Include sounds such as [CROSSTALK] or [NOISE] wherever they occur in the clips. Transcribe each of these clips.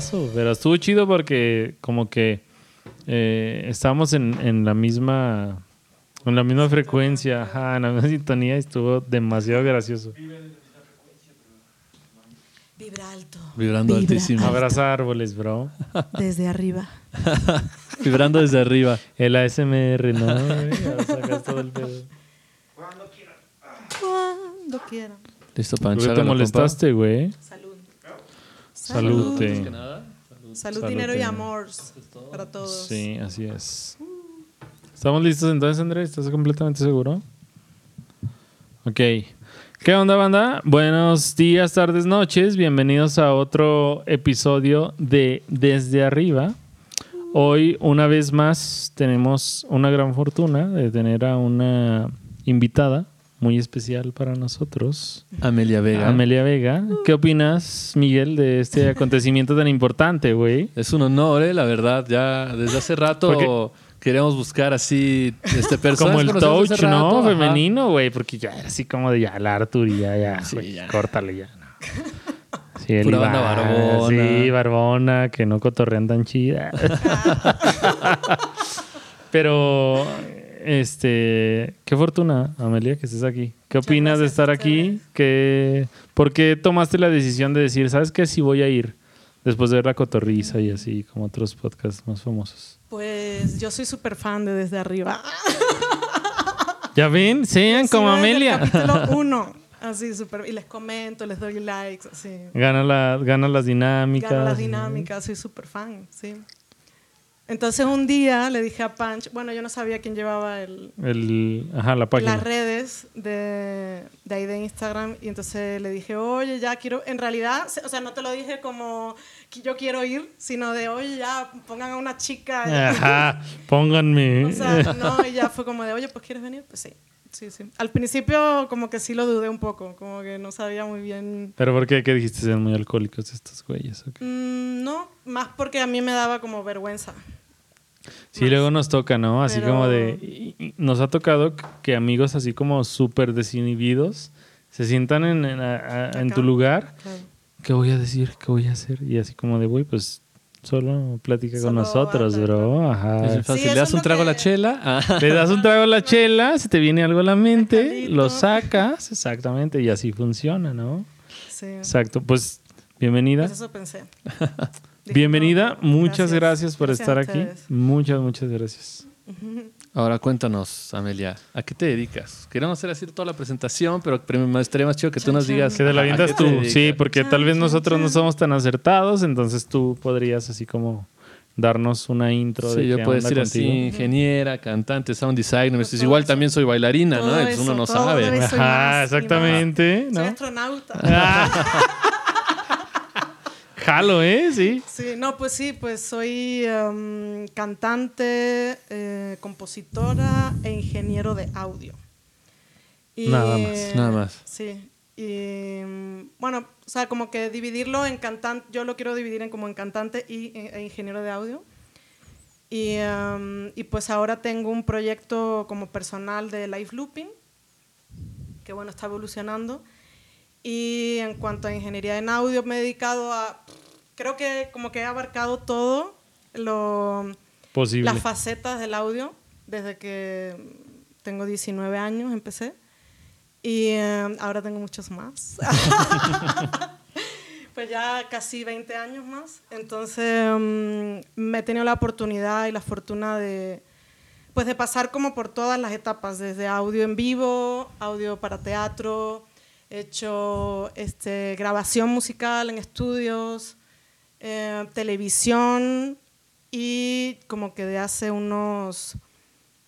putazo, pero estuvo chido porque como que eh, estábamos en, en la misma en la misma frecuencia, ajá, en la misma sintonía y estuvo demasiado gracioso. Vibra alto. Vibrando Vibra altísimo. Abraza árboles, bro. Desde arriba. [LAUGHS] Vibrando desde arriba. El ASMR, ¿no? sacas todo el pedo. Cuando quieran. Listo, ¿Por Pancho. qué te molestaste, güey? Salud. Salud, Salud, dinero y amor para todos. Sí, así es. ¿Estamos listos entonces, Andrés? ¿Estás completamente seguro? Ok. ¿Qué onda, banda? Buenos días, tardes, noches. Bienvenidos a otro episodio de Desde Arriba. Hoy, una vez más, tenemos una gran fortuna de tener a una invitada muy especial para nosotros. Amelia Vega. Amelia Vega. ¿Qué opinas, Miguel, de este [LAUGHS] acontecimiento tan importante, güey? Es un honor, eh, la verdad. Ya desde hace rato queríamos buscar así este [LAUGHS] personas Como el touch, rato, ¿no? Femenino, güey, porque ya era así como de ya, la Artur y ya, ya, Sí, ya. córtale ya. no. [LAUGHS] Sí, Pura Iván, banda barbona. Sí, barbona, que no cotorrean tan chida. Pero, este, qué fortuna, Amelia, que estés aquí. ¿Qué Muchas opinas de estar aquí? ¿Qué, ¿Por qué tomaste la decisión de decir, sabes qué, sí voy a ir? Después de ver la cotorriza y así, como otros podcasts más famosos. Pues yo soy súper fan de Desde Arriba. [LAUGHS] ¿Ya ven? Sean como Sigo desde Amelia. El capítulo [LAUGHS] uno. Así súper. Y les comento, les doy likes, así. Gana, la, gana las dinámicas. Gano las dinámicas, soy súper fan, sí. Entonces un día le dije a Punch, bueno, yo no sabía quién llevaba el, El, ajá, la página. las redes de, de ahí de Instagram y entonces le dije, oye, ya quiero, en realidad, o sea, no te lo dije como que yo quiero ir, sino de, oye, ya pongan a una chica. [LAUGHS] Ajá, pónganme. O sea, no, y ya fue como de, oye, pues quieres venir, pues sí, sí, sí. Al principio como que sí lo dudé un poco, como que no sabía muy bien. ¿Pero por qué? ¿Qué dijiste? Sean muy alcohólicos estos güeyes. ¿o qué? Mm, no, más porque a mí me daba como vergüenza. Sí, luego nos toca, ¿no? Así Pero- como de... Nos ha tocado que amigos así como súper desinhibidos se sientan en, en, a- a- en Acá. tu lugar. Claro. ¿Qué voy a decir? ¿Qué voy a hacer? Y así como de, güey, pues solo platica con nosotros, habla, bro. Es Ajá. bien fácil. Sí, Le eso das es un trago a la chela. [LAUGHS] ah. Le das un trago a la chela, se te viene algo a la mente, lo sacas, exactamente, y así funciona, ¿no? Sí. Exacto. Pues, bienvenida. Pues eso pensé. [LAUGHS] Bienvenida, no, muchas gracias, por Gracias estar aquí. Muchas, muchas gracias. [LAUGHS] Ahora cuéntanos, Amelia, ¿a qué te dedicas? Queremos hacer así toda la presentación, pero primero estaría más chido que tú nos digas. Que te la ¿a qué avientas te tú, dedicas? sí, porque tal vez nosotros no somos tan acertados, entonces tú podrías así como darnos una intro de Sí, yo qué puedo decir así, ingeniera, cantante, sound designer. Pues Pues igual eso. también soy bailarina, ¿no? Todo Entonces uno eso, no sabe. soy Ajá, más exactamente, Soy ¿no? astronauta. [LAUGHS] Jalo, ¿eh? Sí. Sí, no, pues sí, pues soy em, cantante, eh, compositora e ingeniero de audio. Y, Nada más, nada más. Sí. Y mm, bueno, o sea, como que dividirlo en cantante, yo lo quiero dividir en como en cantante y, e, e ingeniero de audio. Y, em, y pues ahora tengo un proyecto como personal de live looping, que bueno, está evolucionando. Y en cuanto a ingeniería en audio, me he dedicado a, creo que como que he abarcado todo lo, Posible. las facetas del audio desde que tengo 19 años, empecé. Y eh, ahora tengo muchos más. [LAUGHS] pues ya casi 20 años más. Entonces mm, me he tenido la oportunidad y la fortuna de, pues de pasar como por todas las etapas, desde audio en vivo, audio para teatro, he hecho este, grabación musical en estudios, eh, televisión y como que de hace unos,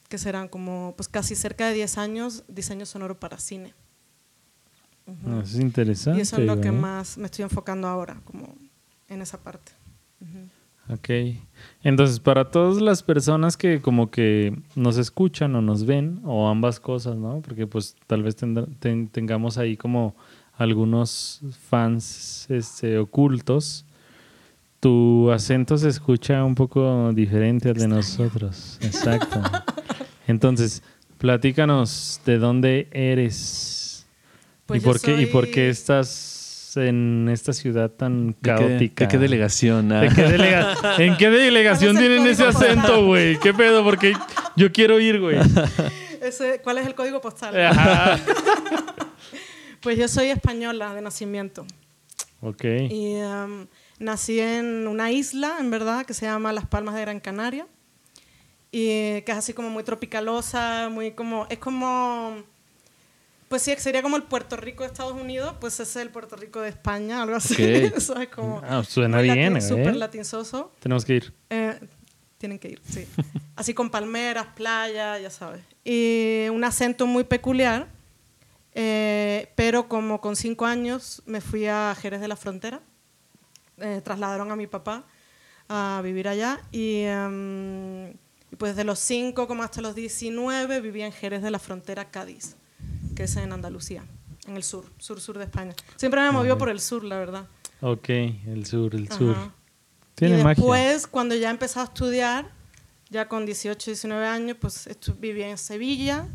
que serán como pues casi cerca de 10 años, diseño sonoro para cine. Ah, Eso es interesante. Y eso es lo que más me estoy enfocando ahora, como en esa parte. Ujú. Ok. Entonces, para todas las personas que como que nos escuchan o nos ven, o ambas cosas, ¿no? Porque pues tal vez ten- tengamos ahí como algunos fans este, ocultos. Tu acento se escucha un poco diferente al de nosotros. Exacto. Entonces, platícanos de dónde eres Pues y yo por qué y por qué soy- estás en esta ciudad tan ¿De qué, caótica? de qué delegación? ah? ¿De qué delega- ¿En qué delegación ¿Cuál es el tienen ese acento, güey? ¿Qué pedo? Porque yo quiero ir, güey. [LAUGHS] ¿Cuál es el código postal? Ajá. [LAUGHS] Pues yo soy española de nacimiento. Ok. Y em, nací en una isla, en verdad, que se llama Las Palmas de Gran Canaria. Y que es así como muy tropicalosa, muy como. Es como. Pues sí, sería como el Puerto Rico de Estados Unidos, pues ese es el Puerto Rico de España, algo así. Ok. [LAUGHS] Eso es como. Ah, suena bien, latin- ¿eh? Súper latinzoso. Tenemos que ir. Eh, tienen que ir, sí. [LAUGHS] Así con palmeras, playa, ya sabes. Y un acento muy peculiar, eh, pero como con cinco años me fui a Jerez de la Frontera. Eh, trasladaron a mi papá a vivir allá y, em, y pues de los cinco como hasta los 19 vivía en Jerez de la Frontera, Cádiz, que es en Andalucía, en el sur, sur-sur de España. Siempre me movió por el sur, la verdad. Ok, el sur, el sur. Ajá. Tiene y magia. después, cuando ya empecé a estudiar, ya con 18, 19 años, pues viví en Sevilla,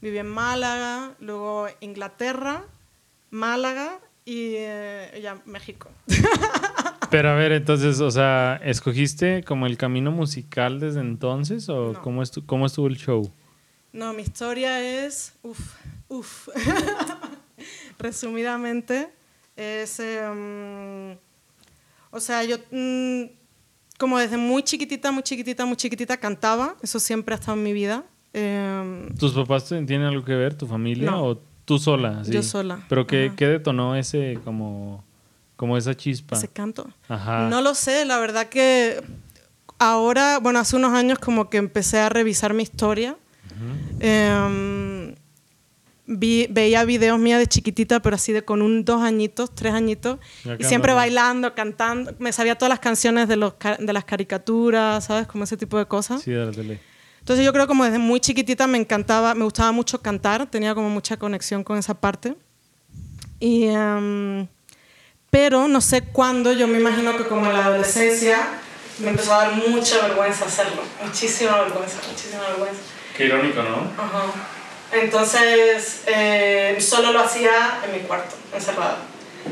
viví en Málaga, luego Inglaterra, Málaga y eh, ya México. [LAUGHS] Pero a ver, entonces, o sea, ¿escogiste como el camino musical desde entonces o No. cómo, estu- cómo estuvo el show? No, mi historia es, uff, uff. [LAUGHS] Resumidamente, es, em, o sea, yo mm, como desde muy chiquitita, muy chiquitita, muy chiquitita cantaba, eso siempre ha estado en mi vida. Em, ¿Tus papás tienen algo que ver, tu familia No. o tú sola? así? Yo sola, ¿Pero qué, qué detonó ese, como, como esa chispa? ese canto. Ajá. No lo sé, la verdad que ahora, bueno, hace unos años como que empecé a revisar mi historia. Em, vi- veía videos mías de chiquitita, pero así de con un dos añitos, tres añitos, Ya y siempre bailando, cantando. Me sabía todas las canciones de, los, de las caricaturas, ¿sabes? Como ese tipo de cosas. Sí, de la tele. Entonces yo creo como desde muy chiquitita me encantaba, me gustaba mucho cantar, tenía como mucha conexión con esa parte. Y, em, pero no sé cuándo, yo me imagino que como en la adolescencia me empezó a dar mucha vergüenza hacerlo, muchísima vergüenza, muchísima vergüenza. Qué irónico, ¿no? Ajá. Entonces eh, solo lo hacía en mi cuarto, encerrada,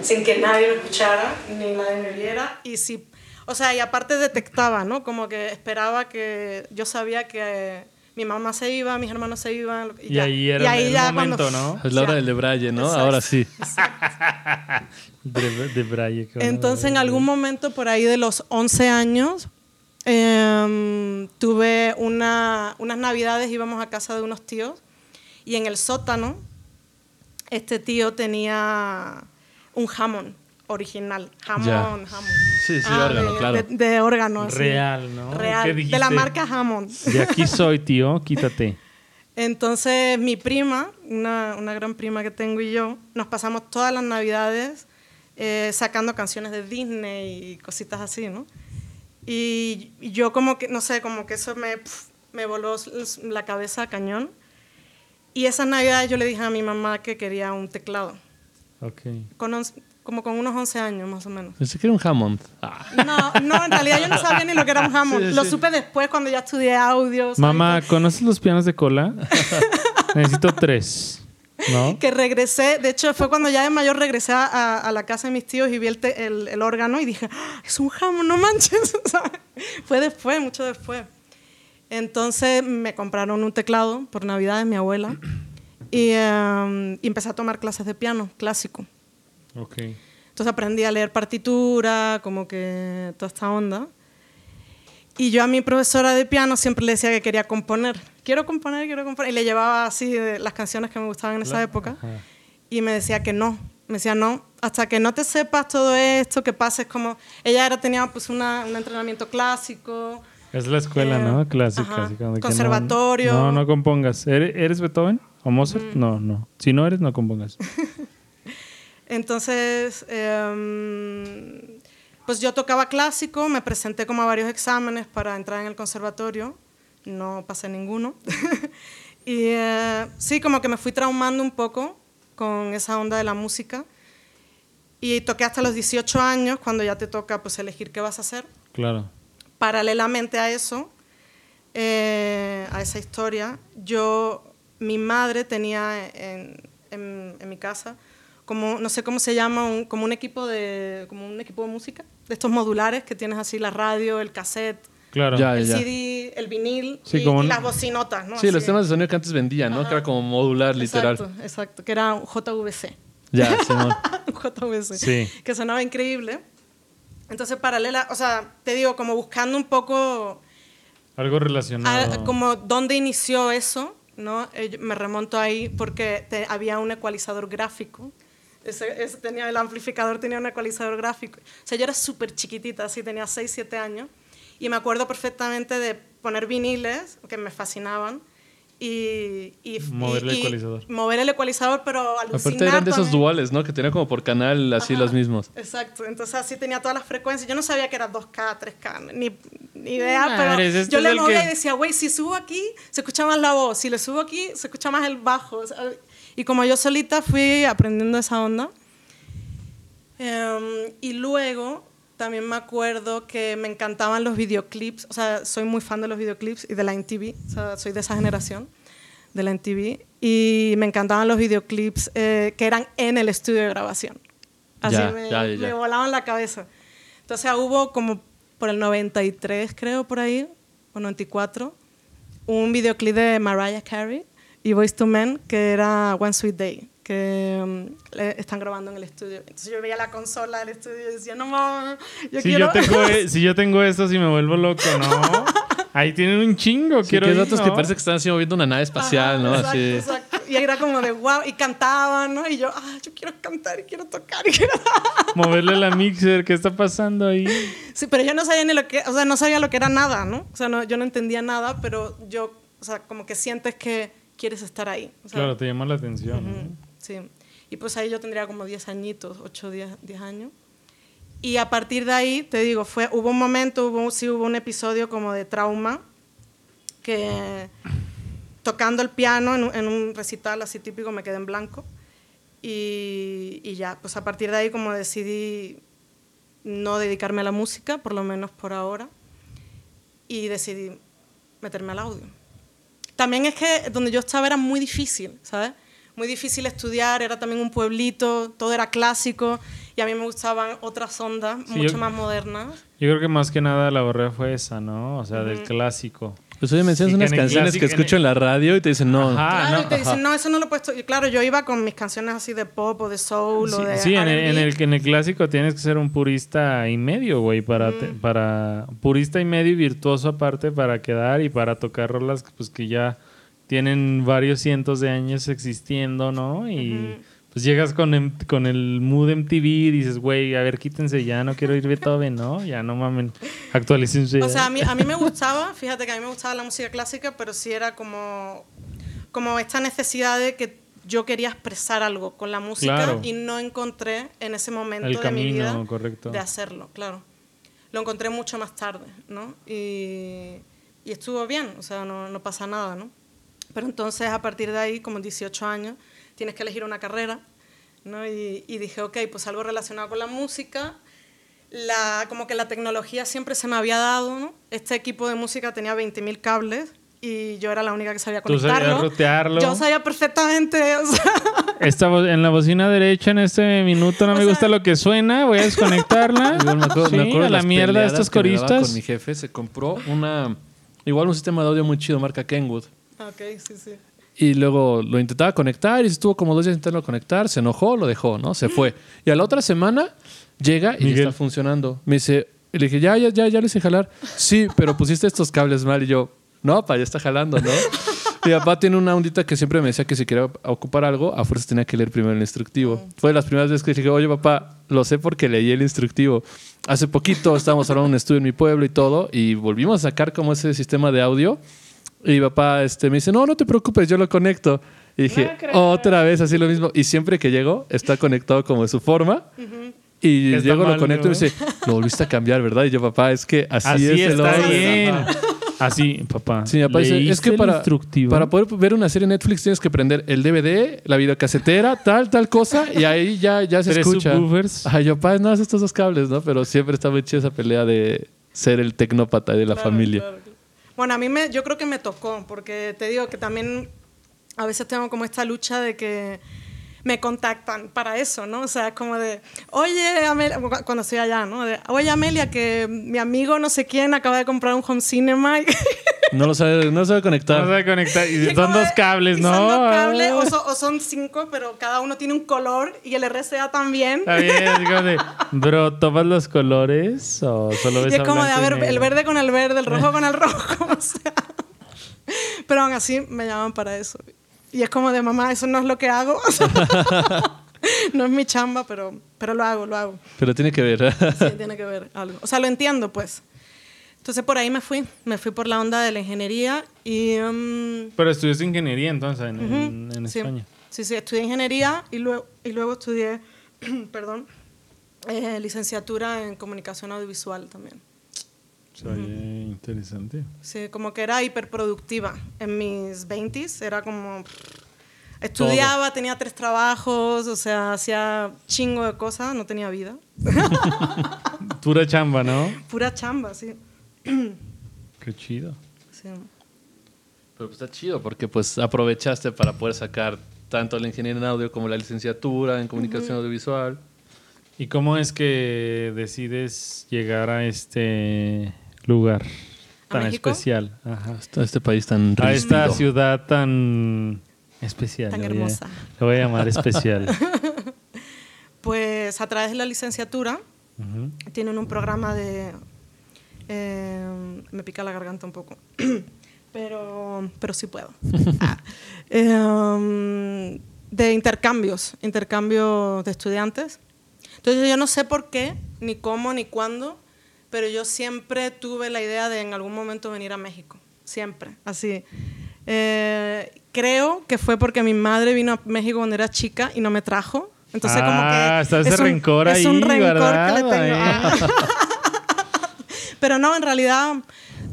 sin que nadie me escuchara ni nadie me viera. Y si, o sea, y aparte detectaba, ¿no? Como que esperaba que yo sabía que mi mamá se iba, mis hermanos se iban. Y ya. ahí era Y ahí el ya momento, cuando- ¿no? Es la hora Ya. del de Braille, ¿no? Exacto. Ahora sí. [LAUGHS] De, de Braille. Entonces, en algún momento por ahí de los 11 años, em, tuve una, unas navidades, íbamos a casa de unos tíos, y en el sótano, este tío tenía un jamón original. Jamón, Ya. jamón. Sí, sí, Ah, órgano, de, claro. de- de órgano, así. Real, ¿no? ¿Qué Real. De la marca Hammond. De aquí soy, tío, quítate. Entonces mi prima, una, una gran prima que tengo y yo, nos pasamos todas las navidades eh, sacando canciones de Disney y cositas así, ¿no? Y, y yo como que, no sé, como que eso me, pf, me voló la cabeza a cañón. Y esa navidad yo le dije a mi mamá que quería un teclado, Ok. con como con unos 11 años más o menos. Pensé que era un Hammond. Ah. No, no, en realidad yo no sabía ni lo que era un [LAUGHS] Hammond. Sí, sí, Lo supe después cuando ya estudié audio. ¿sabes? Mamá, ¿conoces los pianos de cola? [LAUGHS] Necesito tres. ¿No? que regresé, de hecho fue cuando ya de mayor regresé a, a la casa de mis tíos y vi el, te- el, el órgano y dije, "Ah, es un jamón, no manches. [LAUGHS] ¿sabes? fue después, mucho después. Entonces me compraron un teclado por Navidad de mi abuela y, eh, y empecé a tomar clases de piano clásico. Ok. Entonces aprendí a leer partitura, como que toda esta onda. Y yo a mi profesora de piano siempre le decía que quería componer. Quiero componer, quiero componer. Y le llevaba así de las canciones que me gustaban en esa época. Ajá. Y me decía que no. Me decía no. Hasta que no te sepas todo esto, que pases como... Ella era, tenía pues una- un entrenamiento clásico. Es la escuela, Eh, ¿no? Clásica. ajá. así que no- Conservatorio. No, no, compongas. ¿Eres, eres Beethoven o Mozart? No, no. Si no eres, no compongas. [LAUGHS] Entonces, em, pues yo tocaba clásico, me presenté como a varios exámenes para entrar en el conservatorio, no pasé ninguno. [LAUGHS] y eh, sí, como que me fui traumando un poco con esa onda de la música. Y toqué hasta los 18 años, cuando ya te toca pues, elegir qué vas a hacer. Claro. Paralelamente a eso, eh, a esa historia, yo, mi madre tenía en, en- en mi casa como, no sé cómo se llama, un- como un equipo de, como un equipo de música, de estos modulares que tienes así la radio, el cassette, Claro. Ya, el ya. CD, el vinil Sí, y, como y las bocinotas, ¿no? Sí, los Así. temas de sonido que antes vendían, ¿no? Que era como modular, literal. Exacto, exacto, que era un JVC. Ya, [LAUGHS] un JVC. Sí. Que sonaba increíble. Entonces, paralela, o sea, te digo, como buscando un poco Algo a- relacionado. como dónde inició eso, ¿no? Eh, me remonto ahí porque te- había un ecualizador gráfico. Ese, ese tenía, el amplificador tenía un ecualizador gráfico. O sea, yo era súper chiquitita, así tenía 6, 7 años. Y me acuerdo perfectamente de poner viniles, que me fascinaban. Y, y, Mover el y- y ecualizador. mover el ecualizador, pero alucinar Aparte eran de esos duales, ¿no? Que tenían como por canal así Ajá, los mismos. Exacto, entonces así tenía todas las frecuencias. Yo no sabía que era 2K, 3K, ni, ni idea, pero este yo le movía que- y decía, güey, si subo aquí, se escucha más la voz, si le subo aquí, se escucha más el bajo. o sea, Y como yo solita fui aprendiendo esa onda. Em, y luego también me acuerdo que me encantaban los videoclips, o sea, soy muy fan de los videoclips y de la MTV, o sea, soy de esa generación de la MTV, y me encantaban los videoclips eh, que eran en el estudio de grabación. Así Ya, me, ya, ya, me volaban la cabeza. Entonces hubo como por el 93, creo, por ahí, o 94, un videoclip de Mariah Carey y Boyz II Men que era One Sweet Day, que le- están grabando en el estudio. Entonces yo veía la consola del estudio y decía, no mames, yo si, quiero... yo tengo, [LAUGHS] e- si yo tengo esto, si me vuelvo loco, ¿no? Ahí tienen un chingo, Sí, quiero que ir, datos que ¿no? parece que están así moviendo una nave espacial, ¿no? Ajá, Así. Exacto, exacto. Y era como de wow, y cantaban, ¿no? Y yo, ah, yo quiero cantar y quiero tocar y quiero... [LAUGHS] Moverle la mixer, ¿qué está pasando ahí? Sí, pero yo no sabía ni lo que, o sea, no sabía lo que era nada, ¿no? O sea, no, yo no entendía nada, pero yo, o sea, como que sientes que quieres estar ahí. o sea, Claro, te llama la atención. ¿no? Ujú, Sí. Y pues ahí yo tendría como 10 añitos, 8, 10, 10 años. Y a partir de ahí, te digo, fue, hubo un momento, hubo, sí hubo un episodio como de trauma, que tocando el piano en un, en un recital así típico me quedé en blanco. Y, y ya, pues a partir de ahí como decidí no dedicarme a la música, por lo menos por ahora, y decidí meterme al audio. También es que donde yo estaba era muy difícil, ¿sabes? Muy difícil estudiar, era también un pueblito, todo era clásico y a mí me gustaban otras ondas, Sí, mucho yo- más modernas. Yo creo que más que nada la barrera fue esa, ¿no? O sea, del clásico. Pues oye, mencionas Sí, unas canciones que escucho en la radio y te dicen, no. Ajá. claro, no, y te dicen, no, eso no lo he puesto. Y claro, yo iba con mis canciones así de pop o de soul o de sí, en, el, en, el, en el clásico tienes que ser un purista y medio, güey, para, te- para purista y medio y virtuoso aparte para quedar y para tocar rolas pues, que ya tienen varios cientos de años existiendo, ¿no? Y pues llegas con, em- con el mood MTV y dices, güey, a ver, quítense ya, no quiero ir Beethoven, ¿no? Ya no mamen, actualícense. O sea, a mí, a mí me gustaba, fíjate que a mí me gustaba la música clásica, pero sí era como, como esta necesidad de que yo quería expresar algo con la música Claro. y no encontré en ese momento el de mi vida camino, correcto. de hacerlo, claro. Lo encontré mucho más tarde, ¿no? Y, y estuvo bien, o sea, no, no pasa nada, ¿no? Pero entonces a partir de ahí, como 18 años, tienes que elegir una carrera, ¿no? Y, y dije, ok, pues algo relacionado con la música. La, como que la tecnología siempre se me había dado, ¿no? Este equipo de música tenía 20.000 cables y yo era la única que sabía Tú sabías conectarlo. rutearlo. Yo sabía perfectamente, [LAUGHS] o sea, Esta en la bocina derecha en este minuto no O me sea- gusta lo que suena, voy a desconectarla. [LAUGHS] Me acuerdo, Sí, me acuerdo a de la mierda peleadas estos coristas. Con mi jefe se compró una. Igual un sistema de audio muy chido, marca Kenwood. ok, sí, sí. Y luego lo intentaba conectar y estuvo como dos días intentando conectar, se enojó, lo dejó, ¿no? Se fue. Y a la otra semana llega y ya está funcionando. Me dice, y le dije, ya, ya, ya, ya lo hice jalar. Sí, pero pusiste estos cables mal. Y yo, no, pa, ya está jalando, ¿no? Mi papá tiene una ondita que siempre me decía que si quería ocupar algo, a fuerza tenía que leer primero el instructivo. Fue de las primeras veces que dije, oye, papá, lo sé porque leí el instructivo. Hace poquito estábamos hablando de un estudio en mi pueblo y todo, y volvimos a sacar como ese sistema de audio. Y mi papá este, me dice, no, no te preocupes, yo lo conecto. Y dije, No otra vez así lo mismo. Y siempre que llego, está conectado como de su forma. Y está llego, lo conecto y me dice, lo volviste a cambiar, ¿verdad? Y yo, papá, es que así, Así, es el está orden". bien. Así, papá. Sí, mi papá dice, es ¿leíste que para, para poder ver una serie en Netflix tienes que prender el DVD, la videocasetera, tal, tal cosa, y ahí ya, ya se Tres escucha. subwoofers. Ay, yo, papá, no haces estos dos cables, ¿no? Pero siempre está muy chida esa pelea de ser el tecnópata de la Claro, familia. claro. Bueno, a mí me, yo creo que me tocó, porque te digo que también a veces tengo como esta lucha de que me contactan para eso, ¿no? O sea, como de, oye, Amelia, cu- cuando estoy allá, ¿no? De, oye, Amelia, que mi amigo no sé quién acaba de comprar un home cinema. y- [LAUGHS] No lo sabe, no lo sabe conectar. Vamos a conectar. Y son dos de- cables, ¿no? Son dos cables, Ah. o, so- o son cinco, pero cada uno tiene un color y el RCA también. Está bien, así como de, bro, ¿tomas los colores o solo ves Y es a como de, a ver, el verde con el verde, el rojo [LAUGHS] con el rojo, [LAUGHS] o sea. Pero aún así me llaman para eso. Y es como de, mamá, eso no es lo que hago. [LAUGHS] no es mi chamba, pero, pero lo hago, lo hago. Pero tiene que ver. Sí, tiene que ver algo. O sea, lo entiendo, pues. Entonces por ahí me fui. Me fui por la onda de la ingeniería y... mm, Pero estudias ingeniería entonces en, en- en sí. España. Sí, sí, estudié ingeniería y luego, y luego estudié, [CLEARS THROAT] perdón, eh, licenciatura en comunicación audiovisual también. Interesante. Sí, como que era hiperproductiva. En mis 20s era como... Estudiaba, tenía tres trabajos, o sea, hacía chingo de cosas, no tenía vida. [LAUGHS] Pura chamba, ¿no? Pura chamba, sí. [CLEARS THROAT] Qué chido. sí. Pero pues está chido porque pues aprovechaste para poder sacar tanto la ingeniería en audio como la licenciatura en comunicación audiovisual. ¿Y cómo es que decides llegar a este lugar ¿A tan México? especial? Ajá. Este país tan A esta rígido. ciudad tan especial. Tan hermosa. Le voy a llamar especial. [LAUGHS] Pues a través de la licenciatura Ujú. tienen un programa de... eh, me pica la garganta un poco, [CLEARS THROAT] pero, pero sí puedo. [LAUGHS] Ah. Eh, de intercambios, intercambios de estudiantes. Entonces yo no sé por qué, ni cómo, ni cuándo, pero yo siempre tuve la idea de en algún momento venir a México. Siempre, así. Eh, creo que fue porque mi madre vino a México cuando era chica y no me trajo. Entonces como Ah, que... está ese es un- rencor es un ahí, rencor ¿verdad? que le tengo. Ahí. [LAUGHS] Pero no, en realidad,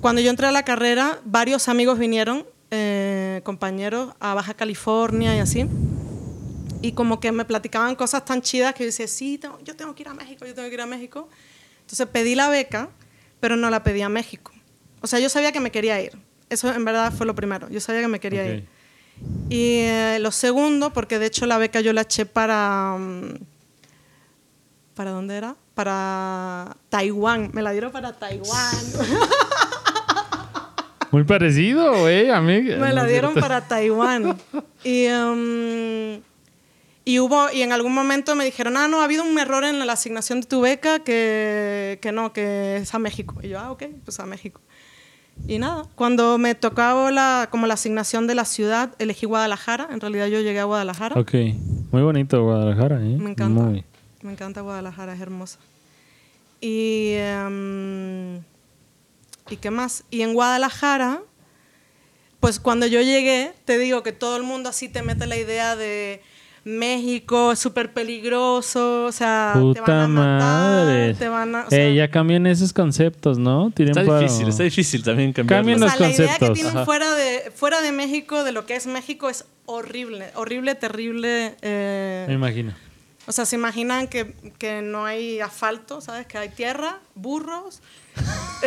cuando yo entré a la carrera, varios amigos vinieron, eh, compañeros, a Baja California y así. Y como que me platicaban cosas tan chidas que yo decía, sí, tengo- yo tengo que ir a México, yo tengo que ir a México. Entonces pedí la beca, pero no la pedí a México. O sea, yo sabía que me quería ir. Eso en verdad fue lo primero. Yo sabía que me quería ir. Y eh, lo segundo, porque de hecho la beca yo la eché para... mm, ¿Para dónde era? Para Taiwán. Me la dieron para Taiwán. [LAUGHS] Muy parecido, güey, a mí. Me la dieron para Taiwán. [LAUGHS] Y, um, y hubo, y en algún momento me dijeron, ah, no, ha habido un error en la asignación de tu beca que, que no, que es a México. Y yo, ah, ok, pues a México. Y nada, cuando me tocaba la, como la asignación de la ciudad, elegí Guadalajara. En realidad yo llegué a Guadalajara. Ok. Muy bonito Guadalajara, ¿eh? Me encanta. Muy. Me encanta Guadalajara, es hermosa. Y, em, ¿y qué más? Y en Guadalajara, pues cuando yo llegué, te digo que todo el mundo así te mete la idea de México es súper peligroso, o sea, te Puta van a matar, madre. te van a... o sea, Eh, ya cambien esos conceptos, ¿no? Tiren Está paro. difícil, está difícil también cambiarlo. Cambien o los sea, la idea que conceptos. tienen Ajá. fuera de, fuera de México, de lo que es México, es horrible, horrible, terrible. eh, Me imagino. O sea, se imaginan que, que no hay asfalto, ¿sabes? Que hay tierra, burros.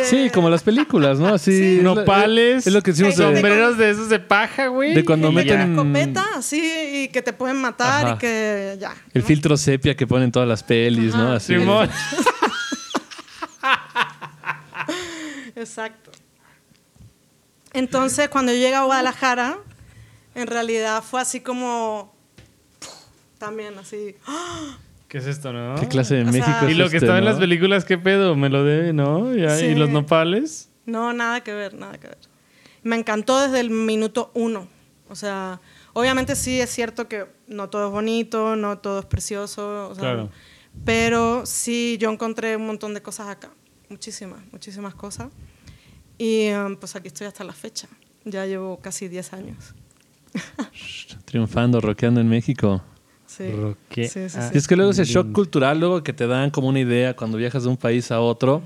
Sí, eh, como las películas, ¿no? Así. [LAUGHS] Sí. Nopales. Es lo que decimos gente Sombreros de esos de paja, güey. de cuando gente meten con escopeta, así, y que te pueden matar Ajá. y que ya. el ¿no? filtro sepia que ponen todas las pelis, ¿no? Así. Simón. [LAUGHS] Exacto. Entonces, cuando yo llegué a Guadalajara, en realidad fue así como. También así. ¿Qué es esto, no? ¿Qué clase de O sea- México es Y lo que este, estaba en no? las películas, ¿qué pedo? Me lo debe, ¿no? Ya, Sí. ¿Y los nopales? No, nada que ver, nada que ver. Me encantó desde el minuto uno. O sea, obviamente sí es cierto que no todo es bonito, no todo es precioso. o sea, Claro. Pero sí, yo encontré un montón de cosas acá. Muchísimas, muchísimas cosas. Y um, pues aquí estoy hasta la fecha. Ya llevo casi 10 años. [LAUGHS] Triunfando, rockeando en México. Sí. Roque- Sí, sí, sí. Y es que luego ese shock cultural, luego que te dan como una idea cuando viajas de un país a otro,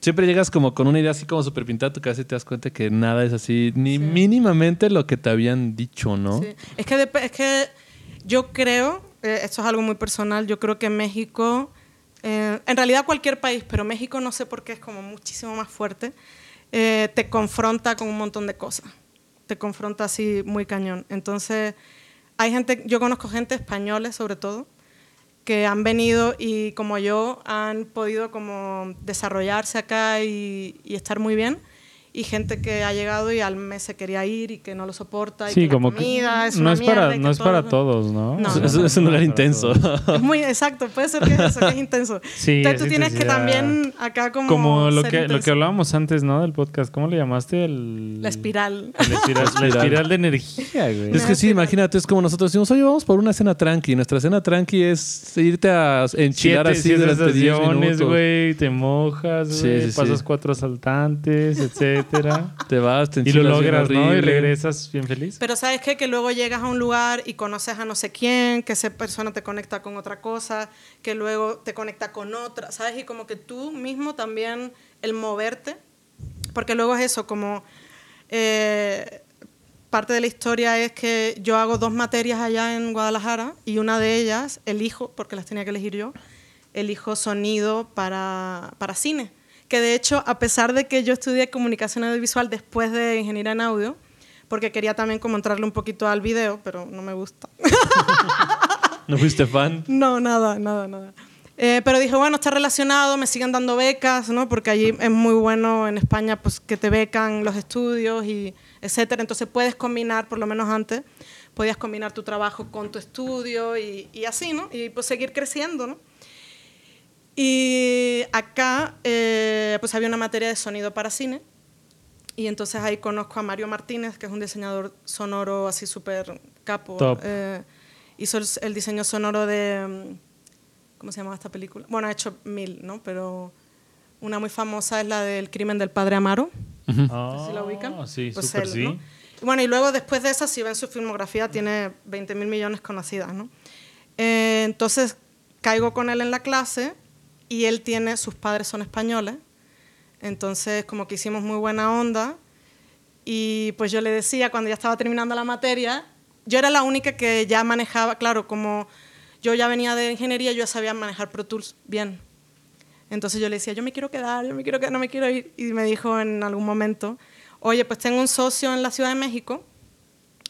siempre llegas como con una idea así como súper pintada a tu cabeza y te das cuenta que nada es así, ni Sí. mínimamente lo que te habían dicho, ¿no? Sí. Es, que dep- es que yo creo, eh, esto es algo muy personal, yo creo que México, eh, en realidad cualquier país, pero México no sé por qué es como muchísimo más fuerte, eh, te confronta con un montón de cosas. Te confronta así muy cañón. Entonces, hay gente, yo conozco gente españoles sobre todo, que han venido y como yo han podido como desarrollarse acá y, y estar muy bien y gente que ha llegado y al mes se quería ir y que no lo soporta y Sí, que como la que comida es no una es para, mierda que no es todo- para todos, ¿no? No, O sea, no, Es, es un lugar intenso. Es muy exacto, puede ser que es eso, que es intenso. [LAUGHS] Sí, Entonces tú es tienes que también acá como Como lo que, lo que hablábamos antes, ¿no? Del podcast. ¿Cómo le llamaste? El, La espiral. el espiral, la espiral. de energía, güey. Es que sí, imagínate, es como nosotros decimos, oye, vamos por una cena tranqui. Nuestra cena tranqui es irte a enchilar Siete, así siete durante 10 estaciones, minutos. güey. Te mojas, güey. sí, sí. pasas cuatro asaltantes, etcétera. Te vas, te y lo logras, ¿no? Y regresas bien feliz. Pero ¿sabes qué? Que luego llegas a un lugar y conoces a no sé quién, que esa persona te conecta con otra cosa, que luego te conecta con otra, ¿sabes? Y como que tú mismo también, el moverte, porque luego es eso, como eh, parte de la historia es que yo hago dos materias allá en Guadalajara y una de ellas elijo, porque las tenía que elegir yo, elijo sonido para, para cine. Que de hecho, a pesar de que yo estudié comunicación audiovisual después de ingeniería en audio, porque quería también como entrarle un poquito al video, pero no me gusta. [LAUGHS] ¿No fuiste fan? No, nada, nada, nada. Eh, pero dije, bueno, está relacionado, me siguen dando becas, ¿no? Porque allí es muy bueno en España, pues que te becan los estudios y etcétera. Entonces puedes combinar, por lo menos antes, podías combinar tu trabajo con tu estudio y, y así, ¿no? Y pues seguir creciendo, ¿no? Y acá, eh, pues había una materia de sonido para cine. Y entonces ahí conozco a Mario Martínez, que es un diseñador sonoro así súper capo. Eh, hizo el, el diseño sonoro de... mm, ¿Cómo se llama esta película? Bueno, ha hecho mil, ¿no? Pero una muy famosa es la del crimen del padre Amaro. Ah, si la ubican. Sí, Pues súper él, sí. Bueno, y luego después de esa, si ven su filmografía, tiene 20 mil millones conocidas, ¿no? Eh, entonces caigo con él en la clase y él tiene, sus padres son españoles, entonces como que hicimos muy buena onda y pues yo le decía cuando ya estaba terminando la materia, yo era la única que ya manejaba, claro, como yo ya venía de ingeniería, yo ya sabía manejar Pro Tools bien. Entonces yo le decía, yo me quiero quedar, yo me quiero quedar, no me quiero ir. Y me dijo en algún momento, oye, pues tengo un socio en la Ciudad de México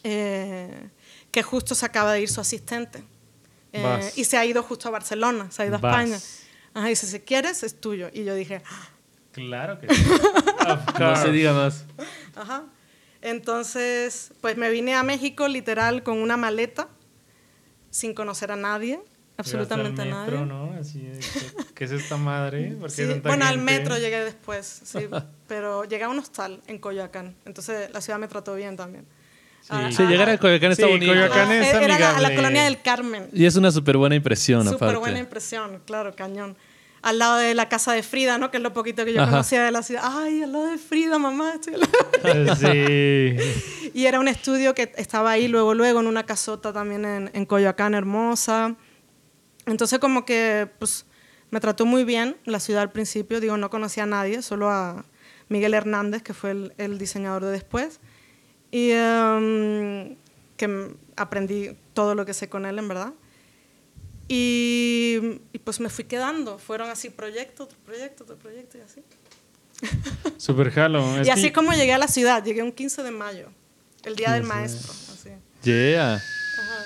eh, que justo se acaba de ir su asistente. Eh, y se ha ido justo a Barcelona, se ha ido a Vas. España. Ajá, dice, si quieres, es tuyo. Y yo dije, Claro que [LAUGHS] sí. Of No se diga más. Ajá. Entonces, pues me vine a México literal con una maleta, sin conocer a nadie, absolutamente a al nadie. metro, ¿no? Así ¿qué, es esta madre? ¿Por qué Sí, tanta bueno, al gente? metro llegué después, sí, [LAUGHS] pero llegué a un hostal en Coyoacán, entonces la ciudad me trató bien también. Ah, Sí, ah, llegar a Coyoacán está Sí, bonito. Coyoacán ah, es era la- a la colonia del Carmen. Y es una súper buena impresión, Súper aparte. buena impresión, claro, cañón. Al lado de la casa de Frida, ¿no? Que es lo poquito que yo Ajá. conocía de la ciudad. Ay, al lado de Frida, mamá. estoy al lado". Sí. Y era un estudio que estaba ahí luego, luego, en una casota también en, en Coyoacán, hermosa. Entonces como que, pues, me trató muy bien la ciudad al principio. Digo, no conocía a nadie, solo a Miguel Hernández, que fue el, el diseñador de después. Y em, que aprendí todo lo que sé con él, en verdad. Y, y, pues me fui quedando. Fueron así proyecto, otro proyecto, otro proyecto y así. [LAUGHS] Super jalo. Y así que- como llegué a la ciudad. Llegué un 15 de mayo, el día del 15 de maestro. Así. Yeah. Ajá.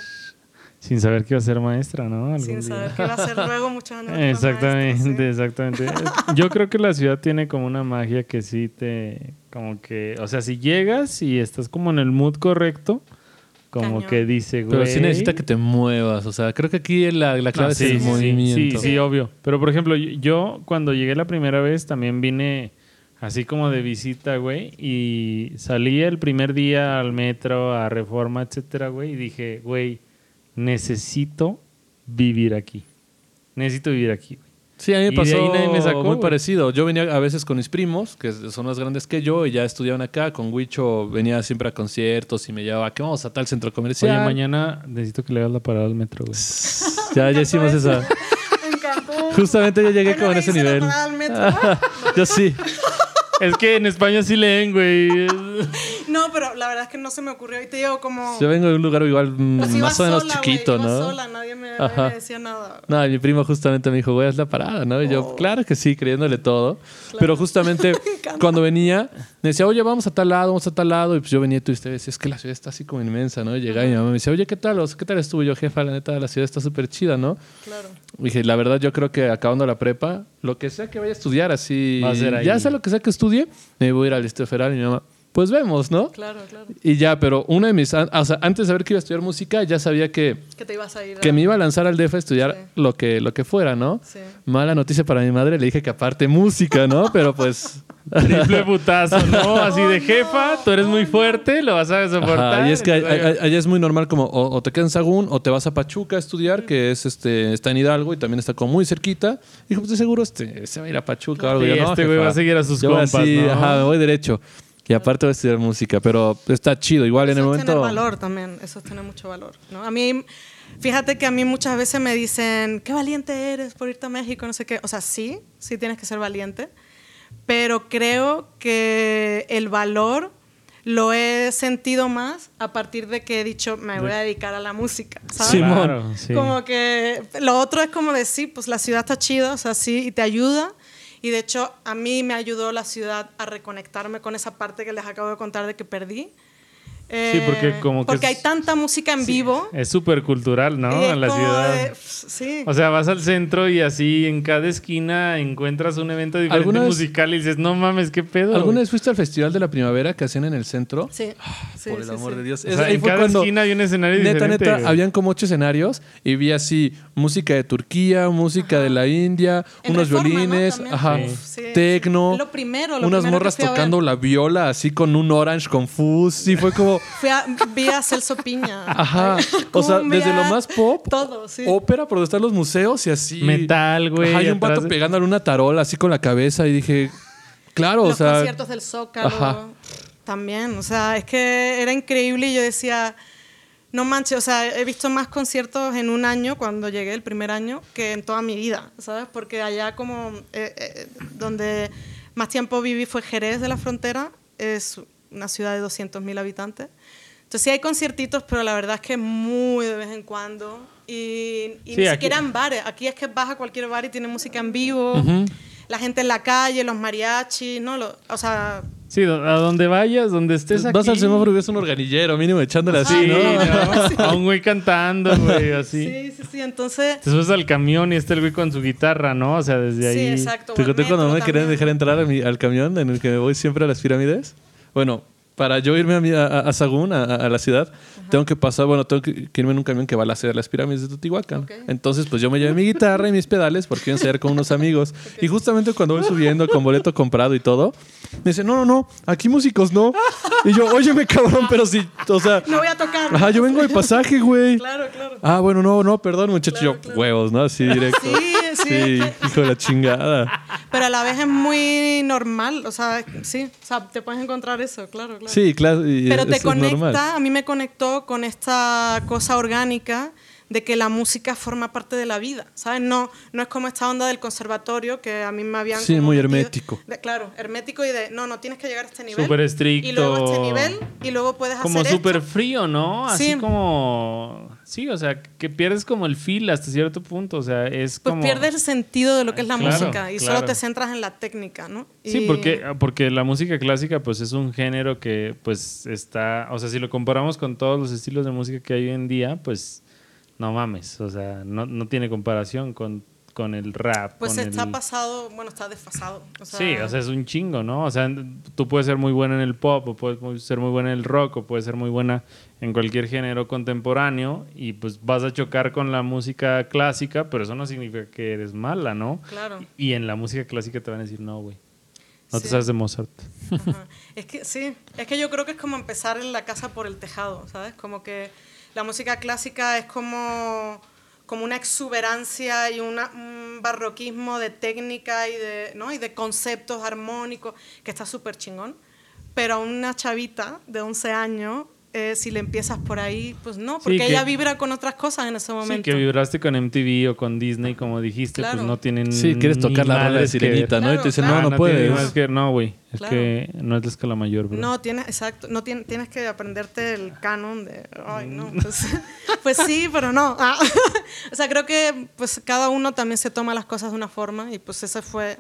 Sin saber que iba a ser maestra, ¿no? Sin día. saber qué va a ser luego años después Exactamente, maestro, exactamente. [LAUGHS] Yo creo que la ciudad tiene como una magia que sí te, como que, o sea, si llegas y estás como en el mood correcto, como Cañón. que dice, güey. Pero sí necesita que te muevas. O sea, creo que aquí la, la clave No, es el sí, movimiento. Sí, sí, obvio. Pero por ejemplo, yo- yo cuando llegué la primera vez también vine así como de visita, güey, y salí el primer día al metro, a Reforma, etcétera, güey, y dije, güey, necesito vivir aquí. Necesito vivir aquí, güey. Sí, a mí Y me de pasó ahí nadie me sacó, muy parecido. Yo venía a veces con mis primos, que son más grandes que yo, y ya estudiaban acá. Con Huicho venía siempre a conciertos y me llevaba, ¿qué vamos a tal centro comercial? Oye, mañana necesito que le hagas la parada al metro, güey. [LAUGHS] Ya, ya hicimos esa. Me encantó. Justamente yo llegué con ese la nivel. parada al metro. [LAUGHS] yo sí. es que en España sí leen, güey. [LAUGHS] No, pero la verdad es que no se me ocurrió. Y te digo como... Yo vengo de un lugar igual Pues más o menos sola, chiquito, ¿no? sola, nadie me, Ajá. nadie me decía nada. No, mi primo justamente me dijo, güey, es la parada, ¿no? Y yo, claro que sí, creyéndole todo. Pero justamente [LAUGHS] cuando venía, me decía, oye, vamos a tal lado, vamos a tal lado. Y pues yo venía y tú y usted decía, es que la ciudad está así como inmensa, ¿no? Y llegaba y mi mamá me decía, oye, ¿qué tal? O sea, ¿Qué tal estuvo? Yo, jefa, la neta, la ciudad está súper chida, ¿no? Claro. Y dije, la verdad, yo creo que acabando la prepa, lo que sea que vaya a estudiar, así. Va a ser ahí. Ya sea lo que sea que estudie, me voy a ir al Distrito Federal. Y mi mamá, pues vemos, ¿no? Claro, claro. Y ya, pero uno de mis. O sea, antes de saber que iba a estudiar música, ya sabía que, Que te ibas a ir. que me iba a lanzar al DF a estudiar Sí. lo, que, lo que fuera, ¿no? Sí. Mala noticia para mi madre, le dije que aparte música, ¿no? Pero pues. [LAUGHS] Triple putazo, ¿no? [LAUGHS] Así de jefa, tú eres muy fuerte, lo vas a soportar. Ajá, y es que allá es muy normal como o, o te quedas en Sagún o te vas a Pachuca a estudiar, que es este está en Hidalgo y también está como muy cerquita. Dijo, pues de seguro este, se va a ir a Pachuca o algo. Sí, Y yo, no, este güey va a seguir a sus yo compas, así, ¿no? ajá, me voy derecho. Y aparte voy a estudiar música, pero está chido. Igual en el Eso es tener momento... valor también, eso es tener mucho valor. ¿no? A mí, fíjate que a mí muchas veces me dicen, qué valiente eres por irte a México, no sé qué. O sea, sí, sí tienes que ser valiente, pero creo que el valor lo he sentido más a partir de que he dicho, me voy a dedicar a la música, ¿sabes? Simón. Claro, sí. Como que lo otro es como decir, pues la ciudad está chida, o sea, sí, y te ayuda. Y de hecho, a mí me ayudó la ciudad a reconectarme con esa parte que les acabo de contar de que perdí. Sí, porque Eh, como que porque es- hay tanta música en vivo. Es súper cultural, ¿no? En la ciudad. de- sí. O sea, vas al centro y así en cada esquina encuentras un evento diferente ¿Alguna vez- musical y dices, no mames, qué pedo. ¿Alguna güey?" vez fuiste al Festival de la Primavera que hacían en el centro? sí. sí, Por el amor sí. de Dios. O sea, ahí en fue cada cuando- esquina había un escenario Neta, diferente. neta, güey. habían como ocho escenarios y vi así música de Turquía, música de la India, En unos Reforma, ¿no? violines, También. ajá, tecno. Lo primero, lo unas primero morras tocando la viola así con un orange confus y fue como, Fui a, vi a Celso Piña. ajá, o sea, Cumbia, desde lo más pop, Todo, sí. ópera por donde están los museos y así. Metal, güey, Ajá, y un pato de- pegándole una tarola así con la cabeza y dije, claro, o los sea, conciertos del Zócalo Ajá. también. O sea, es que era increíble y yo decía, no manches, o sea, he visto más conciertos en un año cuando llegué el primer año que en toda mi vida, ¿sabes? Porque allá como eh, eh, donde más tiempo viví fue Jerez de la Frontera, es una ciudad de 200.000 habitantes. Entonces sí hay conciertitos, pero la verdad es que muy de vez en cuando. Y, y Sí, ni aquí- siquiera en bares. Aquí es que vas a cualquier bar y tiene música en vivo. La gente en la calle, los mariachis, ¿no? Lo- o sea, Sí, a donde vayas, donde estés aquí. vas al semáforo y ves un organillero mínimo echándole así, Sí, ¿no? ¿no? [LAUGHS] A un güey cantando, güey, [LAUGHS] así. sí, sí, sí. Entonces, Te subes al camión y está el güey con su guitarra, ¿no? O sea, desde ahí. sí, exacto. ¿Te conté cuando me querían dejar entrar mi- al camión en el que me voy siempre a las pirámides? Bueno, para yo irme a, mi- a, a Sagún, a, a la ciudad, tengo que pasar, bueno, tengo que, que irme en un camión que va a la sede de las pirámides de Teotihuacán. Entonces, pues yo me llevé mi guitarra y mis pedales porque iba a ensayar con unos amigos. [LAUGHS] Y justamente cuando voy subiendo con boleto comprado y todo, me dice, no, no, no, aquí músicos no. Y yo, óyeme, cabrón, pero sí, o sea, No voy a tocar. ajá, yo vengo de pasaje, güey. Claro, claro. Ah, bueno, no, no, perdón, muchacho. Claro, yo, claro. huevos, ¿no? Así directo. Sí, sí, hijo de la chingada. Pero a la vez es muy normal. O sea, sí. O sea, te puedes encontrar eso, claro, claro. Sí, claro. Pero te conecta, a mí me conectó con esta cosa orgánica de que la música forma parte de la vida, ¿sabes? No, no es como esta onda del conservatorio que a mí me habían... Sí, como muy hermético. de- claro, hermético y de, no, no, tienes que llegar a este nivel. Súper estricto. Y luego a este nivel y luego puedes Como hacer súper esto. frío, ¿no? Así Sí. como. Sí, o sea, que pierdes como el feel hasta cierto punto. O sea, es Pues como. pierdes el sentido de lo que es la Claro, música y solo te centras en la técnica, ¿no? Sí, porque, porque la música clásica pues es un género que pues está, o sea, si lo comparamos con todos los estilos de música que hay hoy en día, pues no mames, o sea, no, no tiene comparación con, con el rap. Pues con está el- pasado, bueno, está desfasado. o sea, Sí, o sea, es un chingo, ¿no? O sea, tú puedes ser muy buena en el pop, o puedes ser muy buena en el rock, o puedes ser muy buena en cualquier género contemporáneo, y pues vas a chocar con la música clásica, pero eso no significa que eres mala, ¿no? Claro. Y en la música clásica te van a decir, no, güey. No te sabes de Mozart. Ajá. Es que sí, es que yo creo que es como empezar en la casa por el tejado, ¿sabes? Como que la música clásica es como, como una exuberancia y un barroquismo de técnica y de, ¿no? y de conceptos armónicos que está súper chingón. Pero a una chavita de 11 años eh, si le empiezas por ahí, pues no, Sí, porque que- ella vibra con otras cosas en ese Sí, momento. que vibraste con MTV o con Disney, como dijiste, Claro. pues no tienen. Sí, quieres tocar la rola de. Sirenita, ¿no? Y te dicen, Claro, no, no, tiene puedes. que. No, güey. Es Claro. que no es la escala mayor, bro. No, tienes, exacto, no tienes, tienes que aprenderte el canon de, ay, no, pues, [LAUGHS] pues sí, pero no. [LAUGHS] Ah. [LAUGHS] o sea, creo que pues cada uno también se toma las cosas de una forma y pues esa fue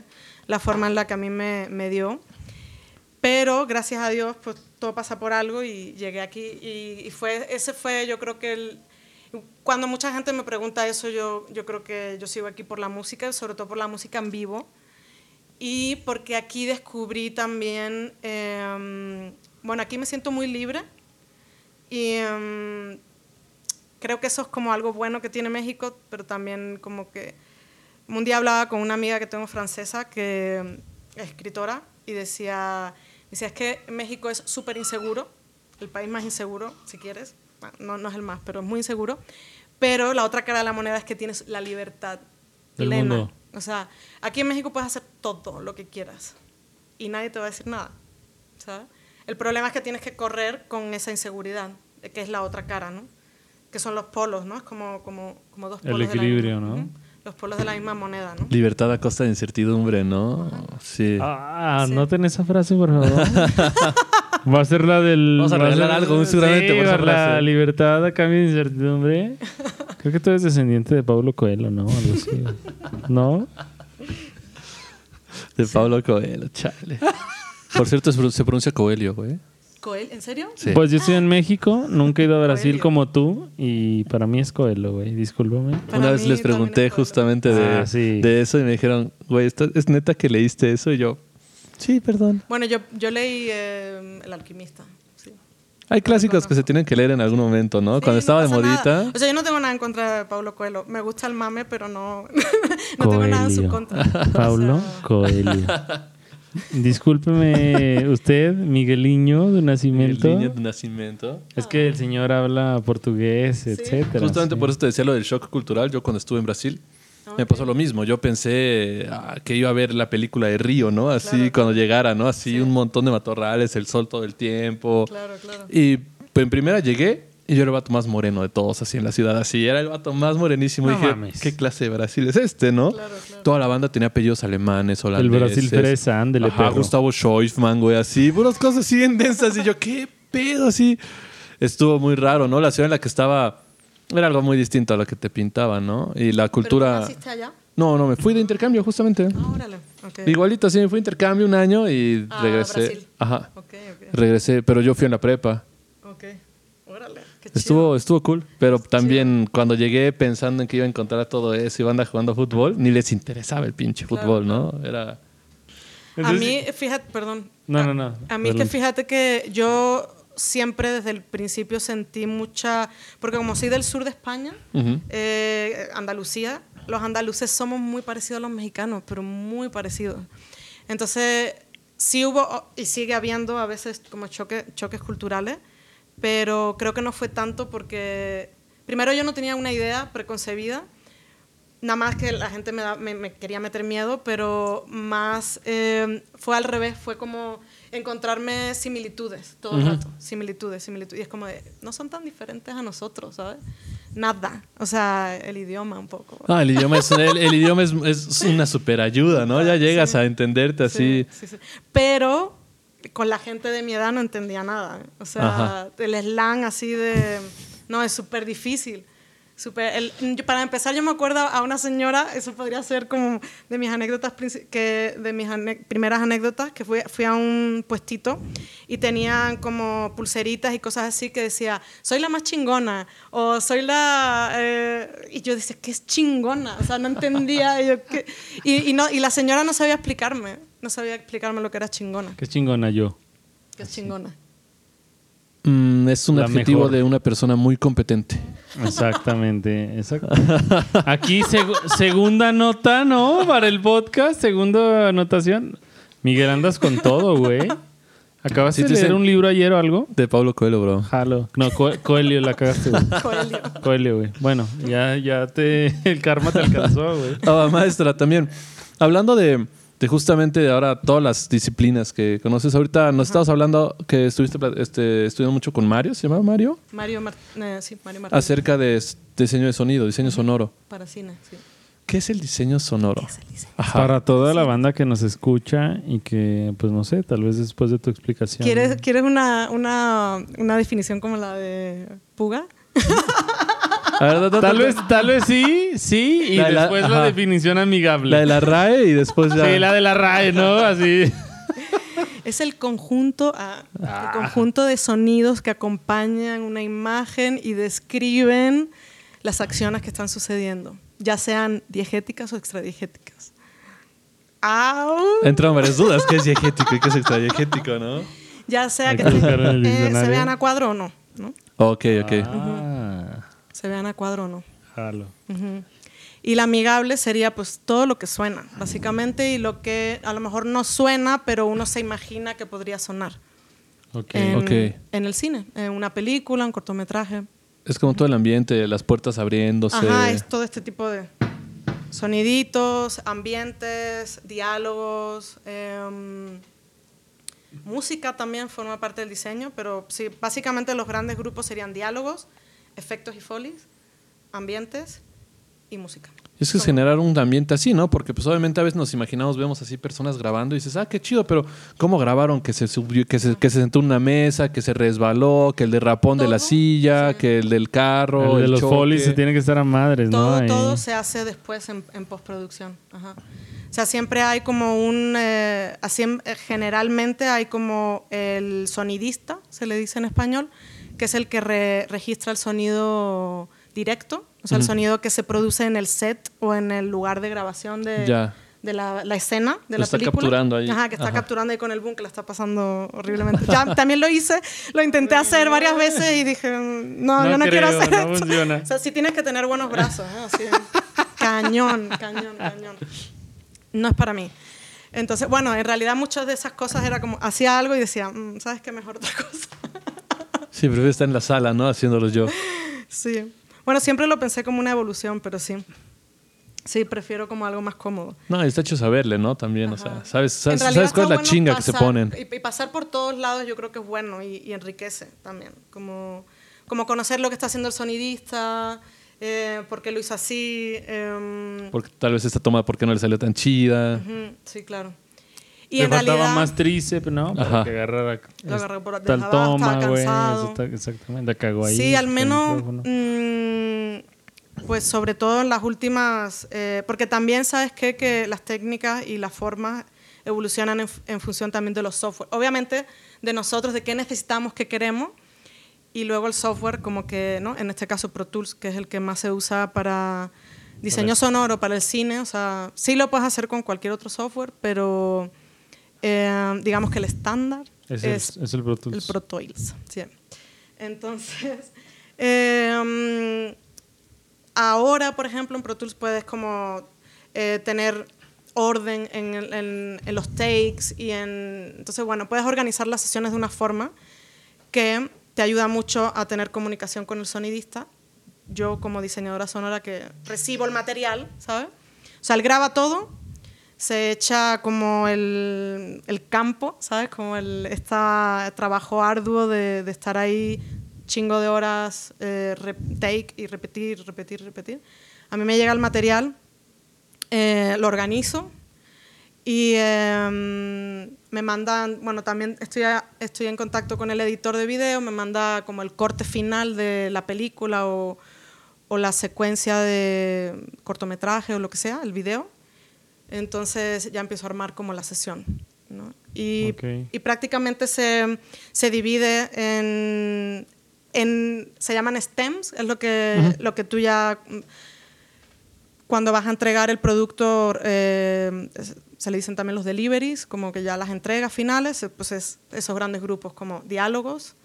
la forma en la que a mí me, me dio. Pero gracias a Dios, pues todo pasa por algo y llegué aquí y, y fue, ese fue, yo creo que el, cuando mucha gente me pregunta eso, yo, yo creo que yo sigo aquí por la música, sobre todo por la música en vivo. Y porque aquí descubrí también, em, bueno, aquí me siento muy libre y em, creo que eso es como algo bueno que tiene México, pero también como que un día hablaba con una amiga que tengo francesa que em, es escritora y decía, decía es que México es súper inseguro, el país más inseguro, si quieres, Bueno, no, no es el más, pero es muy inseguro, pero la otra cara de la moneda es que tienes la libertad Del plena. mundo. O sea, aquí en México puedes hacer todo lo que quieras y nadie te va a decir nada. ¿sabes? El problema es que tienes que correr con esa inseguridad, que es la otra cara, ¿no? Que son los polos, ¿no? Es como, como, como dos El polos. de la equilibrio, ¿no? Los polos de la misma moneda, ¿no? Libertad a costa de incertidumbre, ¿no? Sí. Ah, Sí. anoten esa frase, por favor. [LAUGHS] Va a ser la del. Vamos a regalar ser- algo, seguramente, Sí, por esa la frase. libertad a cambio de incertidumbre. [LAUGHS] Creo que tú eres descendiente de Pablo Coelho, ¿no? Algo así. ¿No? De Pablo Coelho, chale. Por cierto, se pronuncia Coelho, güey. Coel, ¿En serio? Sí. Pues yo estoy en México, nunca he ido a Brasil como tú y para mí es Coelho, güey. Discúlpame. Para Una vez les pregunté justamente de, Ah, sí. de eso y me dijeron, güey, ¿esto- ¿es neta que leíste eso? Y yo, sí, perdón. Bueno, yo, yo leí eh, El alquimista. Hay clásicos que se tienen que leer en algún momento, ¿no? Sí, Cuando no estaba de pasa nada. modita. O sea, yo no tengo nada en contra de Pablo Coelho. Me gusta el mame, pero no, [LAUGHS] no tengo nada en su Coelho. contra. Pablo O sea, Coelho. [LAUGHS] Discúlpeme usted, Migueliño de nacimiento. niño de nacimiento. Es que el señor habla portugués, etcétera. Justamente sí. por eso te decía lo del shock cultural. Yo cuando estuve en Brasil me pasó lo mismo. Yo pensé ah, que iba a ver la película de Río, ¿no? Así Claro. cuando llegara, ¿no? Así Sí. un montón de matorrales, el sol todo el tiempo. Claro, claro. Y pues, en primera llegué y yo era el vato más moreno de todos, así en la ciudad, así. Era el vato más morenísimo. No y dije, mames. ¿qué clase de Brasil es este, no? Claro, claro. Toda la banda tenía apellidos alemanes, El holandeses. Brasil fresa, ándele, Ajá, perro. Gustavo Schoifman, güey, así. Puras cosas así bien densas. Y yo, ¿qué pedo? Así. Estuvo muy raro, ¿no? La ciudad en la que estaba era algo muy distinto a lo que te pintaban, ¿no? Y la ¿Pero tú cultura... naciste allá? No, no, me fui de intercambio justamente. Ah, órale. ok. Igualito, sí, me fui de intercambio un año y Ah, regresé. Brasil. Ajá. Ok, ok. Regresé, pero yo fui en la prepa. Ok. Órale. Qué chido. Estuvo, estuvo cool, pero también cuando llegué pensando en que iba a encontrar todo eso y banda jugando fútbol, ni les interesaba el pinche Claro, fútbol, ¿no? Era... A mí, fíjate, perdón. No, no, no. A mí es que Perdón. fíjate que yo siempre desde el principio sentí mucha, porque como soy del sur de España, Ujú. eh, Andalucía, los andaluces somos muy parecidos a los mexicanos, pero muy parecidos. Entonces, sí hubo y sigue habiendo a veces como choque, choques culturales, pero creo que no fue tanto porque, primero yo no tenía una idea preconcebida, nada más que la gente me, da- me- me quería meter miedo, pero más eh, fue al revés, fue como encontrarme similitudes todo el rato, similitudes, similitudes, y es como de, no son tan diferentes a nosotros, ¿sabes? Nada, o sea, el idioma un poco. Ah, el idioma es, el, el idioma es, es una super ayuda, ¿no? Ya llegas a entenderte así. Sí, sí, sí. Pero con la gente de mi edad no entendía nada. O sea, Ajá. el slang así de... No, es súper difícil. Súper- el- yo- para empezar, yo me acuerdo a una señora, eso podría ser como de mis anécdotas, que, de mis primeras anécdotas, que fui, fui a un puestito y tenían como pulseritas y cosas así que decía, soy la más chingona, o soy la... eh, y yo decía, ¿qué es chingona? O sea, no entendía. y, yo. Y, y no, y la señora no sabía explicarme, no sabía explicarme lo que era chingona. Qué chingona yo. ¿Qué es chingona? Mm, es un La adjetivo mejor. de una persona muy competente. Exactamente, exacto. Aquí segu- segunda nota, ¿no? Para el podcast, segunda anotación. Miguel, andas con todo, güey. ¿Acabas Sí, de leer un libro ayer o algo? De Pablo Coelho, bro. Jalo. No, Co- Coelho la cagaste, güey. [LAUGHS] Coelho. Coelho, güey. Bueno, ya, ya te... El karma te alcanzó, güey. Ah, maestra, también. Hablando de, de justamente de ahora todas las disciplinas que conoces. Ahorita nos estabas hablando que estuviste este, estudiando mucho con Mario, ¿se llama Mario? Mario, Mar- eh, sí, Mario Martínez. Acerca de diseño de sonido, diseño sonoro. Para cine, sí. ¿Qué es el diseño sonoro? Para toda la banda que nos escucha y que, pues no sé, tal vez después de tu explicación. ¿Quieres, ¿quieres una, una, una definición como la de Puga? [LAUGHS] Ver, Tal vez, tal vez sí, sí, y La de la- después la, definición amigable. La de la RAE y después ya. Sí, la de la RAE, ¿no? Así. [LAUGHS] Es el conjunto, ah, el conjunto de sonidos que acompañan una imagen y describen las acciones que están sucediendo, ya sean diegéticas o extradiegéticas. ¡Au! Entran varias dudas. ¿Qué es diegético y qué es extradiegético, no? Ya sea que eh, se diccionario. vean a cuadro o no, ¿no? Ok, ok. Ah, Se vean a cuadro o no. jalo. Ujú. Y la amigable sería pues todo lo que suena, básicamente, y lo que a lo mejor no suena, pero uno se imagina que podría sonar Ok. en, Ok. en el cine, en una película, un cortometraje. Es como todo el ambiente, las puertas abriéndose. Ajá, es todo este tipo de soniditos, ambientes, diálogos, em, música también forma parte del diseño, pero sí, básicamente los grandes grupos serían diálogos, efectos y folies, ambientes y música. Y es que es generar un ambiente así, ¿no? Porque pues obviamente a veces nos imaginamos, vemos así personas grabando y dices, ah, qué chido, pero ¿cómo grabaron? Que se subió, que se, que se sentó en una mesa, que se resbaló, que el derrapón de la Todo, silla, sí. que el del carro, El de el los choque. folies se tiene que estar a madres, ¿no? Todo, Ahí. todo se hace después en, en postproducción. Ajá. O sea, siempre hay como un... eh, así eh, generalmente hay como el sonidista, se le dice en español, que es el que re- registra el sonido directo, o sea, el sonido que se produce en el set o en el lugar de grabación de, Ya. de la, la escena de Lo la está película. capturando ahí. Ajá, que está Ajá. capturando ahí con el boom que la está pasando horriblemente. Ya, también lo hice, lo intenté hacer varias veces y dije, mm, no, No yo no quiero creo, hacer no esto. funciona. O sea, sí tienes que tener buenos brazos, ¿eh? Así, cañón, cañón, cañón. No es para mí. Entonces, bueno, en realidad muchas de esas cosas era como, hacía algo y decía, "Mm, ¿sabes qué? Mejor otra cosa. Sí, prefiero estar en la sala, ¿no? Haciéndolo yo. Sí. Bueno, siempre lo pensé como una evolución, pero sí. Sí, prefiero como algo más cómodo. No, y está hecho saberle, ¿no? También, o sea, ¿sabes, sabes, sabes cuál es la bueno chinga que se pasar- ponen? Y, y pasar por todos lados yo creo que es bueno y, y enriquece también. Como, como conocer lo que está haciendo el sonidista, eh, por qué lo hizo así. em, Porque tal vez esta toma, ¿por qué no le salió tan chida? ujú, sí, claro. Y Le en faltaba realidad, más tríceps, ¿no? Para Ajá. que agarrara Lo agarró por tal toma, güey. Exactamente, la cagó ahí. Sí, al menos, mm, pues sobre todo en las últimas, eh, porque también sabes qué? que las técnicas y las formas evolucionan en, en función también de los software. Obviamente de nosotros, de qué necesitamos, qué queremos, y luego el software como que, ¿no? En este caso Pro Tools, que es el que más se usa para diseño sonoro, para el cine, o sea, sí lo puedes hacer con cualquier otro software, pero eh, digamos que el estándar Es, es el, es el Pro Tools. el Pro Tools, sí. Entonces, [LAUGHS] eh, ahora, por ejemplo, en Pro Tools puedes como eh, tener orden en, en- en los takes y en... Entonces, bueno, puedes organizar las sesiones de una forma que te ayuda mucho a tener comunicación con el sonidista. Yo como diseñadora sonora que recibo el material, ¿sabes? O sea, él graba todo, se echa como el, el campo, ¿sabes? Como el este trabajo arduo de, de estar ahí chingo de horas, eh, take y repetir, repetir, repetir. A mí me llega el material, eh, lo organizo y eh, me mandan, bueno, también estoy, estoy en contacto con el editor de video, me manda como el corte final de la película o, o la secuencia de cortometraje o lo que sea, el video. Entonces ya empiezo a armar como la sesión. ¿no? Y, prácticamente se, se divide en, en, se llaman stems, es lo que, lo que tú ya, cuando vas a entregar el producto, eh, se le dicen también los deliveries, como que ya las entregas finales, eh, pues es esos grandes grupos como diálogos,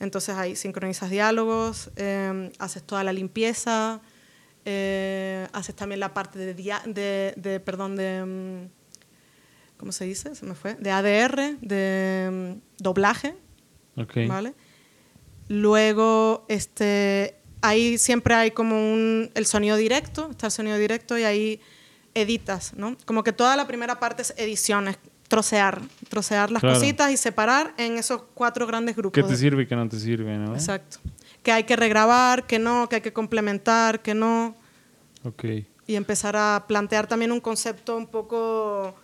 entonces ahí sincronizas diálogos, eh, haces toda la limpieza, eh, haces también la parte de, dia- de, de, perdón, de, mm, ¿cómo se dice? Se me fue, de ADR, de mm, doblaje, Ok. ¿vale? Luego, este, ahí siempre hay como un, el sonido directo, está el sonido directo y ahí editas, ¿no? Como que toda la primera parte es ediciones, trocear, trocear las Claro. cositas y separar en esos cuatro grandes grupos. ¿Qué te sirve y qué no te sirve, no? Exacto. Que hay que regrabar, que no, que hay que complementar, que no. Ok. Y empezar a plantear también un concepto un poco,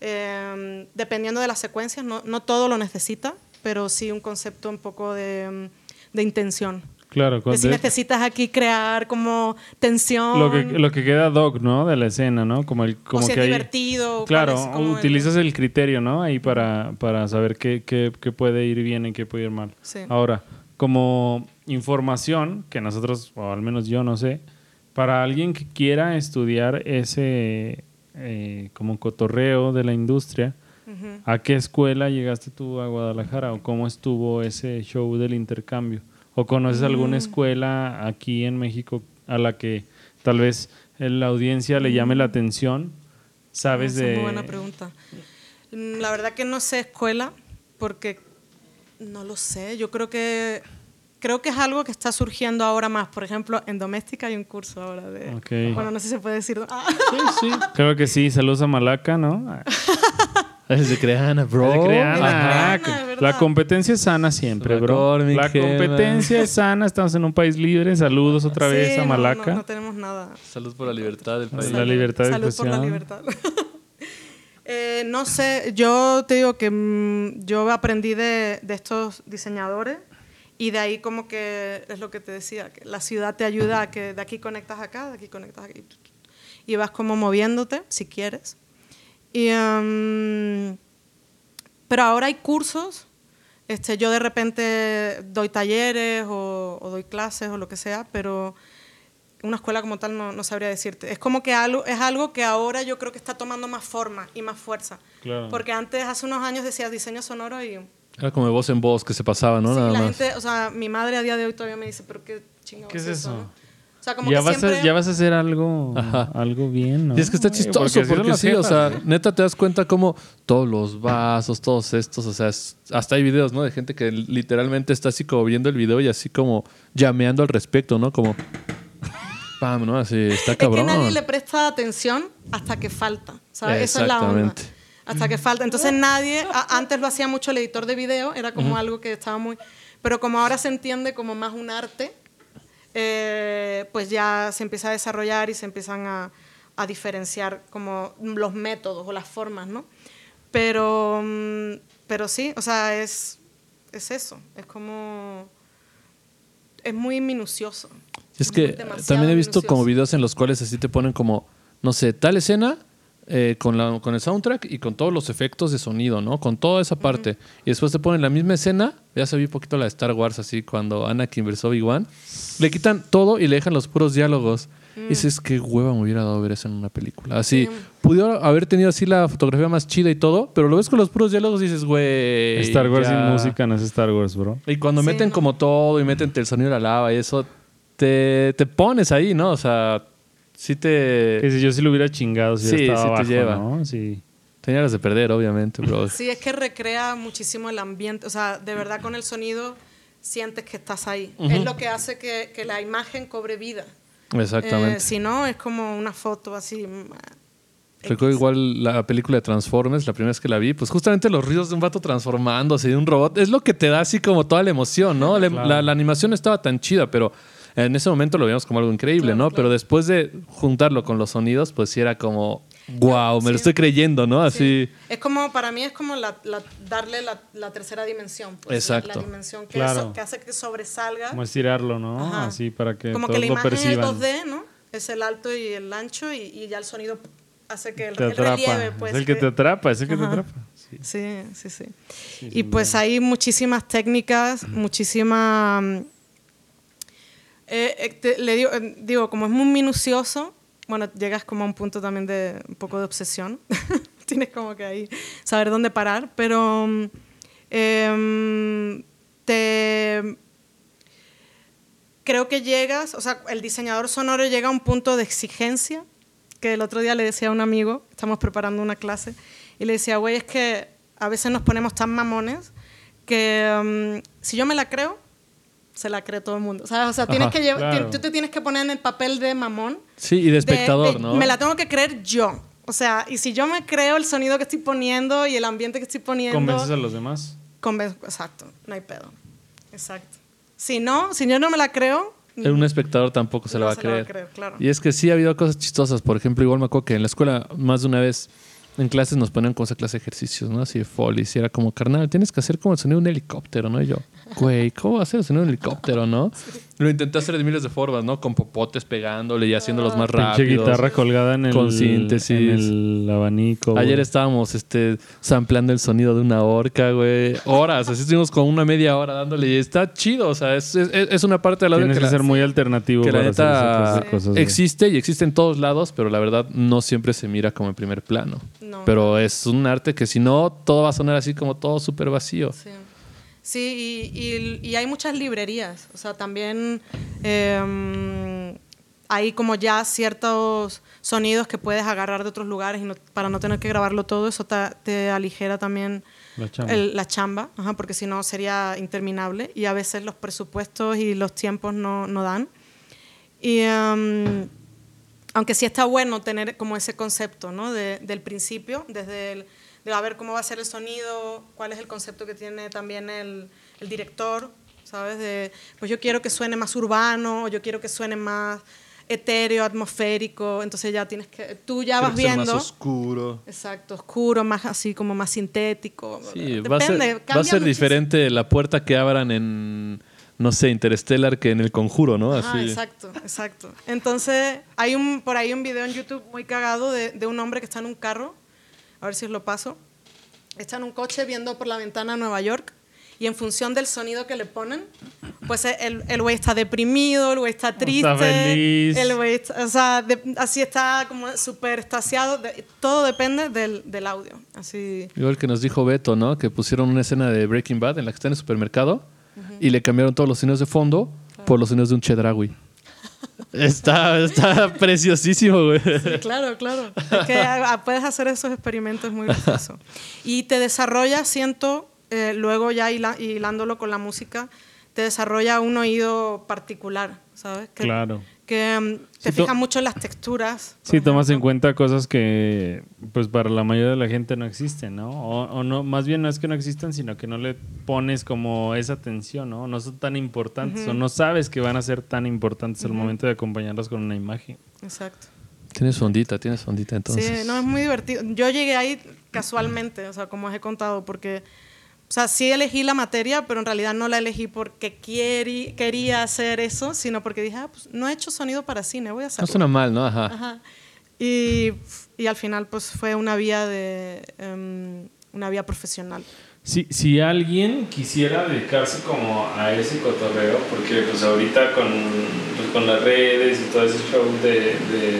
eh, dependiendo de las secuencias, no, no todo lo necesita, pero sí un concepto un poco de, de intención. Claro, cuando- si necesitas aquí crear como tensión. lo que, lo que queda doc, ¿no? De la escena, ¿no? Como el como o si que es hay- divertido. Claro, es como el- utilizas el criterio, ¿no? Ahí para, para saber qué, qué- qué puede ir bien y qué puede ir mal. Sí. Ahora, como información, que nosotros, o al menos yo no sé, para alguien que quiera estudiar ese eh, como cotorreo de la industria. ¿a qué escuela llegaste tú a Guadalajara? ¿O cómo estuvo ese show del intercambio? ¿O conoces Mm. alguna escuela aquí en México a la que tal vez la audiencia le llame la atención? ¿Sabes de...? Es muy buena pregunta. Mm, La verdad que no sé escuela, porque no lo sé. Yo creo que creo que es algo que está surgiendo ahora más. Por ejemplo, en doméstica hay un curso ahora de. Bueno, no sé si se puede decir. Ah, Sí, sí. Creo que sí. Saludos a Malaca, ¿no? [LAUGHS] Es de Creana, bro. De Creana. La competencia es sana siempre, bro. La competencia es sana. Estamos en un país libre. Saludos otra sí, vez a Malaca. No, no tenemos nada. Salud por la libertad del La país. Salud- libertad de Salud por la expresión. libertad. [LAUGHS] Eh, no sé, yo te digo que mm, yo aprendí de, de estos diseñadores y de ahí como que es lo que te decía, que la ciudad te ayuda a que de aquí conectas acá, de aquí conectas aquí. Y vas como moviéndote, si quieres. Y, em, pero ahora hay cursos. Este, yo de repente doy talleres o, o doy clases o lo que sea, pero una escuela como tal no, no sabría decirte. Es como que algo, es algo que ahora yo creo que está tomando más forma y más fuerza. Claro. Porque antes, hace unos años, decías diseño sonoro y Era como de voz en voz que se pasaba, ¿no? sí, Nada la más. gente, o sea, mi madre a día de hoy todavía me dice, pero qué chingado ¿Qué es eso? no?". O sea, como Ya que vas, siempre... a, ya vas a hacer algo, Ajá. algo bien, ¿no? Y es que está Oye, chistoso así son porque, las sí, o sea, ¿eh? neta te das cuenta como todos los vasos, todos estos, o sea, es- hasta hay videos, ¿no? De gente que literalmente está así como viendo el video y así como llameando al respecto, ¿no? Como, pam, ¿no? Así, está Es que cabrón. nadie le presta atención hasta que falta, ¿sabes? Esa es la onda. Hasta que falta. Entonces nadie, a- antes lo hacía mucho el editor de video, era como algo que estaba muy... Pero como ahora se entiende como más un arte, eh, pues ya se empieza a desarrollar y se empiezan a, a diferenciar como los métodos o las formas, ¿no? Pero, mm, pero sí, o sea, es, es eso, es como... Es muy minucioso. Es que también he visto como videos en los cuales así te ponen como, no sé, tal escena eh, con, la, con el soundtrack y con todos los efectos de sonido, ¿no? Con toda esa parte. Y después te ponen la misma escena, ya se vi un poquito la de Star Wars así, cuando Anakin versus Obi-Wan, le quitan todo y le dejan los puros diálogos. Y dices, qué hueva me hubiera dado ver eso en una película. Así, Mm. Sí. pudiera haber tenido así la fotografía más chida y todo, pero lo ves con los puros diálogos y dices, güey. Star Wars ya". sin música no es Star Wars, bro. Y cuando Sí, meten no. como todo y meten el sonido de la lava y eso, te, te pones ahí, ¿no? O sea, sí Que te... si yo sí lo hubiera chingado si Sí, estaba sí te abajo, lleva. ¿no? Sí. Tenías ganas de perder, obviamente, bro. [LAUGHS] Sí, es que recrea muchísimo el ambiente. O sea, de verdad con el sonido sientes que estás ahí. Es lo que hace que, que la imagen cobre vida. Exactamente. Eh, si no, es como una foto así. mm, Recuerdo igual la película de Transformers, la primera vez que la vi, pues justamente los ruidos de un vato transformándose, de un robot, es lo que te da así como toda la emoción, ¿no? La, Claro. la- la animación estaba tan chida, pero en ese momento lo veíamos como algo increíble, Claro, ¿no? claro. Pero después de juntarlo con los sonidos, pues sí era como, wow, me lo sí. estoy creyendo, ¿no? Así... Sí. Es como, para mí es como la- la- darle la, la tercera dimensión. pues, la- La, Exacto. dimensión que, Claro. eso- que hace que sobresalga. Como estirarlo, ¿no? Ajá. Así para que como todos que la lo imagen perciban. es 2D, ¿no? Es el alto y el ancho y, y ya el sonido hace que el, Te el atrapa. relieve, pues. es el que te atrapa, es el que te atrapa. Sí. Sí, sí, sí. y pues hay muchísimas técnicas, muchísima... eh, eh, te- le digo, eh, digo, como es muy minucioso, bueno, llegas como a un punto también de un poco de obsesión. [LAUGHS] Tienes como que ahí saber dónde parar, pero em, te creo que llegas, o sea, el diseñador sonoro llega a un punto de exigencia que el otro día le decía a un amigo, estamos preparando una clase, y le decía, güey, es que a veces nos ponemos tan mamones que mm, si yo me la creo, se la cree todo el mundo. ¿sabes? O sea, tienes Ajá, que llevar, claro. tú te tienes que poner en el papel de mamón. Sí, y de espectador, de- ¿no? Me la tengo que creer yo. O sea, y si yo me creo el sonido que estoy poniendo y el ambiente que estoy poniendo. ¿Convences a los demás? conven- Exacto, no hay pedo. Exacto. Si no, si yo no me la creo. Un espectador tampoco se no la va a creer. claro. Y es que sí ha habido cosas chistosas. Por ejemplo, igual me acuerdo que en la escuela más de una vez en clases nos ponían como esa clase de ejercicios, ¿no? Así de foley. Y era como, carnal, tienes que hacer como el sonido de un helicóptero, ¿no? Y yo, güey, ¿cómo ser el sonido de un helicóptero, no? Lo intenté hacer de miles de formas, ¿no? Con popotes pegándole y haciéndolos más Pinche rápidos. guitarra colgada en el, Con síntesis. en el abanico. Ayer güey. estábamos este, sampleando el sonido de una orca, güey. Horas, así estuvimos con una media hora dándole. Y está chido, o sea, es, es, es una parte del audio Tienes que, que, la- ser muy alternativo que la para hacer esa clase neta de cosas. existe y existe en todos lados, pero la verdad no siempre se mira como en primer plano. No. Pero es un arte que si no, todo va a sonar así como todo súper vacío. Sí, Sí, y, y- y hay muchas librerías. O sea, también eh, hay como ya ciertos sonidos que puedes agarrar de otros lugares y no- para no tener que grabarlo todo. Eso te, te aligera también La chamba. el- la chamba, ajá, porque si no sería interminable. Y a veces los presupuestos y los tiempos no, no dan. Y em, aunque sí está bueno tener como ese concepto, ¿no? De- del principio, desde el, de a ver cómo va a ser el sonido, cuál es el concepto que tiene también el, el director, ¿sabes? De, pues yo quiero que suene más urbano, o yo quiero que suene más etéreo, atmosférico, entonces ya tienes que, tú ya vas viendo. oscuro. Exacto, oscuro, más así como más sintético. Sí, va a ser, va a ser diferente la puerta que abran en, no sé, Interstellar que en El Conjuro, ¿no? Así. exacto, exacto. Entonces, hay un, por ahí un video en YouTube muy cagado de, de un hombre que está en un carro, a ver si os lo paso, está en un coche viendo por la ventana a Nueva York y en función del sonido que le ponen, pues el el güey está deprimido, el güey está triste, feliz. el güey está- o sea, de- así está como súper estasiado, de- todo depende del, del audio, así... Igual que nos dijo Beto, ¿no? Que pusieron una escena de Breaking Bad en la que está en el supermercado y le cambiaron todos los sonidos de fondo por los sonidos de un Chedraui. Está, está preciosísimo, güey. Sí, claro, claro. Es que ah, puedes hacer esos experimentos muy graciosos. Y te desarrolla, siento, eh, luego ya hilándolo con la música, te desarrolla un oído particular, ¿sabes? Que, Claro. Que mm, te Sí, fijas mucho en las texturas. Sí, tomas en cuenta cosas que, pues, para la mayoría de la gente no existen, ¿no? O, o no, más bien no es que no existan, sino que no le pones como esa atención, ¿no? No son tan importantes o no sabes que van a ser tan importantes al momento de acompañarlos con una imagen. Exacto. Tienes ondita, tienes ondita entonces. Sí, no, es muy divertido. Yo llegué ahí casualmente, o sea, como os he contado, porque, o sea, sí elegí la materia, pero en realidad no la elegí porque quieri- quería hacer eso, sino porque dije, ah, pues no he hecho sonido para cine, voy a No hacerlo. suena mal, ¿no? Ajá. Ajá. Y, y al final, pues fue una vía de, em, una vía profesional. Si, si alguien quisiera dedicarse como a ese cotorreo, porque pues ahorita con, pues, con las redes y todo ese show de, de,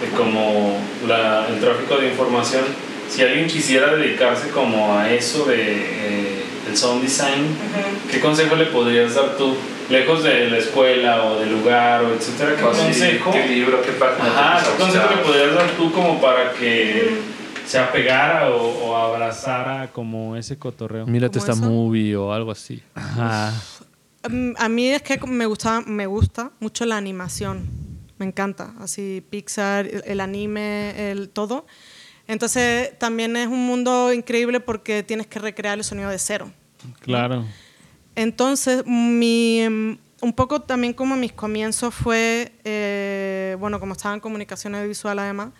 de como la- el tráfico de información, si alguien quisiera dedicarse como a eso de eh, el sound design, ¿qué consejo le podrías dar tú? Lejos de la escuela o del lugar o etcétera, ¿qué consejo? ¿Qué libro? ¿Qué página? Ajá, ¿qué consejo le podrías dar tú como para que se apegara o, o abrazara como ese cotorreo? Mírate ¿Cómo esta eso? movie o algo así. Ajá. Mm, A mí es que me gusta, me gusta mucho la animación. Me encanta. Así Pixar, el, el anime, el todo. Entonces también es un mundo increíble porque tienes que recrear el sonido de cero. Claro. Entonces, mi, mm, un poco también como mis comienzos fue, eh, bueno, como estaba en comunicación audiovisual además,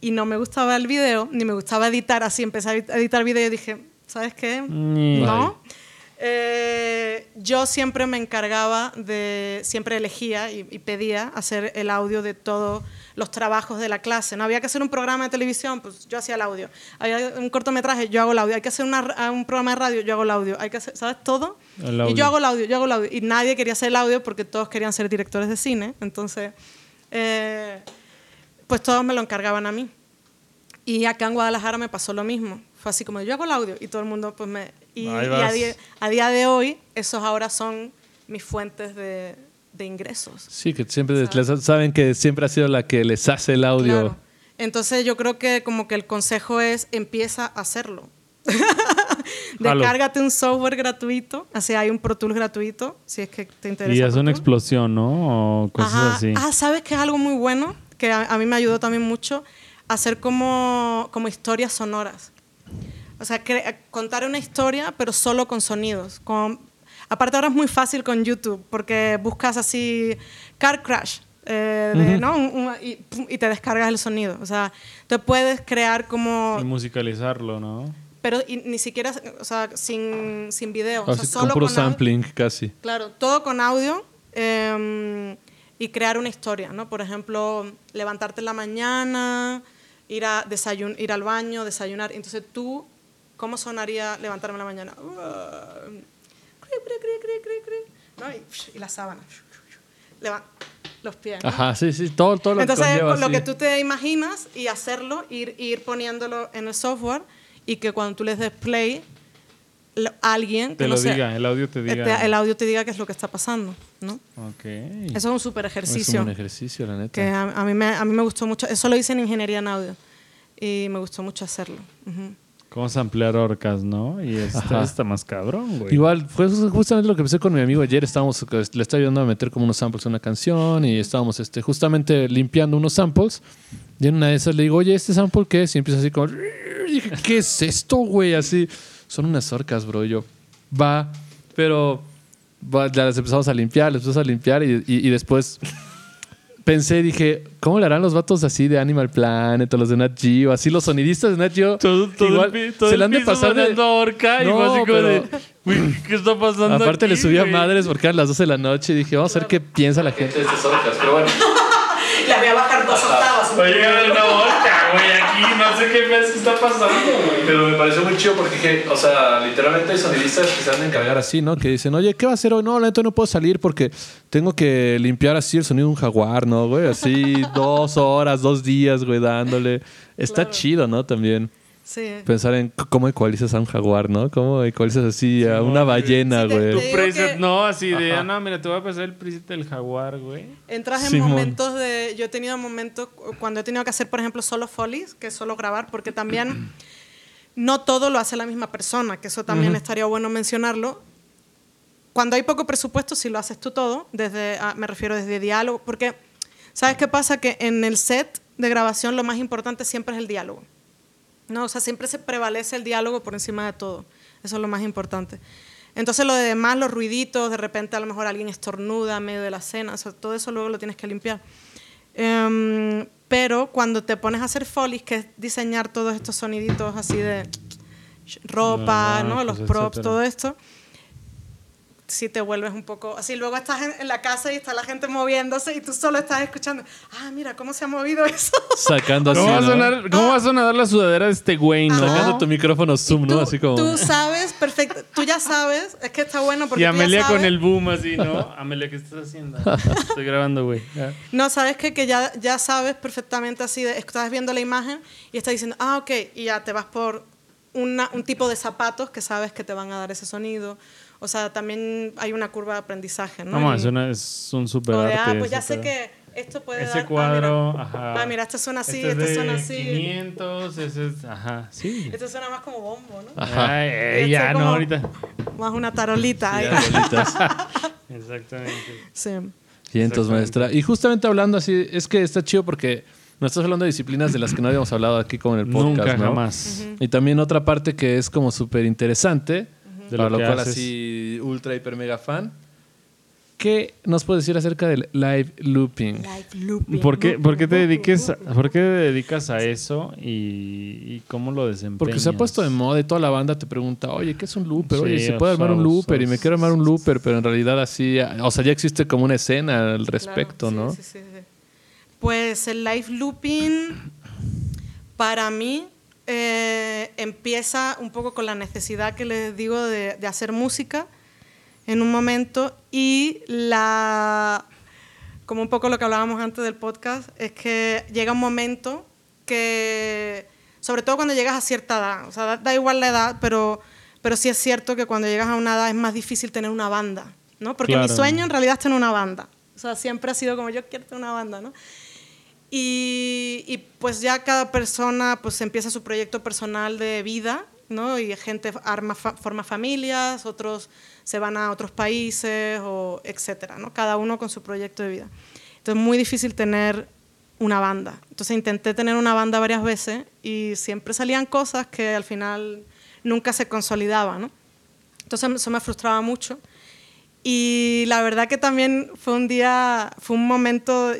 y no me gustaba el video, ni me gustaba editar así, empecé a edit- a editar video y dije, ¿sabes qué? Ni- No. Eh, yo siempre me encargaba de, siempre elegía y, y pedía hacer el audio de todos los trabajos de la clase. No había que hacer un programa de televisión, pues yo hacía el audio. Había un cortometraje, yo hago el audio. Hay que hacer una un programa de radio, yo hago el audio. Hay que hacer, ¿sabes? Todo. El Y yo hago el audio, yo hago el audio. Y nadie quería hacer el audio porque todos querían ser directores de cine. Entonces, eh, pues todos me lo encargaban a mí. Y acá en Guadalajara me pasó lo mismo. Fue así como yo hago el audio y todo el mundo pues me... Y, y a, día, a día de hoy, esos ahora son mis fuentes de, de ingresos. Sí, que siempre les- saben que siempre ha sido la que les hace el audio. Claro. Entonces yo creo que como que el consejo es empieza a hacerlo. [LAUGHS] Descárgate un software gratuito, así hay un Pro Tools gratuito, si es que te interesa. Y es una explosión, ¿no? O cosas Ajá. así. Ah, ¿sabes que es algo muy bueno? Que a, a mí me ayudó también mucho, hacer como, como historias sonoras. O sea, contar una historia, pero solo con sonidos. Con, aparte ahora es muy fácil con YouTube, porque buscas así car crash, eh, de- ¿no? Un- un- y, pum, y te descargas el sonido. O sea, te puedes crear como... Y musicalizarlo, ¿no? Pero y ni siquiera, o sea, sin, sin video. O sea, Así, solo con puro con audio. sampling casi. Claro, todo con audio eh, y crear una historia, ¿no? Por ejemplo, levantarte en la mañana, ir, a desayun ir al baño, desayunar. Entonces tú, ¿cómo sonaría levantarme en la mañana? Uh, ¿no? y, y la sábana. Leva- los pies. ¿no? Ajá, sí, sí, todo, todo lo Entonces, que con lo que tú te imaginas y hacerlo, ir, ir poniéndolo en el software y que cuando tú les des play, alguien... que Te no lo sea- diga, el audio te diga. este, el audio te diga qué es lo que está pasando, ¿no? Ok. Eso es un súper Es ejercicio un buen ejercicio, la neta. que a, a mí me, a mí me gustó mucho. Eso lo hice en ingeniería en audio y me gustó mucho hacerlo. Ujú. Cómo samplear orcas, ¿no? Y [LAUGHS] Ajá. está más cabrón, güey. Igual, fue justamente lo que empecé con mi amigo ayer. Estábamos, le estaba ayudando a meter como unos samples a una canción y estábamos este, justamente limpiando unos samples. Y en una de esas le digo, oye, ¿este sample qué es? Y empieza así como, y dije, ¿qué es esto, güey? Así, son unas orcas, bro. Y yo, va, pero va, las empezamos a limpiar, las empezamos a limpiar y, y- y después pensé, dije, ¿cómo le harán los vatos así de Animal Planet o los de Nat Geo? Así los sonidistas de Nat Geo. todo, todo igual el, todo se le han de pasar de... orca No, fue así como pero- de, güey, ¿qué está pasando Aparte le aquí, subí a madres porque eran las 12 de la noche y dije, vamos a ver qué piensa la gente de estas orcas. Pero bueno, [LAUGHS] Le voy a bajar dos octavas. Oye, a aquí no sé qué que está pasando, güey. pero me pareció muy chido porque dije, o sea, literalmente hay sonidistas que se han de encargar así, ¿no? Que dicen, oye, ¿qué va a hacer hoy? No, la neta no puedo salir porque tengo que limpiar así el sonido de un jaguar, ¿no, güey? Así [LAUGHS] dos horas, dos días, güey, dándole. Está Claro. chido, ¿no? También Sí. pensar en cómo ecualizas a un jaguar, ¿no? Cómo ecualizas así a una ballena, Sí, güey. Tu preset, que- no, así de, Ajá. no, mira, te voy a pasar el preset del jaguar, güey. Entras en Simón. momentos de... Yo he tenido momentos cu- cuando he tenido que hacer, por ejemplo, solo folies, que es solo grabar, porque también [CLEARS THROAT] no todo lo hace la misma persona, que eso también estaría bueno mencionarlo. Cuando hay poco presupuesto, si lo haces tú todo, desde, ah, me refiero desde diálogo, porque ¿sabes qué pasa? Que en el set de grabación lo más importante siempre es el diálogo. No, o sea, siempre se prevalece el diálogo por encima de todo. Eso es lo más importante. Entonces, lo de demás, los ruiditos, de repente a lo mejor alguien estornuda en medio de la escena, o sea, todo eso luego lo tienes que limpiar. Em, pero cuando te pones a hacer folies, que es diseñar todos estos soniditos así de [TSK] ropa, Los ¿no? los bancos, props, etcétera. todo esto, si te vuelves un poco así. Luego estás en, en la casa y está la gente moviéndose y tú solo estás escuchando, ah, mira, ¿cómo se ha movido eso? [LAUGHS] Sacando así, ¿Cómo, va a sonar, ¿Cómo va a sonar la sudadera de este güey, no? Sacando tu micrófono zoom, tú, ¿no? Así como... tú sabes perfecto, tú ya sabes, es que está bueno porque Y tú ya Amelia con el boom así, ¿no? [LAUGHS] Amelia, ¿qué estás haciendo? [LAUGHS] Estoy grabando, güey. No, sabes que, que ya, ya sabes perfectamente así, de, estás viendo la imagen y estás diciendo, ah, ok, y ya te vas por una- un tipo de zapatos que sabes que te van a dar ese sonido. O sea, también hay una curva de aprendizaje, ¿no? Vamos, Y- es, una- es un super arte. ah, pues ya sé que esto puede Ese dar... cuadro, ah, mira, ajá. Ah, mira, este suena así, Este, este, es de suena así. 500, ese es, ajá, sí. Este suena más como bombo, ¿no? Ajá. Ay, eh, Este ya, no, ahorita. Más una tarolita ahí. Bolitas. [LAUGHS] Exactamente. Sí. Cientos, maestra. Y justamente hablando así, es que está chido porque nos estás hablando de disciplinas de las que no habíamos hablado aquí como en el podcast, Nunca, ¿no? jamás. Y también otra parte que es como súper interesante, De para lo lo que cual haces. así ultra, hiper, mega fan. ¿Qué nos puedes decir acerca del live looping? Live looping. ¿Por qué, por qué te Looping, dediques, looping. ¿Por qué te dedicas a eso y, y cómo lo desempeñas? Porque se ha puesto de moda y toda la banda te pregunta, oye, ¿qué es un looper? Sí, Oye, ¿se puede armar sea, un looper? Y me quiero armar un looper, pero en realidad así, o sea, ya existe como una escena al respecto, Claro, ¿no? sí, sí, sí. Pues el live looping, para mí, eh, empieza un poco con la necesidad que les digo de, de hacer música en un momento y la como un poco lo que hablábamos antes del podcast es que llega un momento que sobre todo cuando llegas a cierta edad o sea da, da igual la edad pero pero sí es cierto que cuando llegas a una edad es más difícil tener una banda no porque mi sueño en realidad es tener una banda. O sea siempre ha sido como yo quiero tener una banda no y, y, pues ya cada persona pues empieza su proyecto personal de vida ¿no? Y gente arma, forma familias, otros se van a otros países, o etcétera, ¿no? Cada uno con su proyecto de vida. Entonces es muy difícil tener una banda. Entonces intenté tener una banda varias veces y siempre salían cosas que al final nunca se consolidaban, ¿no? Entonces eso me frustraba mucho. Y la verdad que también fue un día, fue un momento,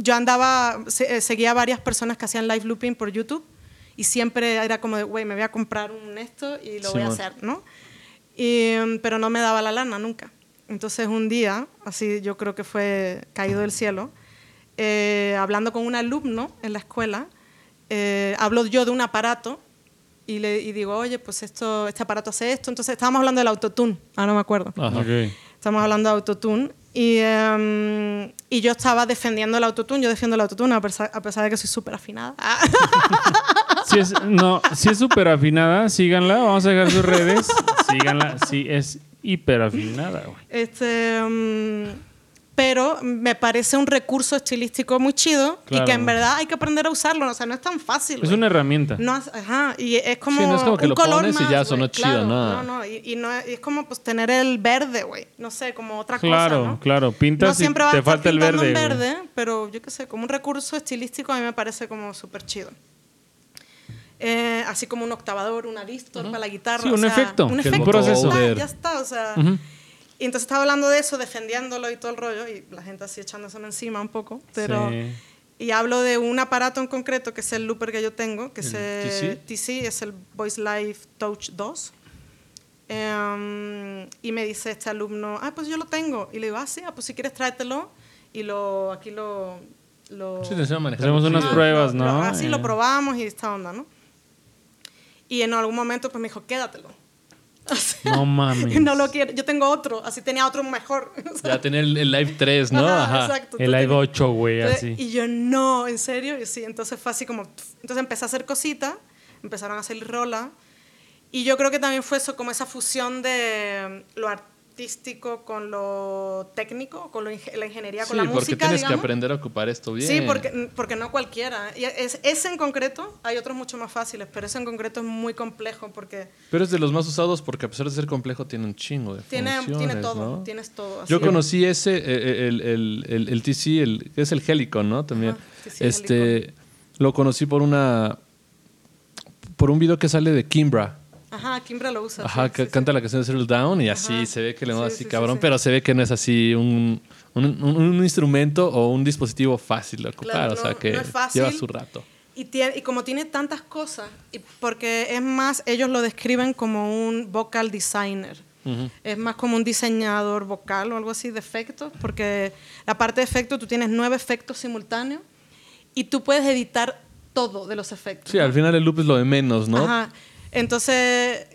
yo andaba, se- eh, seguía a varias personas que hacían live looping por YouTube y siempre era como de, güey, me voy a comprar un esto y lo voy a hacer, ¿no? Y, mm, pero no me daba la lana nunca. Entonces un día, así yo creo que fue caído del cielo, eh, hablando con un alumno en la escuela, eh, hablo yo de un aparato y le y digo, oye, pues esto, este aparato hace esto. Entonces estábamos hablando del autotune, ahora no me acuerdo. Ajá. Ok. Estamos hablando de autotune. Y, em, y yo estaba defendiendo el autotune. Yo defiendo el autotune a pesar, a pesar de que soy súper afinada. [LAUGHS] Si es, no, si es súper afinada, síganla. Vamos a dejar sus redes. Síganla. Sí, es hiper afinada, güey. Este, em, pero me parece un recurso estilístico muy chido y Claro. que en verdad hay que aprender a usarlo. O sea, no es tan fácil. Es güey. una herramienta. No, ajá, y es como, Sí, no es como que un lo color pones y más, ya güey, sonó chido, claro, ¿no? No, no, y, y no es, y es como pues tener el verde, güey. No sé, como otra Claro, cosa, ¿no? claro. No Pintas y siempre a te falta el verde. verde, pero yo qué sé, como un recurso estilístico a mí me parece como súper chido. Eh, así como un octavador, un aristor para la guitarra. Sí, o un sea, efecto, Un el efecto, ya proceso. está, ya está, o sea... Y entonces estaba hablando de eso, defendiéndolo y todo el rollo, y la gente así echándose encima un poco, pero... Sí. Y hablo de un aparato en concreto, que es el looper que yo tengo, que es ¿El el TC, es el Voice Live Touch 2. Em, y me dice este alumno, ah, pues yo lo tengo. Y le digo, ah, sí, ah, pues si quieres tráetelo. Y lo, aquí lo... lo Sí. Hacemos unas Ah, pruebas, lo- ¿no? así Eh. lo probamos y esta onda, ¿no? Y en algún momento pues me dijo, quédatelo. [LAUGHS] Así, No mames. [LAUGHS] no lo quiero, yo tengo otro, así tenía otro mejor. [LAUGHS] O sea, Ya tener el, el Live 3, ¿no? ajá, Ajá. exacto. El Live tenías- 8, güey, así. Y yo, no, ¿en serio? Y sí, entonces fue así como... Entonces empecé a hacer cositas, empezaron a salir rolas. Y yo creo que también fue eso, como esa fusión de lo artístico con lo técnico, con lo la ingeniería, Sí, con la porque música, tienes digamos. que aprender a ocupar esto bien. Sí, porque, porque no cualquiera. Y es, ese en concreto, hay otros mucho más fáciles, pero ese en concreto es muy complejo porque Pero es de los más usados porque a pesar de ser complejo tiene un chingo de tiene, funciones, tiene todo, ¿no? tienes todo. Yo así. conocí ese, eh, eh, el, el, el, el TC, el, es el Helicon, ¿no? También. Ajá, TC este, lo conocí por una, por un video que sale de Kimbra. Ajá, Kimbra lo usa. Ajá, sí, que sí, canta la canción de Settle Down y así Ajá. se ve que le sí, así sí, cabrón, pero se ve que no es así un, un, un- un instrumento o un dispositivo fácil de ocupar, Claro, o sea que no fácil. lleva su rato. Y, tiene, y como tiene tantas cosas, y porque es más, ellos lo describen como un vocal designer. Es más como un diseñador vocal o algo así de efectos, porque la parte de efectos, tú tienes nueve efectos simultáneos y tú puedes editar todo de los efectos. Sí, al final el loop es lo de menos, ¿no? Ajá. Entonces,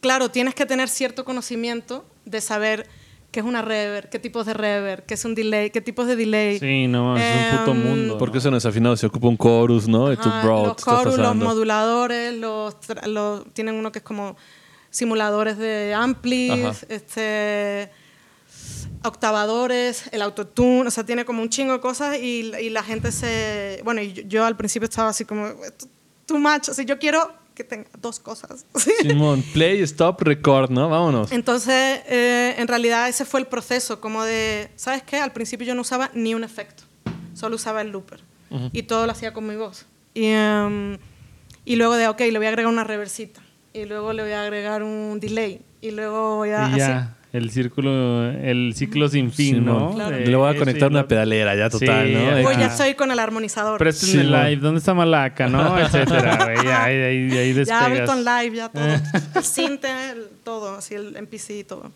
claro, tienes que tener cierto conocimiento de saber qué es una reverb, qué tipos de reverb, qué es un delay, qué tipos de delay. Sí, no, es un puto Em, mundo. Porque eso no es afinado, se ocupa un chorus, ¿no? Y tú, Ajá, bro, los te estás chorus, los moduladores, los, tra- los- tienen uno que es como simuladores de amplis, Ajá. este octavadores, el autotune, o sea, tiene como un chingo de cosas y, y la gente se... Bueno, y yo, yo al principio estaba así como, "Esto- too much, o sea, yo quiero que tenga dos cosas. Simón, [LAUGHS] play, stop, record, ¿no? Vámonos. Entonces, eh, en realidad ese fue el proceso, como de, ¿sabes qué? Al principio yo no usaba ni un efecto, solo usaba el looper y todo lo hacía con mi voz. Y, em, y luego de, ok, le voy a agregar una reversita y luego le voy a agregar un delay y luego voy a... Y así. Ya, el círculo, el ciclo sin fin, Simón. ¿no? Claro. De Le voy a conectar una pedalera ya total, Sí, ¿no? ya. X. ya estoy con el armonizador. Préstenme el Simón. live, ¿dónde está Malaca, no? [LAUGHS] Etcétera, güey, ya, ahí, ahí, ahí ya despegas. Ableton Live, ya todo. [LAUGHS] el synth, el- todo, así el MPC y todo.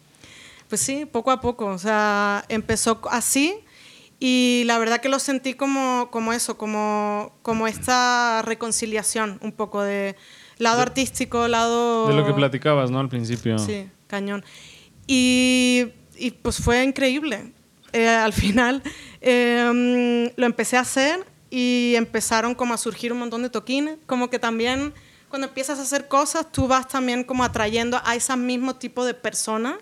Pues sí, poco a poco. O sea, empezó así y la verdad que lo sentí como, como eso, como, como esta reconciliación un poco de lado artístico, lado... De lo que platicabas, ¿no? Al principio. Sí, cañón. Y, pues fue increíble. Eh, al final eh, lo empecé a hacer y empezaron como a surgir un montón de toquines. Como que también cuando empiezas a hacer cosas, tú vas también como atrayendo a ese mismo tipo de personas.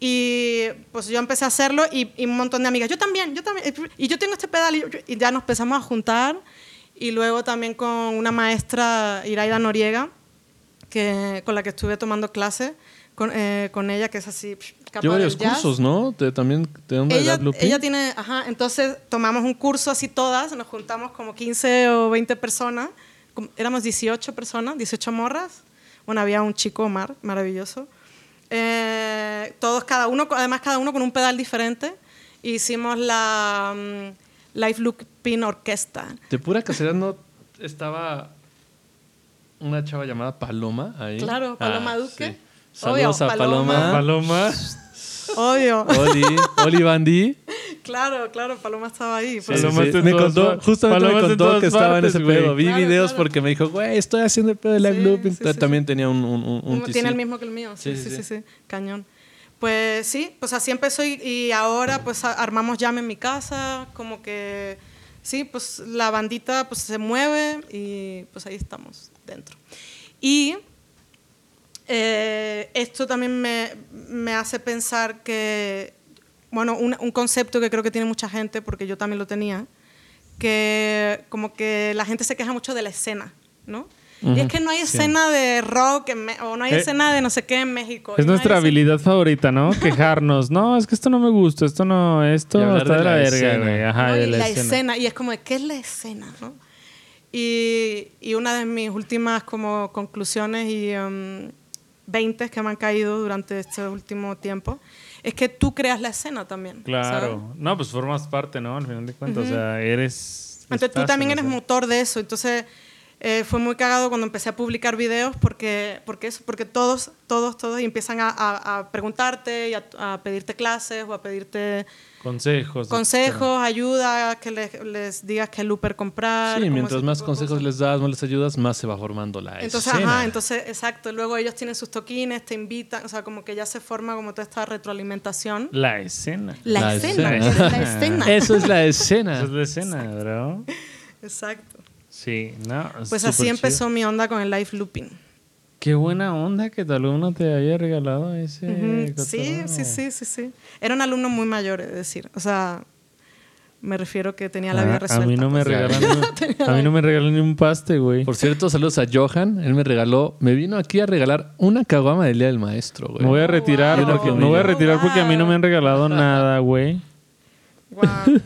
Y pues yo empecé a hacerlo y, un montón de amigas, yo también, yo también, y yo tengo este pedal y ya nos empezamos a juntar. Y luego también con una maestra, Iraida Noriega, que, con la que estuve tomando clases con, eh, con ella, que es así, psh, capa Lleva del varios jazz. cursos, ¿no? Te- también te dan Ella, ella tiene, ajá, entonces tomamos un curso así todas, nos juntamos como 15 o 20 personas, éramos 18 personas, 18 morras, bueno, había un chico, Omar, maravilloso, Eh, todos, cada uno, además cada uno con un pedal diferente, hicimos la mm, Live Looping Orquesta. De pura casualidad no estaba una chava llamada Paloma ahí. Claro, Paloma Ah, Duque. sí. Saludos Obvio, a Paloma. Paloma. Paloma. Obvio. Oli, Oli Bandi. claro, claro, Paloma estaba ahí. Sí, pues. sí, Me contó, justamente Paloma me contó que estaba en ese pedo. Vi Claro, videos claro. porque me dijo, güey, estoy haciendo el pedo de live Sí, sí. También tenía un, un, un, un Tiene el mismo que el mío, sí, Sí, sí, sí, sí, sí. sí, cañón. Pues sí, pues así empezó y, y ahora pues a- armamos jam en mi casa, como que sí, pues la bandita pues se mueve y pues ahí estamos dentro. Y eh, esto también me, me hace pensar que, bueno, un, un concepto que creo que tiene mucha gente, porque yo también lo tenía, que como que la gente se queja mucho de la escena, ¿no? Y es que no hay escena de rock en o no hay Eh, escena de no sé qué en México. Es no nuestra escena- habilidad favorita, ¿no? Quejarnos. No, es que esto no me gusta, esto no, esto está de de la, la verga, escena. güey. Ajá, ¿no? de y la, la escena. escena. Y es como, ¿qué es la escena? ¿no? Y, y una de mis últimas como conclusiones y um, 20 que me han caído durante este último tiempo es que tú creas la escena también. Claro. ¿sabes? No, pues formas parte, ¿no? Al final de cuentas, o sea, eres... Entonces tú también eres motor de eso. Entonces eh, fue muy cagado cuando empecé a publicar videos porque, porque, eso, porque todos, todos, todos empiezan a, a- a preguntarte y a, a pedirte clases o a pedirte Consejos. consejos, ayuda, que les, les digas qué looper comprar. Sí, mientras más consejos les das, más les ayudas, más se va formando la Entonces, escena. ajá, entonces, exacto. Luego ellos tienen sus toquines, te invitan, o sea, como que ya se forma como toda esta retroalimentación. La escena. La, La escena, escena. la escena. [LAUGHS] Eso es la escena. Esa es la escena, bro. Exacto. Sí, no. Pues así chido. empezó mi onda con el live looping. Qué buena onda que tu alumno te haya regalado ese. Sí, sí, sí, sí, sí. Era un alumno muy mayor, es decir, o sea, me refiero que tenía la Ah, vida a resuelta. mí no me pues. regalan [LAUGHS] ni, a mí no me regalan ni un paste, güey. Por cierto, saludos a Johan. Él me regaló, me vino aquí a regalar una caguama del Día del Maestro, güey. Me voy a retirar wow. porque me voy a retirar porque a mí no me han regalado nada, güey. Guau.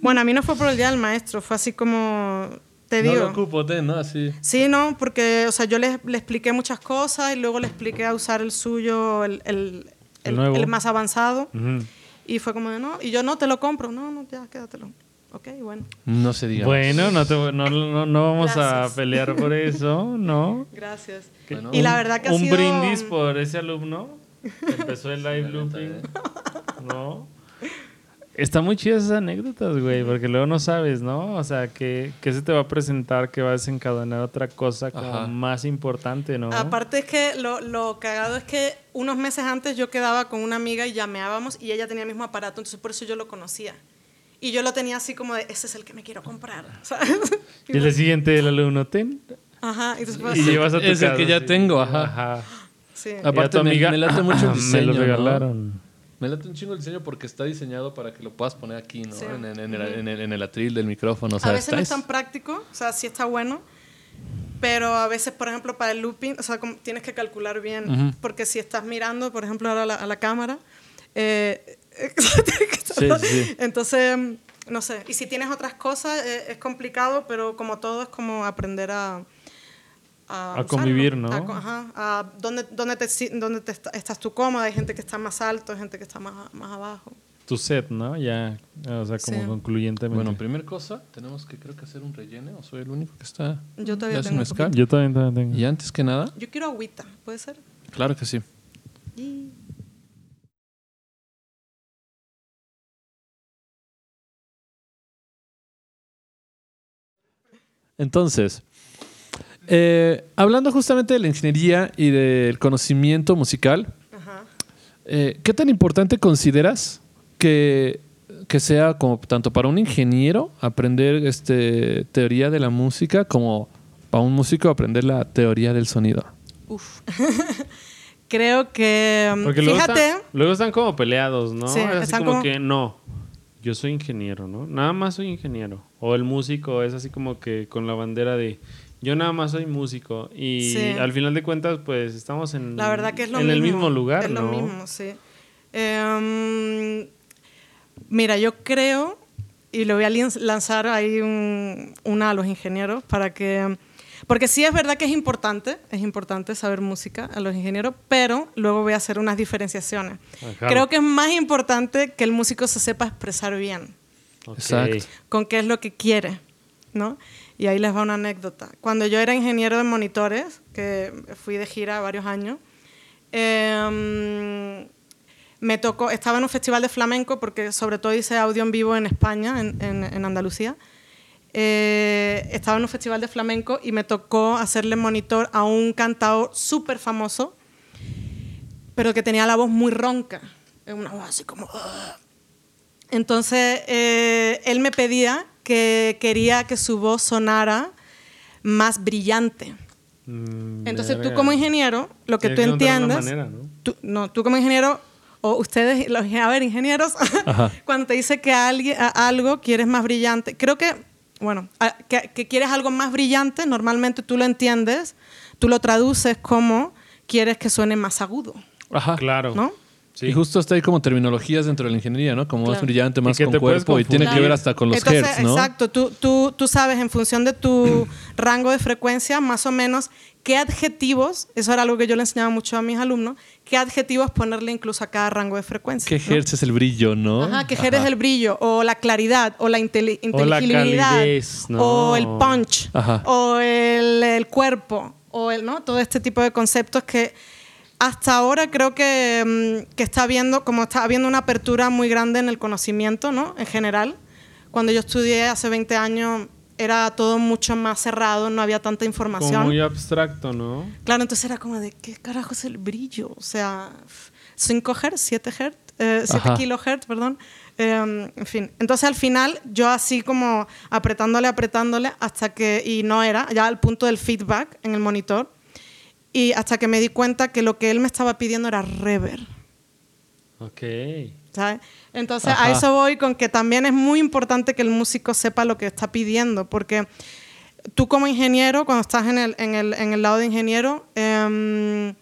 Bueno, a mí no fue por el día del maestro, fue así como te No digo. lo ocupo, ten, ¿no? Así. Sí, no, porque, o sea, yo le, le expliqué muchas cosas y luego le expliqué a usar el suyo, el, el, El el- nuevo. el más avanzado. Ujú. Y fue como, de, no, y yo no te lo compro, no, no, ya, quédatelo. Ok, bueno, No se diga. Bueno, no, te, no, no, no vamos Gracias. a pelear por eso, ¿no? gracias. Bueno. Y la verdad que ha Un sido- brindis por ese alumno que empezó el live looping, ¿no? Está muy chidas esas anécdotas, güey, porque luego no sabes, ¿no? O sea, que, que se te va a presentar, que va a desencadenar otra cosa como Ajá. más importante, ¿no? Aparte es que lo, lo cagado es que unos meses antes yo quedaba con una amiga y llameábamos y ella tenía el mismo aparato, entonces por eso yo lo conocía. Y yo lo tenía así como de, ese es el que me quiero comprar, [LAUGHS] ¿sabes? Y el siguiente el alumno, ten. Ajá, entonces Y llevas a tu Es el casa, que ya sí. tengo, ajá. Ajá. Sí. Aparte, tu me- amiga, me late [CLEARS THROAT] mucho el "Ah, diseño, Me lo ¿no? Me late un chingo el diseño porque está diseñado para que lo puedas poner aquí, ¿no? Sí. En, en- en el, en el- en el atril del micrófono. O sea, a veces no es tan práctico, o sea, sí está bueno, pero a veces, por ejemplo, para el looping, o sea, tienes que calcular bien, porque si estás mirando, por ejemplo, ahora a la, a la cámara, eh, [LAUGHS] sí, sí. entonces, no sé, y si tienes otras cosas, eh, es complicado, pero como todo es como aprender a... A usarlo, convivir, ¿no? A ajá, a dónde, dónde, te, dónde te está- estás tú cómoda, hay gente que está más alto, hay gente que está más, más abajo. Tu set, ¿no? Ya, o sea, como Sí. concluyentemente. Bueno, primer cosa, tenemos que creo que hacer un relleno. ¿O soy el único que está? Yo todavía tengo un. Yo también, también tengo. Y antes que nada, Yo quiero agüita, ¿puede ser? claro que sí. Entonces, eh, hablando justamente de la ingeniería y del conocimiento musical, Ajá. eh, ¿qué tan importante consideras que, que sea como tanto para un ingeniero aprender este, teoría de la música como para un músico aprender la teoría del sonido? Uf. [LAUGHS] Creo que. um, Porque luego fíjate. están, luego están como peleados, ¿no? Sí, es así están como, como- que no, yo soy ingeniero, ¿no? Nada más soy ingeniero. O el músico es así como que con la bandera de Yo nada más soy músico y Sí. al final de cuentas, pues estamos en, La verdad que es lo en mismo. el mismo lugar, Es ¿no? lo mismo, sí. Em, mira, yo creo, y le voy a lanzar ahí un- una a los ingenieros para que... Porque sí es verdad que es importante, es importante saber música a los ingenieros, pero luego voy a hacer unas diferenciaciones. Ajá. Creo que es más importante que el músico se sepa expresar bien Ok. Exacto. con qué es lo que quiere, ¿no? Y ahí les va una anécdota. Cuando yo era ingeniero de monitores, que fui de gira varios años, em, me tocó, estaba en un festival de flamenco, porque sobre todo hice audio en vivo en España, en, en- Andalucía. Eh, estaba en un festival de flamenco y me tocó hacerle monitor a un cantador súper famoso, pero que tenía la voz muy ronca, una voz así como... Entonces, eh, él me pedía que quería que su voz sonara más brillante. Mm, Entonces, tú como ingeniero, lo que Tienes tú entiendes... manera, ¿no? tú, no, tú como ingeniero, o ustedes, los, a ver, ingenieros, [LAUGHS] cuando te dice que alguien, algo quieres más brillante, creo que, bueno, a- que, que quieres algo más brillante, normalmente tú lo entiendes, tú lo traduces como quieres que suene más agudo, Ajá. Claro. ¿no? Sí. Y justo está ahí como terminologías dentro de la ingeniería, ¿no? Como más Claro. brillante, más que con cuerpo y tiene que confundir. ver hasta con los Entonces, hertz, ¿no? Exacto, tú, tú, tú sabes en función de tu [CLEARS THROAT] rango de frecuencia más o menos qué adjetivos, eso era algo que yo le enseñaba mucho a mis alumnos, qué adjetivos ponerle incluso a cada rango de frecuencia. ¿Qué ¿no? hertz es el brillo, no? Ajá, que eres el brillo, o la claridad, o la inteli- O la inteligibilidad, calidez, ¿no? o el punch, Ajá. o el, el cuerpo, o el, ¿no? todo este tipo de conceptos que hasta ahora creo que, mm, que está habiendo, como está habiendo una apertura muy grande en el conocimiento, ¿no? En general. Cuando yo estudié hace 20 años era todo mucho más cerrado, no había tanta información. Como muy abstracto, ¿no? Claro, entonces era como de, ¿qué carajo es el brillo? O sea, 5 Hz, 7 Hz, eh, 7 Ajá. kilohertz, perdón. Eh, en fin, entonces al final yo así como apretándole, apretándole hasta que, y no era, ya al punto del feedback en el monitor, y hasta que me di cuenta que lo que él me estaba pidiendo era reverb. Ok. ¿sabes? Entonces Ajá. a eso voy con que también es muy importante que el músico sepa lo que está pidiendo, porque tú como ingeniero, cuando estás en el, en el, en el lado de ingeniero, em,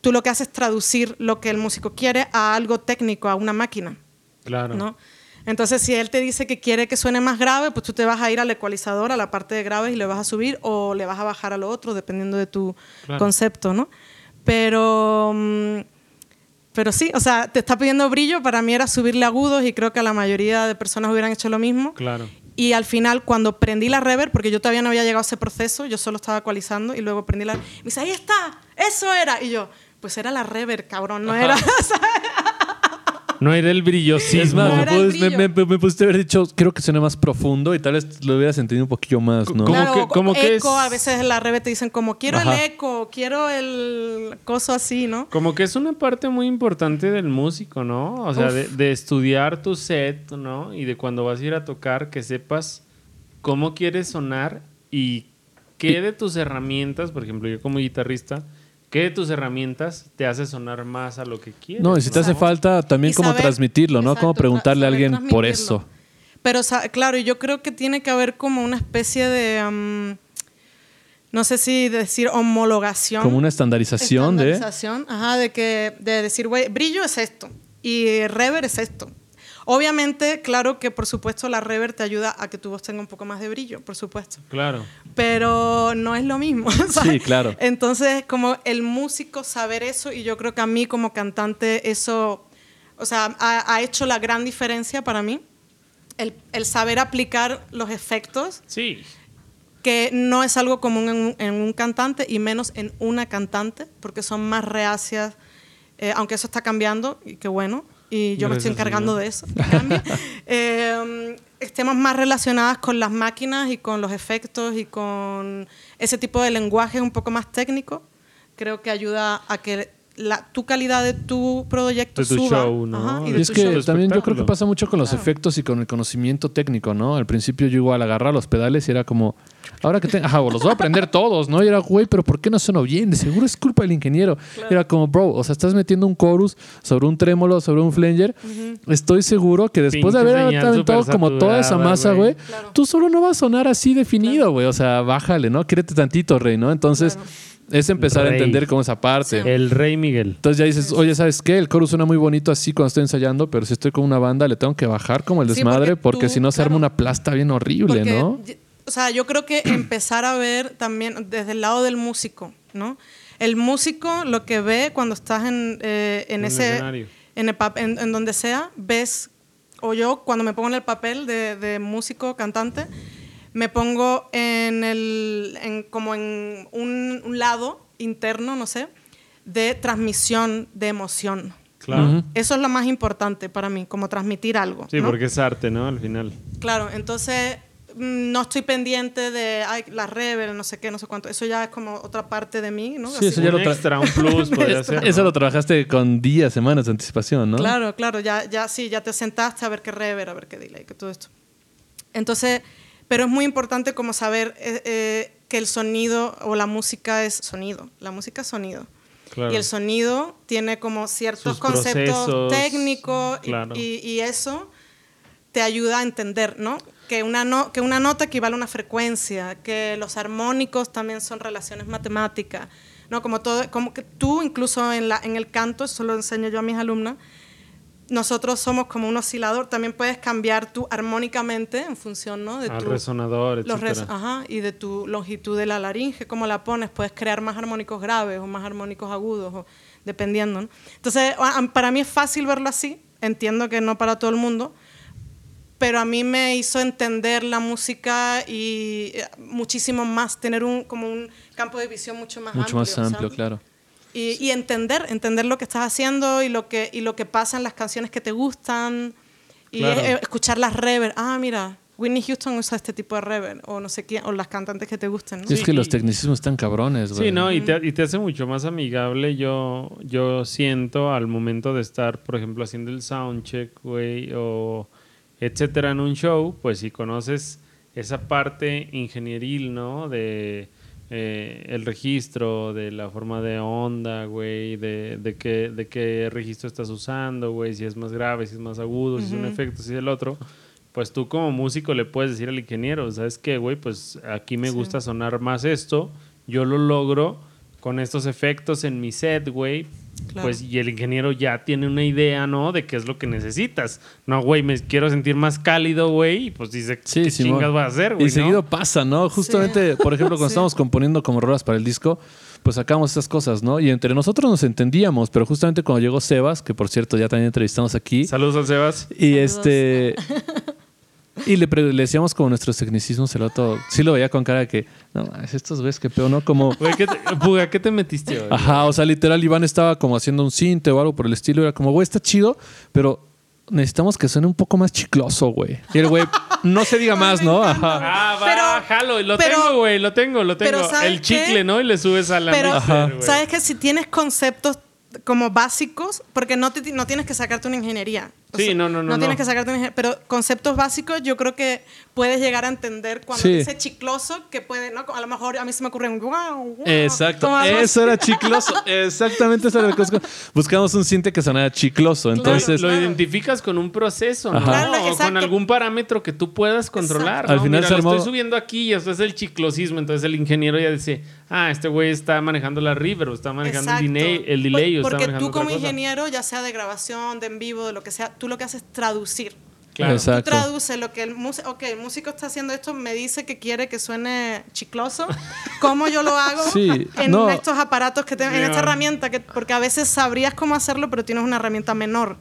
tú lo que haces es traducir lo que el músico quiere a algo técnico, a una máquina, Claro. ¿no? Entonces, si él te dice que quiere que suene más grave, pues tú te vas a ir al ecualizador, a la parte de graves, y le vas a subir o le vas a bajar a lo otro, dependiendo de tu Claro. concepto, ¿no? Pero... mm, pero sí, o sea, te está pidiendo brillo, para mí era subirle agudos y creo que a la mayoría de personas hubieran hecho lo mismo. Claro. Y al final, cuando prendí la reverb, porque yo todavía no había llegado a ese proceso, yo solo estaba ecualizando y luego prendí la... Me dice, ahí está, eso era. Y yo, pues era la reverb, cabrón, no era... [LAUGHS] No hay del brillosismo. Es más, No me, era el puedes- me, brillo. me- me pudiste haber dicho, creo que suena más profundo y tal vez lo hubieras entendido un poquillo más, ¿no? ¿Cómo claro, que- que eco, es? a veces en la reverb te dicen como, quiero Ajá. el eco, quiero el coso así, ¿no? Como que es una parte muy importante del músico, ¿no? O sea, de, de estudiar tu set, ¿no? Y de cuando vas a ir a tocar, que sepas cómo quieres sonar y qué de tus herramientas, por ejemplo, yo como guitarrista, qué de tus herramientas te hace sonar más a lo que quieres. No, y si te hace falta también saber- transmitirlo, ¿no? Cómo exacto, preguntarle a alguien por eso. Pero, claro, yo creo que tiene que haber como una especie de, mm, no sé si decir homologación. Como una estandarización de... Estandarización, ajá, de, que, de decir, güey, brillo es esto y reverb es esto. Obviamente, claro que por supuesto la reverb te ayuda a que tu voz tenga un poco más de brillo, por supuesto. Claro. Pero no es lo mismo. [LAUGHS] ¿sabes? Sí, claro. Entonces, como el músico saber eso, y yo creo que a mí como cantante eso, o sea, ha, ha hecho la gran diferencia para mí. El, el saber aplicar los efectos, Sí. que no es algo común en un, en un cantante y menos en una cantante, porque son más reacias, eh, aunque eso está cambiando, y qué bueno, y yo me estoy encargando de eso, cambie. [LAUGHS] Eh, estemos más relacionadas con las máquinas y con los efectos y con ese tipo de lenguaje un poco más técnico, creo que ayuda a que la, tu calidad de tu proyecto De tu suba. show, ¿no? Ajá, y Y de Y es tu que show. también yo creo que pasa mucho con los Claro. efectos y con el conocimiento técnico, ¿no? Al principio yo igual agarraba los pedales y era como, ahora que tengo, ajá, los voy a aprender todos, ¿no? Y era, güey, pero ¿por qué no sonó bien? De seguro es culpa del ingeniero. Era como, bro, o sea, estás metiendo un chorus sobre un trémolo, sobre un flanger. Estoy seguro que después de haber aventado como toda esa masa, güey. Claro. tú solo no vas a sonar así definido, güey. O sea, bájale, ¿no? Quírete tantito, rey, ¿no? Entonces, Claro. Es empezar a Rey. entender cómo esa parte. El Rey Miguel. Entonces ya dices, oye, ¿sabes qué? El coro suena muy bonito así cuando estoy ensayando, pero si estoy con una banda le tengo que bajar como el Sí, desmadre porque porque, tú, si no se arma claro. una plasta bien horrible, Porque, ¿no? O sea, yo creo que [CLEARS THROAT] empezar a ver también desde el lado del músico, ¿no? El músico lo que ve cuando estás en, eh, en En el ese... escenario. En, el en, en donde sea, ves, o yo cuando me pongo en el papel de, de músico, cantante, me pongo en el, en, como en un, un lado interno, no sé, de transmisión de emoción. Claro. Ujú. Eso es lo más importante para mí, como transmitir algo. Sí, ¿no? porque es arte, ¿no? Al final. Claro, entonces mm, no estoy pendiente de ay, la reverb, no sé qué, no sé cuánto. Eso ya es como otra parte de mí, ¿no? Sí, Así eso ya un lo tra- extra, un plus [LAUGHS] podría ser. Eso ¿no? lo trabajaste con días, semanas de anticipación, ¿no? Claro, claro, ya, ya sí, ya te sentaste a ver qué rever, a ver qué delay, que todo esto. Entonces, pero es muy importante como saber eh, eh, que el sonido o la música es sonido. La música es sonido. Claro. Y el sonido tiene como ciertos Sus conceptos técnicos y- claro. y, y eso te ayuda a entender, ¿no? Que una, no- que una nota equivale a una frecuencia, que los armónicos también son relaciones matemáticas, ¿no? Como todo, como que tú incluso en, la, en el canto, eso lo enseño yo a mis alumnas, nosotros somos como un oscilador, también puedes cambiar tú armónicamente en función, ¿no? De Al tu, resonador, los res- ajá, y de tu longitud de la laringe, cómo la pones, puedes crear más armónicos graves o más armónicos agudos, o, dependiendo. ¿no? Entonces, para mí es fácil verlo así, entiendo que no para todo el mundo, pero a mí me hizo entender la música y eh, muchísimo más, tener un, como un campo de visión mucho más Mucho amplio. más amplio, ¿sabes? claro. Y, y entender, entender lo que estás haciendo y lo que, y lo que pasa en las canciones que te gustan. Y Claro. eh, escuchar las rever. Ah, mira, Whitney Houston usa este tipo de rever. O no sé quién, o las cantantes que te gusten. ¿no? Y es Sí, que los tecnicismos están cabrones, güey. Sí, ¿no? Y te, y te hace mucho más amigable, yo, yo siento, al momento de estar, por ejemplo, haciendo el soundcheck, güey, o etcétera, en un show, pues si conoces esa parte ingenieril, ¿no? De eh, el registro, de la forma de onda, güey, de, de, qué, de qué registro estás usando, güey, si es más grave, si es más agudo, si es un efecto, si es el otro. Pues tú como músico le puedes decir al ingeniero, ¿sabes qué, güey? Pues aquí me Sí. gusta sonar más esto, yo lo logro con estos efectos en mi set, güey. Claro. Pues y el ingeniero ya tiene una idea, ¿no? De qué es lo que necesitas. No, güey, me quiero sentir más cálido, güey. Y pues dice, Sí, ¿qué Simón. chingas va a hacer, güey? Y no? seguido pasa, ¿no? Justamente, por ejemplo, cuando [LAUGHS] Sí. estábamos componiendo como rolas para el disco, pues sacamos estas cosas, ¿no? Y entre nosotros nos entendíamos, pero justamente cuando llegó Sebas, que por cierto ya también entrevistamos aquí, Saludos al Sebas. y Saludos. este... [LAUGHS] Y le, decíamos como nuestros tecnicismos, el otro sí lo veía con cara de que, no, mames, estos güeyes que peor, ¿no? Como, Güey, ¿qué te, Puga, ¿qué te metiste hoy? Ajá, o sea, literal, Iván estaba como haciendo un cinte o algo por el estilo. Era como, güey, está chido, pero necesitamos que suene un poco más chicloso, güey. Y el güey, no se diga más, ¿no? Ajá. Ah, va, Pero- jalo. Lo pero- tengo, güey. Lo tengo, lo tengo. pero ¿sabes El chicle, qué? ¿no? Y le subes a la Pero, mixer, güey. ¿sabes que Si tienes conceptos como básicos, porque no, te, no tienes que sacarte una ingeniería. O Sí, no, no, no, No tienes no. que sacarte ingeniería, pero conceptos básicos yo creo que puedes llegar a entender cuando Sí. dice chicloso, que puede, ¿no? A lo mejor a mí se me ocurre un wow, wow, Exacto, eso así. era chicloso. [LAUGHS] Exactamente eso era cosa. Buscamos un cinte que sonara chicloso. Entonces, lo claro. identificas con un proceso, ¿no? Claro, O con algún parámetro que tú puedas controlar. Al final Mira, se lo armó- estoy subiendo aquí y esto es el chiclosismo. Entonces el ingeniero ya dice, ah, este güey está manejando la reverb, o está manejando el delay, el delay o está Porque manejando tú como cosa. ingeniero, ya sea de grabación, de en vivo, de lo que sea, tú lo que haces es traducir. Claro. Exacto. Tú traduces lo que el músico, ok, el músico está haciendo esto, me dice que quiere que suene chicloso. [LAUGHS] ¿Cómo yo lo hago Sí, en no. estos aparatos que tengo, en esta herramienta? Que, porque a veces sabrías cómo hacerlo, pero tienes una herramienta menor.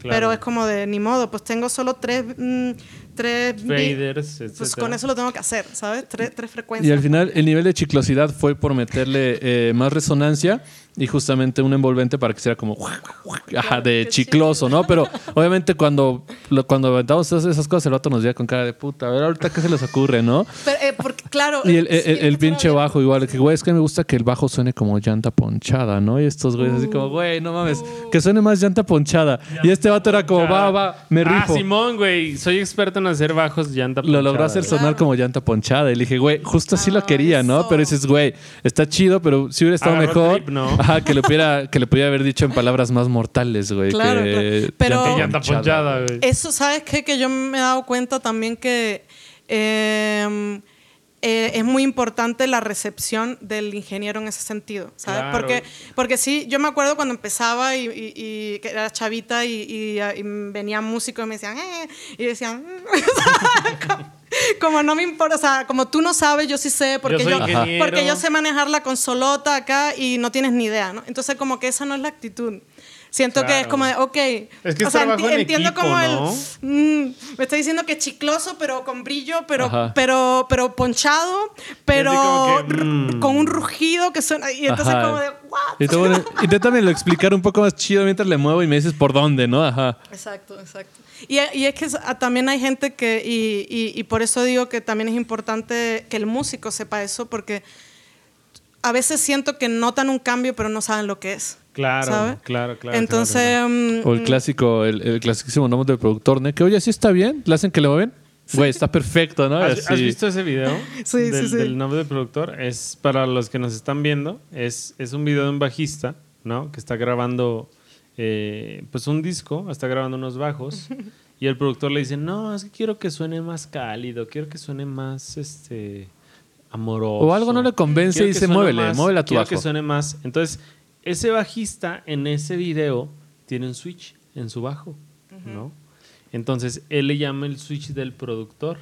Claro. Pero es como de, ni modo, pues tengo solo tres, mm, tres Faders, Pues etcétera. con eso lo tengo que hacer, ¿sabes? Tres, tres frecuencias. Y al final el nivel de chiclosidad fue por meterle eh, más resonancia y justamente un envolvente para que sea como ajá, de chicloso, ¿no? Pero obviamente cuando, lo- cuando aventamos esas, esas cosas el vato nos veía con cara de puta. A ver, ahorita qué se les ocurre, ¿no? Pero, eh, porque, claro. Y el, eh, el- pinche bajo igual, que güey, es que me gusta que el bajo suene como llanta ponchada, ¿no? Y estos güeyes así como, güey, no mames, que suene más llanta ponchada. y este vato era como, va, va, me Ah, rifo. Simón, güey. Soy experto en hacer bajos llanta Lo logró ponchada, hacer sonar Claro. como llanta ponchada. Y le dije, güey, justo así lo Ah, quería, ¿no? eso. Pero dices, güey, está chido, pero si hubiera estado Agarró mejor. trip, ¿no? Ajá, que le pudiera, que le pudiera haber dicho en palabras más mortales, güey. Claro, que claro. Pero- Que llanta ponchada, güey. Eso, ¿sabes qué? Que yo me he dado cuenta también que eh, eh, es muy importante la recepción del ingeniero en ese sentido, ¿sabes? Claro. Porque, porque sí, yo me acuerdo cuando empezaba y, y- y que era chavita y, y, y venían músicos y me decían, eh, y decían, [LAUGHS] [LAUGHS] [LAUGHS] como, no me importa, o sea, como tú no sabes, yo sí sé, porque yo, ingeniero. porque yo sé manejar la consolota acá y no tienes ni idea, ¿no? Entonces, como que esa no es la actitud. Siento que es Claro. como de, ok. Es que o es sea, enti- en entiendo equipo, como ¿no? el. mm, me está diciendo que es chicloso, pero con brillo, pero, Ajá. pero, pero ponchado, pero que, mm. con un rugido que suena. Y entonces, Ajá. como de, ¿what? Y bueno, [LAUGHS] inténtame lo explicar un poco más chido mientras le muevo y me dices por dónde, ¿no? Ajá. Exacto, exacto. Y, y es que ah, también hay gente que, y, y- y por eso digo que también es importante que el músico sepa eso, porque a veces siento que notan un cambio, pero no saben lo que es. Claro, ¿sabe? claro, claro. Entonces, claro, mm, O el clásico, el, el clasiquísimo nombre del productor, ¿no? Que oye, así está bien, le hacen que le mueven. Güey, está perfecto, ¿no? ¿Has, has visto ese video [LAUGHS] Sí, del, sí, sí. del nombre del productor? Es para los que nos están viendo, es, es un video de un bajista, ¿no? Que está grabando eh, pues un disco, está grabando unos bajos [LAUGHS] y el productor le dice, no, es que quiero que suene más cálido, quiero que suene más este amoroso. O algo no le convence Quiero y dice, muévele, más- muévele a tu quiero bajo. que suene más. Entonces, ese bajista en ese video tiene un switch en su bajo, ¿no? Entonces, él le llama el switch del productor,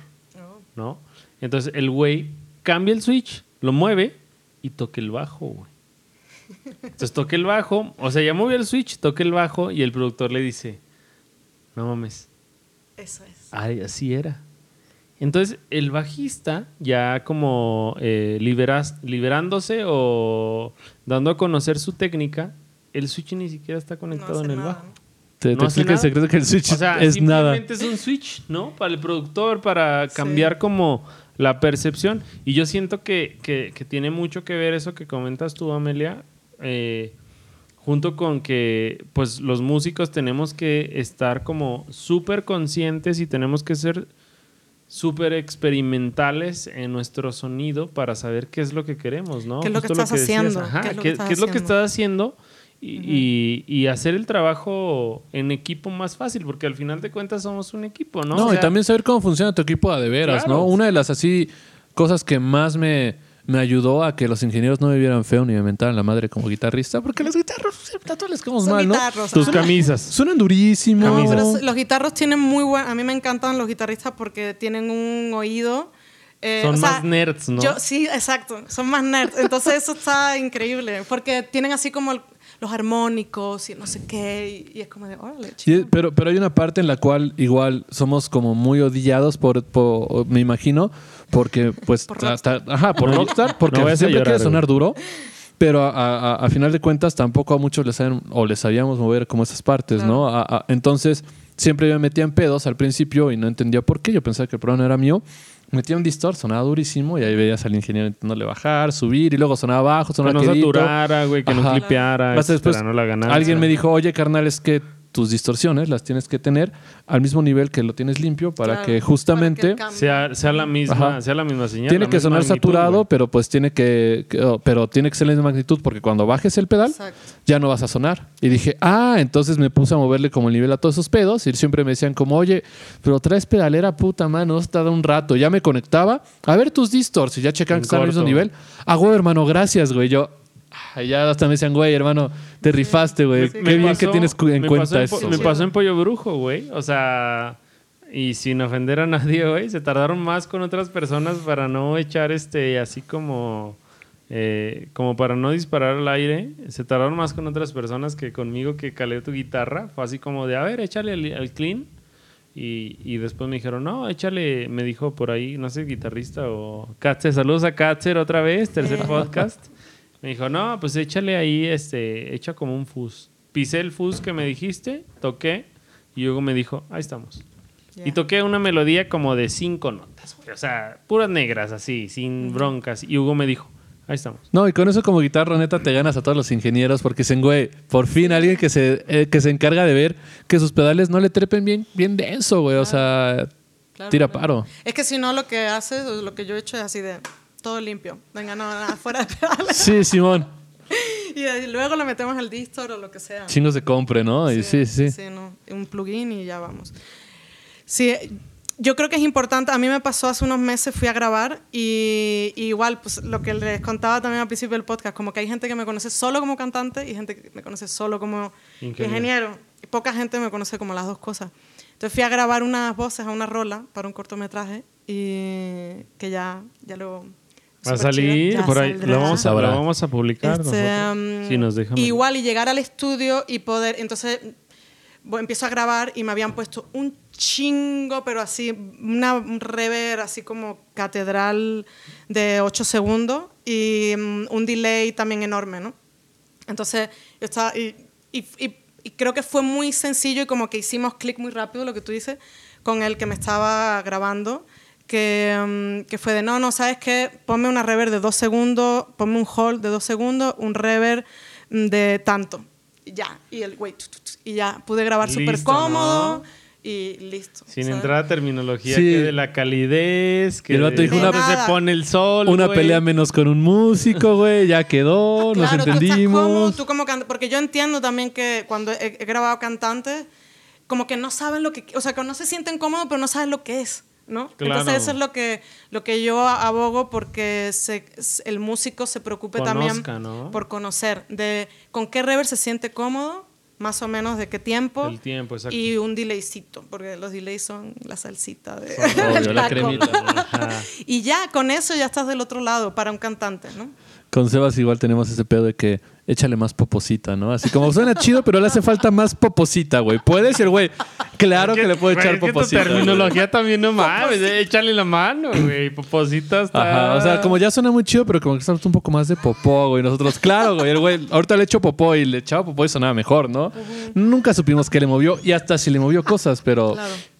¿no? Entonces, el güey cambia el switch, lo mueve y toca el bajo, güey. Entonces, toca el bajo, o sea, ya movió el switch, toca el bajo y el productor le dice, no mames, eso es. Ay, así era. Entonces, el bajista, ya como eh, liberas- liberándose o dando a conocer su técnica, el switch ni siquiera está conectado en el nada, bajo. Te, te No el nada. secreto que el switch O sea, es nada. simplemente es un switch, ¿no? Para el productor, para Sí. cambiar como la percepción. Y yo siento que, que- que tiene mucho que ver eso que comentas tú, Amelia, eh, junto con que pues los músicos tenemos que estar como súper conscientes y tenemos que ser súper experimentales en nuestro sonido para saber qué es lo que queremos, ¿no? ¿Qué es lo que estás haciendo? ajá, ¿Qué es lo ¿qué- que estás qué es lo que haciendo? estás haciendo? Y, y- y hacer el trabajo en equipo más fácil, porque al final de cuentas somos un equipo, ¿no? No, O y también saber cómo funciona tu equipo a de veras, Claro. ¿no? Una de las así cosas que más me, me ayudó a que los ingenieros no me vieran feo ni me mentaran la madre como guitarrista, porque los guitarros siempre a todos les quedamos Son mal, ¿no? guitarros, tus camisas. Suenan durísimo. No, pero los guitarros tienen muy buen... A mí me encantan los guitarristas porque tienen un oído... eh, Son o sea, más nerds, ¿no? Yo, sí, exacto. Son más nerds. Entonces eso está increíble. Porque tienen así como el- los armónicos y no sé qué. Y, y es como de, órale, Sí, chido. pero, pero hay una parte en la cual igual somos como muy odiados por, por- me imagino, porque [LAUGHS] pues Por hasta, ajá, por No, Rockstar, porque no siempre quiere sonar duro, pero a, a- a final de cuentas tampoco a muchos les saben o les sabíamos mover como esas partes, ¿no? A- a- entonces siempre yo me metía en pedos al principio y no entendía por qué, yo pensaba que el problema era mío. Metía un distor, sonaba durísimo y ahí veías al ingeniero intentándole bajar, subir y luego sonaba bajo, que sonaba no quedito. saturara, güey, que no Ajá. clipeara, Hasta después no la alguien me dijo, oye, carnal, es que tus distorsiones las tienes que tener al mismo nivel que lo tienes limpio para Claro, que justamente sea, sea la misma, Ajá. sea la misma señal. tiene la que misma sonar magnitud, saturado, pero pues tiene que, oh, pero tiene que ser la misma magnitud porque cuando bajes el pedal Exacto. ya no vas a sonar. Y dije, ah, entonces me puse a moverle como el nivel a todos esos pedos y siempre me decían como, oye, pero traes pedalera puta mano, no está un rato. Ya me conectaba, a ver tus distors y ya checaban En que están al mismo nivel. Ah, güey, hermano, gracias, güey. Yo, ya hasta me decían, güey, hermano, te rifaste, güey. Sí. Qué bien pasó- que tienes en cuenta eso. Me pasó en Pollo Brujo, güey. O sea, y sin ofender a nadie, güey, se tardaron más con otras personas para no echar este, así como, eh, como para no disparar al aire. Se tardaron más con otras personas que conmigo que calé tu guitarra. Fue así como de, a ver, échale al, al clean. Y, y después me dijeron, no, échale, me dijo por ahí, no sé, guitarrista o Katzer, saludos a Katzer otra vez, tercer Eh. podcast. Me dijo, no, pues échale ahí, este, echa como un fuzz. Pisé el fuzz que me dijiste, toqué, y Hugo me dijo, ahí estamos. Ya. Y toqué una melodía como de cinco notas, güey, o sea, puras negras así, sin broncas. Y Hugo me dijo, ahí estamos. No, y con eso como guitarra neta te ganas a todos los ingenieros porque dicen, güey, por fin alguien que se, eh, que se encarga de ver que sus pedales no le trepen bien, bien denso, güey. O sea, Claro, tira claro. paro. Es que si no, lo que haces, lo que yo he hecho es así de todo limpio. Venga, no, nada, fuera de pedales. [LAUGHS] Sí, Simón. Y de- luego le metemos el distor o lo que sea. Chingos de compre, ¿no? Y sí, sí. Sí, no, un plugin y ya vamos. Sí, yo creo que es importante. A mí me pasó hace unos meses, fui a grabar y, y igual, pues lo que les contaba también al principio del podcast, como que hay gente que me conoce solo como cantante y gente que me conoce solo como Ingeniero. ingeniero. Y poca gente me conoce como las dos cosas. Entonces fui a grabar unas voces a una rola para un cortometraje y que ya, ya lo... Va a salir por ahí, saldrá. lo vamos, a, lo vamos a publicar Este, um, Si nos dejan. Igual y llegar al estudio y poder, entonces bueno, empiezo a grabar y me habían puesto un chingo, pero así, una un rever así como catedral de 8 segundos y mm, un delay también enorme, ¿no? Entonces, yo estaba, y, y- y- y creo que fue muy sencillo y como que hicimos clic muy rápido, lo que tú dices, con el que me estaba grabando, que, mm, que fue de, no, no, ¿sabes qué? Ponme una reverb de dos segundos, ponme un hold de dos segundos, un reverb mm, de tanto. Y ya, y el wait, y ya, pude grabar súper Listo, cómodo ¿no? y listo. Sin ¿sabes? entrar a terminología Sí. que de la calidez, que Y el vato dijo una- se pone el sol. Una güey. pelea menos con un músico, güey. Ya quedó, [LAUGHS] nos Claro, tú estás entendimos. cómodo, tú como porque yo entiendo también que cuando he, he grabado cantantes, como que no saben lo que, o sea, que no se sienten cómodos, pero no saben lo que es, ¿no? Claro. Entonces eso es lo que, lo que yo abogo porque se- el músico se preocupe Conozca, también ¿no? por conocer de con qué rever se siente cómodo, más o menos de qué tiempo. El tiempo, exacto. Y un delaycito, porque los delays son la salsita de, Obvio, [LAUGHS] del la taco. cremita. Ajá. [LAUGHS] Y ya, con eso ya estás del otro lado para un cantante, ¿no? Con Sebas igual tenemos ese pedo de que échale más poposita, ¿no? Así como suena chido, pero le hace falta más poposita, güey. ¿Puede ser, güey? Claro que le puede Güey, echar es que tu poposita. güey. terminología también no mames, eh, échale la mano, güey. Poposita está. Ajá, o sea, como ya suena muy chido, pero como que estamos un poco más de popó, güey. Nosotros, claro, güey, el güey, ahorita le echo popó y le echaba popó y sonaba mejor, ¿no? Nunca supimos que le movió y hasta si le movió cosas, pero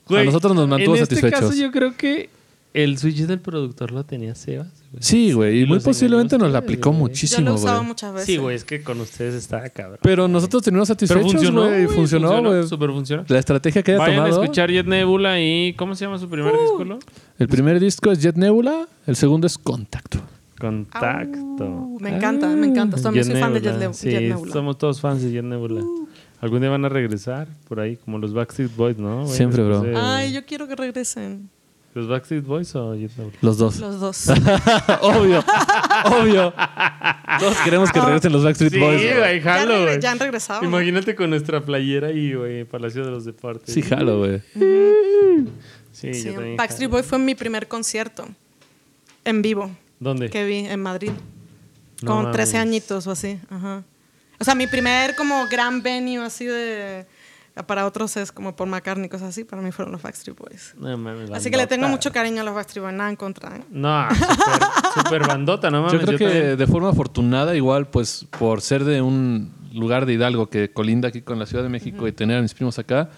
Claro. A nosotros nos mantuvo en satisfechos. este caso yo creo que el switch del productor lo tenía Sebas. güey. Sí, güey, y muy posiblemente nos la aplicó güey. Yo lo muchísimo, he usado güey. muchas veces. Sí, güey, es que con ustedes está cabrón. Pero nosotros Pero satisfechos, funcionó, güey. güey, Funcionó, güey. Súper funcionó. La estrategia que haya Vayan tomado. a escuchar Jet Nebula y... ¿Cómo se llama su primer Uh. disco? lo? El primer disco es Jet Nebula, el segundo es Contacto. Contacto. Uh, me encanta, me encanta. Jet soy fan de. Jet, Ne- Sí, Jet Nebula. Uh. somos todos fans de Jet Nebula. Algún día van a regresar por ahí, como los Backstreet Boys, ¿no? Siempre, bro. Ay, yo quiero que regresen. ¿Los Backstreet Boys o Jet Nebula? Los dos. Los dos. [LAUGHS] obvio, obvio. Todos queremos que regresen los Backstreet Sí, Boys. güey. güey, ya, jalo, güey. ya han regresado. Imagínate con nuestra playera ahí, güey, Palacio de los Deportes. Sí, jalo, güey. Sí, Sí, yo también. Backstreet jalo. Boy fue mi primer concierto en vivo ¿Dónde? que vi en Madrid. No con mames. 13 añitos o así. Ajá. O sea, mi primer como gran venue así de... Para otros es como por McCartney y cosas así. Para mí fueron los Backstreet Boys. No mames, Así que le tengo mucho cariño a los Backstreet Boys. Nada en contra. ¿eh? No, super, [LAUGHS] super bandota, no mames. Yo creo que también. de forma afortunada, igual, pues por ser de un lugar de Hidalgo que colinda aquí con la Ciudad de México y tener a mis primos acá,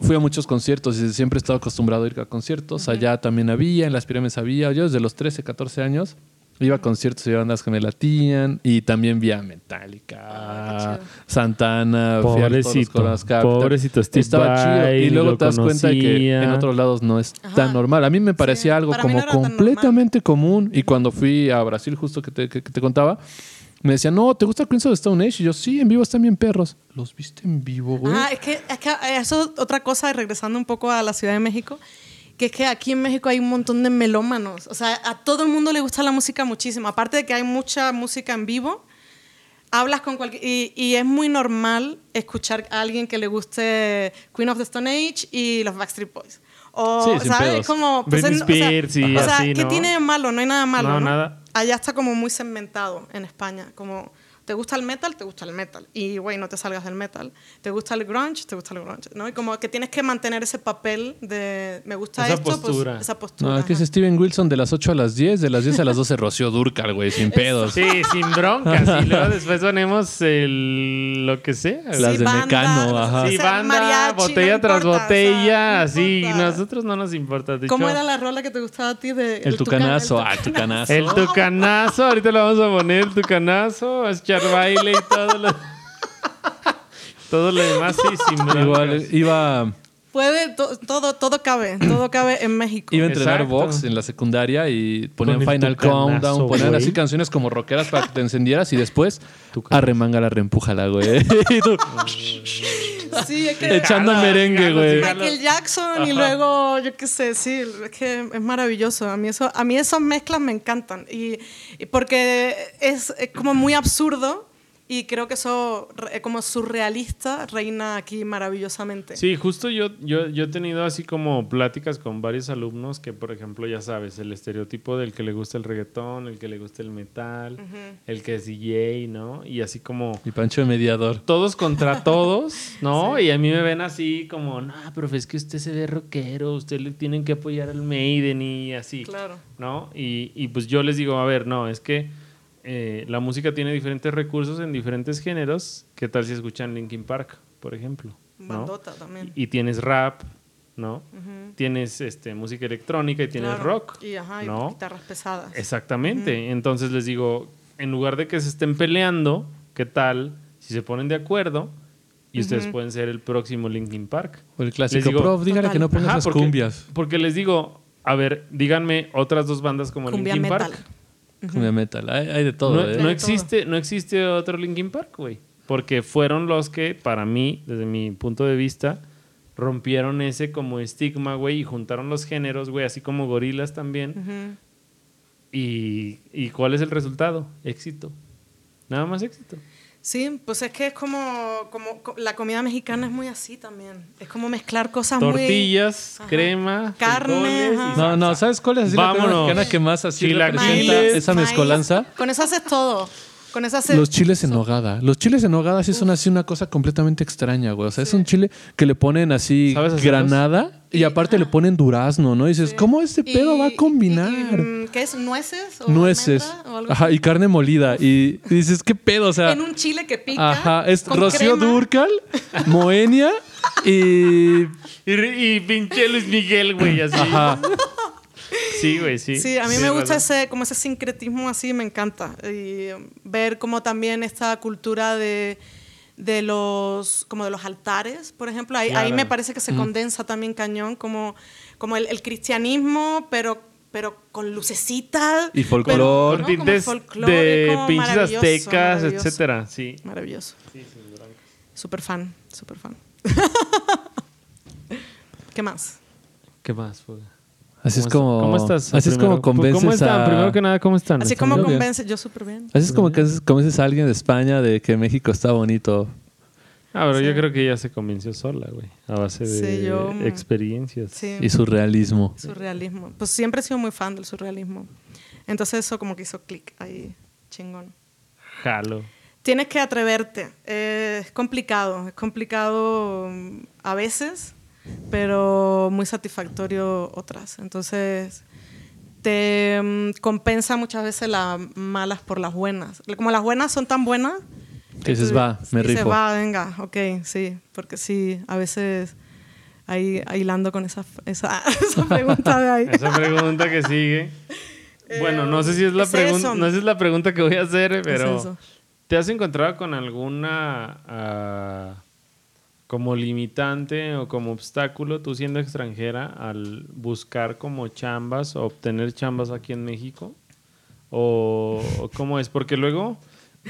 fui a muchos conciertos y siempre he estado acostumbrado a ir a conciertos. Allá también había, en las pirámides había. Yo desde los 13, 14 años iba a conciertos y a bandas que me latían y también vi a Metallica, Ah, qué chido. Santana, fui a Pobrecito, pobrecito Steve Estaba chido. Y luego te das cuenta de que en otros lados no es Ajá. tan normal. A mí me parecía Sí, algo como no completamente común. Y cuando fui a Brasil, justo que te, que- que te contaba, me decían, no, ¿te gusta Queens of the Stone Age? Y yo, sí, en vivo están bien perros. ¿Los viste en vivo, güey? Ah, es que, es que eso es otra cosa, regresando un poco a la Ciudad de México, que es que aquí en México hay un montón de melómanos. O sea, a todo el mundo le gusta la música muchísimo. Aparte de que hay mucha música en vivo, hablas con cualquier... Y, y es muy normal escuchar a alguien que le guste Queen of the Stone Age y los Backstreet Boys. O, Sí, ¿sabes? Como, pues, Britney en- o sea, Spears y o sea, así, ¿qué ¿no? tiene de malo? No hay nada malo. No, No, nada. Allá está como muy segmentado en España. Como ¿Te gusta el metal? Te gusta el metal. Y, güey, no te salgas del metal. ¿Te gusta el grunge? Te gusta el grunge, ¿no? Y como que tienes que mantener ese papel de me gusta Esa esto, postura. pues esa postura. No, es que es Steven Wilson de las 8 a las 10, de las 10 a las 12 [LAUGHS] Rocío Durcal, güey, sin pedos. Sí, sin broncas. [LAUGHS] Y luego después ponemos el, lo que sea. Las de banda, Mecano, ajá. Sí, banda, mariachi, botella no tras importa, botella, sea, no así. Nosotros no nos importa. De ¿Cómo hecho, era la rola que te gustaba a ti de El tucanazo, el ah, tucanazo. El tucanazo, ahorita le vamos a poner el tucanazo, echar baile y todo lo, todo lo demás, sí, sin. Igual iba, Puede, to- todo, todo cabe, todo cabe en México. iba a entrenar Exacto. box en la secundaria y ponían Con Final Countdown, ponían güey. así canciones como rockeras para que te encendieras y después arremanga la reempújala, güey. [LAUGHS] y tú Sí, es que [LAUGHS] echando Jala, merengue, güey. Michael Jackson y luego, yo qué sé, sí, es que es maravilloso. A mí, eso, a mí esas mezclas me encantan. Y, y porque es, es como muy absurdo y creo que eso, re- como surrealista, reina aquí maravillosamente. Sí, justo yo, yo, yo he tenido así como pláticas con varios alumnos que, por ejemplo, ya sabes, el estereotipo del que le gusta el reggaetón, el que le gusta el metal, el que es DJ, ¿no? Y así como Y Pancho de mediador. todos contra [LAUGHS] todos, ¿no? Y a mí me ven así como, no, profe, es que usted se ve rockero, usted le tienen que apoyar al Maiden y así, Claro. ¿no? Y, y pues yo les digo, a ver, no, es que eh, la música tiene diferentes recursos en diferentes géneros. ¿Qué tal si escuchan Linkin Park, por ejemplo? ¿no? Bandota también. Y, y tienes rap, ¿no? Tienes este, música electrónica y tienes Claro. rock, Y, ajá, y ¿no? guitarras pesadas. Exactamente. Entonces les digo, en lugar de que se estén peleando, ¿qué tal si se ponen de acuerdo y ustedes pueden ser el próximo Linkin Park? O el clásico, digo- prof, dígale que no pongas Ajá, las porque, cumbias. Porque les digo, a ver, díganme otras dos bandas como Cumbia Linkin metal. Park. Cumbia metal. Hay, hay de todo, No, ¿eh? no existe, no existe otro Linkin Park, güey. Porque fueron los que, para mí, desde mi punto de vista, rompieron ese como estigma, güey, y juntaron los géneros, güey, así como gorilas también. ¿Y cuál es el resultado? Éxito. Nada más éxito. Sí, pues es que es como, como co- la comida mexicana es muy así también. Es como mezclar cosas muy... Tortillas, crema, Carne. No, no, ¿sabes cuál es así la comida Vámonos. mexicana que más así Chilaquiles. representa Maíz, esa maíz. mezcolanza? Con eso haces todo. Con haces... Los chiles en nogada. Los chiles en nogada sí son así una cosa completamente extraña, güey. O sea, es un chile que le ponen así granada y aparte le ponen durazno, ¿no? Y dices, ¿cómo este Y- pedo va a combinar? y- y, ¿Qué es? ¿Nueces? o Nueces. almendra o algo Ajá, así? y carne molida. Y, y dices, ¿qué pedo? O sea, En un chile que pica. ajá, es con Rocío crema. Durcal, [LAUGHS] Moenia y... Y, y pinche Luis Miguel, güey, así. Ajá. [LAUGHS] Sí, güey, sí. Sí, a mí Sí, me gusta ese, como ese sincretismo así, me encanta. Y ver como también esta cultura de, de los, como de los altares, por ejemplo. Ahí, ahí me parece que se condensa también cañón, como, como el, el cristianismo, pero, pero con lucecitas. Y folclor. ¿no? Tintes de pinches aztecas, maravilloso. etcétera. Sí. Maravilloso. Súper fan, súper fan. ¿Qué más? ¿Qué más, Fuga? Así es ¿Cómo como... ¿Cómo estás? Así es como Primero, convences ¿Cómo están? a... Primero que nada, ¿cómo están? Así ¿Están como bien? convence, yo súper bien. Así es como que convences a alguien de España de que México está bonito. Ah, pero yo creo que ella se convenció sola, güey. A base de Sí, yo, mm, experiencias. Sí. Y surrealismo. Surrealismo. Pues siempre he sido muy fan del surrealismo. Entonces eso como que hizo clic ahí, chingón. Jalo. Tienes que atreverte. Eh, es complicado, es complicado mm, a veces, pero muy satisfactorio otras. Entonces te mm, compensa muchas veces las malas por las buenas. Como las buenas son tan buenas. Que dices, va, me dices, rifo. va, venga, ok, sí. Porque sí, a veces ahí hilando con esa, esa, [LAUGHS] esa [LAUGHS] pregunta de ahí. Esa pregunta que sigue. Bueno, no sé si es la es pregunta, no sé si es la pregunta que voy a hacer, pero eso. ¿te has encontrado con alguna ah, como limitante o como obstáculo tú siendo extranjera al buscar como chambas o obtener chambas aquí en México? ¿O o cómo es? Porque luego,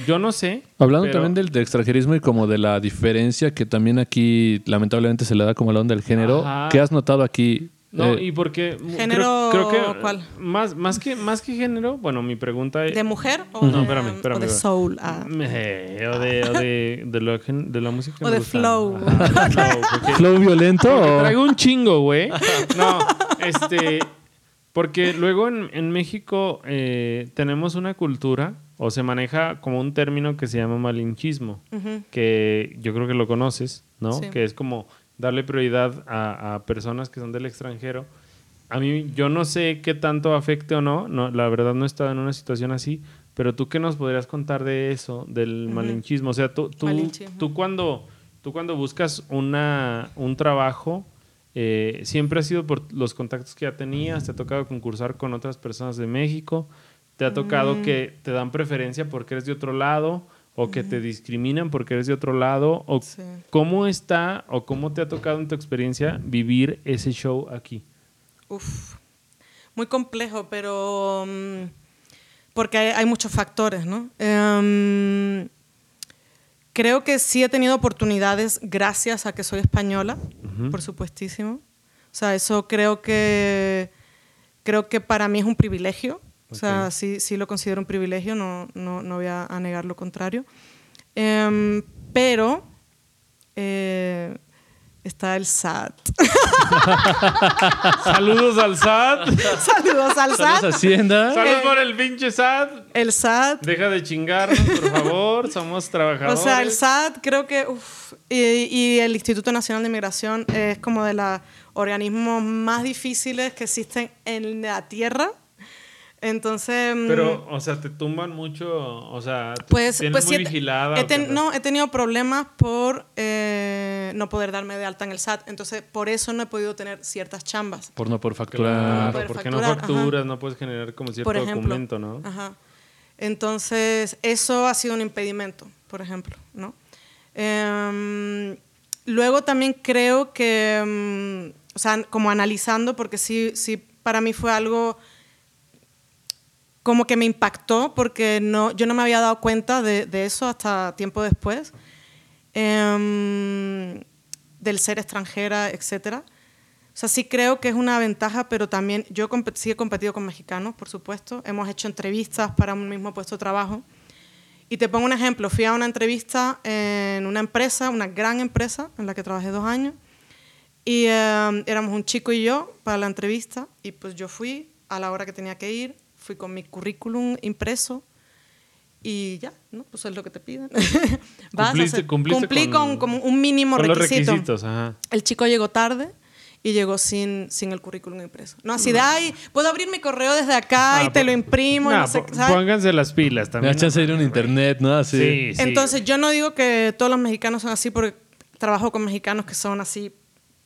yo no sé. Hablando pero- también del, del extranjerismo y como de la diferencia que también aquí lamentablemente se le da como la onda del género, Ajá. ¿qué has notado aquí? No, Eh, y porque ¿Género creo, creo que cuál? Más, más, que, más que género, bueno, mi pregunta es... ¿De mujer o, No, de, espérame, espérame, o de espérame. soul? Ah. Eh, o de, o de, de, lo gen- de la música que O me de gusta. flow. Ajá, flow, [LAUGHS] porque- ¿Flow violento porque traigo un chingo, güey. [LAUGHS] No, este... Porque luego en, en México eh, tenemos una cultura, o se maneja como un término que se llama malinchismo, que yo creo que lo conoces, ¿no? Sí. Que es como darle prioridad a, a personas que son del extranjero. A mí, yo no sé qué tanto afecte o no, no, la verdad no he estado en una situación así, pero tú qué nos podrías contar de eso, del Ujú. malinchismo. O sea, tú, tú, tú cuando, tú cuando buscas una, un trabajo, eh, siempre ha sido por los contactos que ya tenías, te ha tocado concursar con otras personas de México, te ha tocado Mm. que te dan preferencia porque eres de otro lado o que te discriminan porque eres de otro lado o Sí. cómo está o cómo te ha tocado en tu experiencia vivir ese show aquí. Uf, muy complejo, pero mm, porque hay, hay muchos factores, ¿no? Em, creo que sí he tenido oportunidades gracias a que soy española, por supuestísimo. O sea, eso creo que creo que para mí es un privilegio. O sea, sí, sí lo considero un privilegio, no, no, no voy a, a negar lo contrario. Em, pero eh, está el SAT. [LAUGHS] Saludos al SAT. [LAUGHS] Saludos al Saludos, SAT. Hacienda. Saludos por el pinche SAT. El SAT. Deja de chingarnos, por favor. [LAUGHS] Somos O trabajadores. sea, el SAT creo que... uf, y, y el Instituto Nacional de Migración es como de los organismos más difíciles que existen en la Tierra. Entonces... mm, Pero, o sea, te tumban mucho, o sea, te Pues, tienes pues muy vigilada. no, he tenido problemas por eh, no poder darme de alta en el SAT. Entonces, por eso no he podido tener ciertas chambas. Por no por Claro, facturar. poder porque no ajá. facturas, no puedes generar como cierto por ejemplo. documento, ¿no? Ajá. Entonces, eso ha sido un impedimento, por ejemplo, ¿no? Em, luego también creo que, mm, o sea, como analizando, porque sí, sí, para mí fue algo como que me impactó, porque no, yo no me había dado cuenta de, de eso hasta tiempo después, em, del ser extranjera, etcétera. O sea, sí creo que es una ventaja, pero también yo sí he competido con mexicanos, por supuesto. Hemos hecho entrevistas para un mismo puesto de trabajo. Y te pongo un ejemplo. Fui a una entrevista en una empresa, una gran empresa, en la que trabajé dos años. Y eh, éramos un chico y yo para la entrevista. Y pues yo fui a la hora que tenía que ir. Fui con mi currículum impreso. Y ya, ¿no? Pues es lo que te piden. [LAUGHS] Vas a Cumpliste- hacer- cumpliste Cumplí con- con, un mínimo Con los requisito. requisitos, ajá. El chico llegó tarde y llegó sin, sin el currículum impreso. No, así de, ay, puedo abrir mi correo desde acá Ah, y te lo imprimo y Nah, no sé ¿sabes? Pónganse las pilas Me también. da chance de ir a un internet, ¿no? Así. Sí, sí. Entonces, yo no digo que todos los mexicanos son así porque trabajo con mexicanos que son así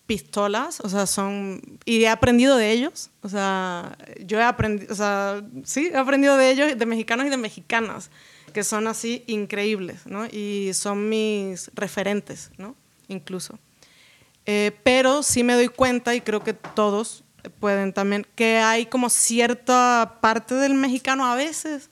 pistolas, o sea, son... Y he aprendido de ellos, o sea, yo he aprendido, o sea, sí, he aprendido de ellos, de mexicanos y de mexicanas, que son así increíbles, ¿no? Y son mis referentes, ¿no? Incluso. Eh, pero sí me doy cuenta, y creo que todos pueden también, que hay como cierta parte del mexicano a veces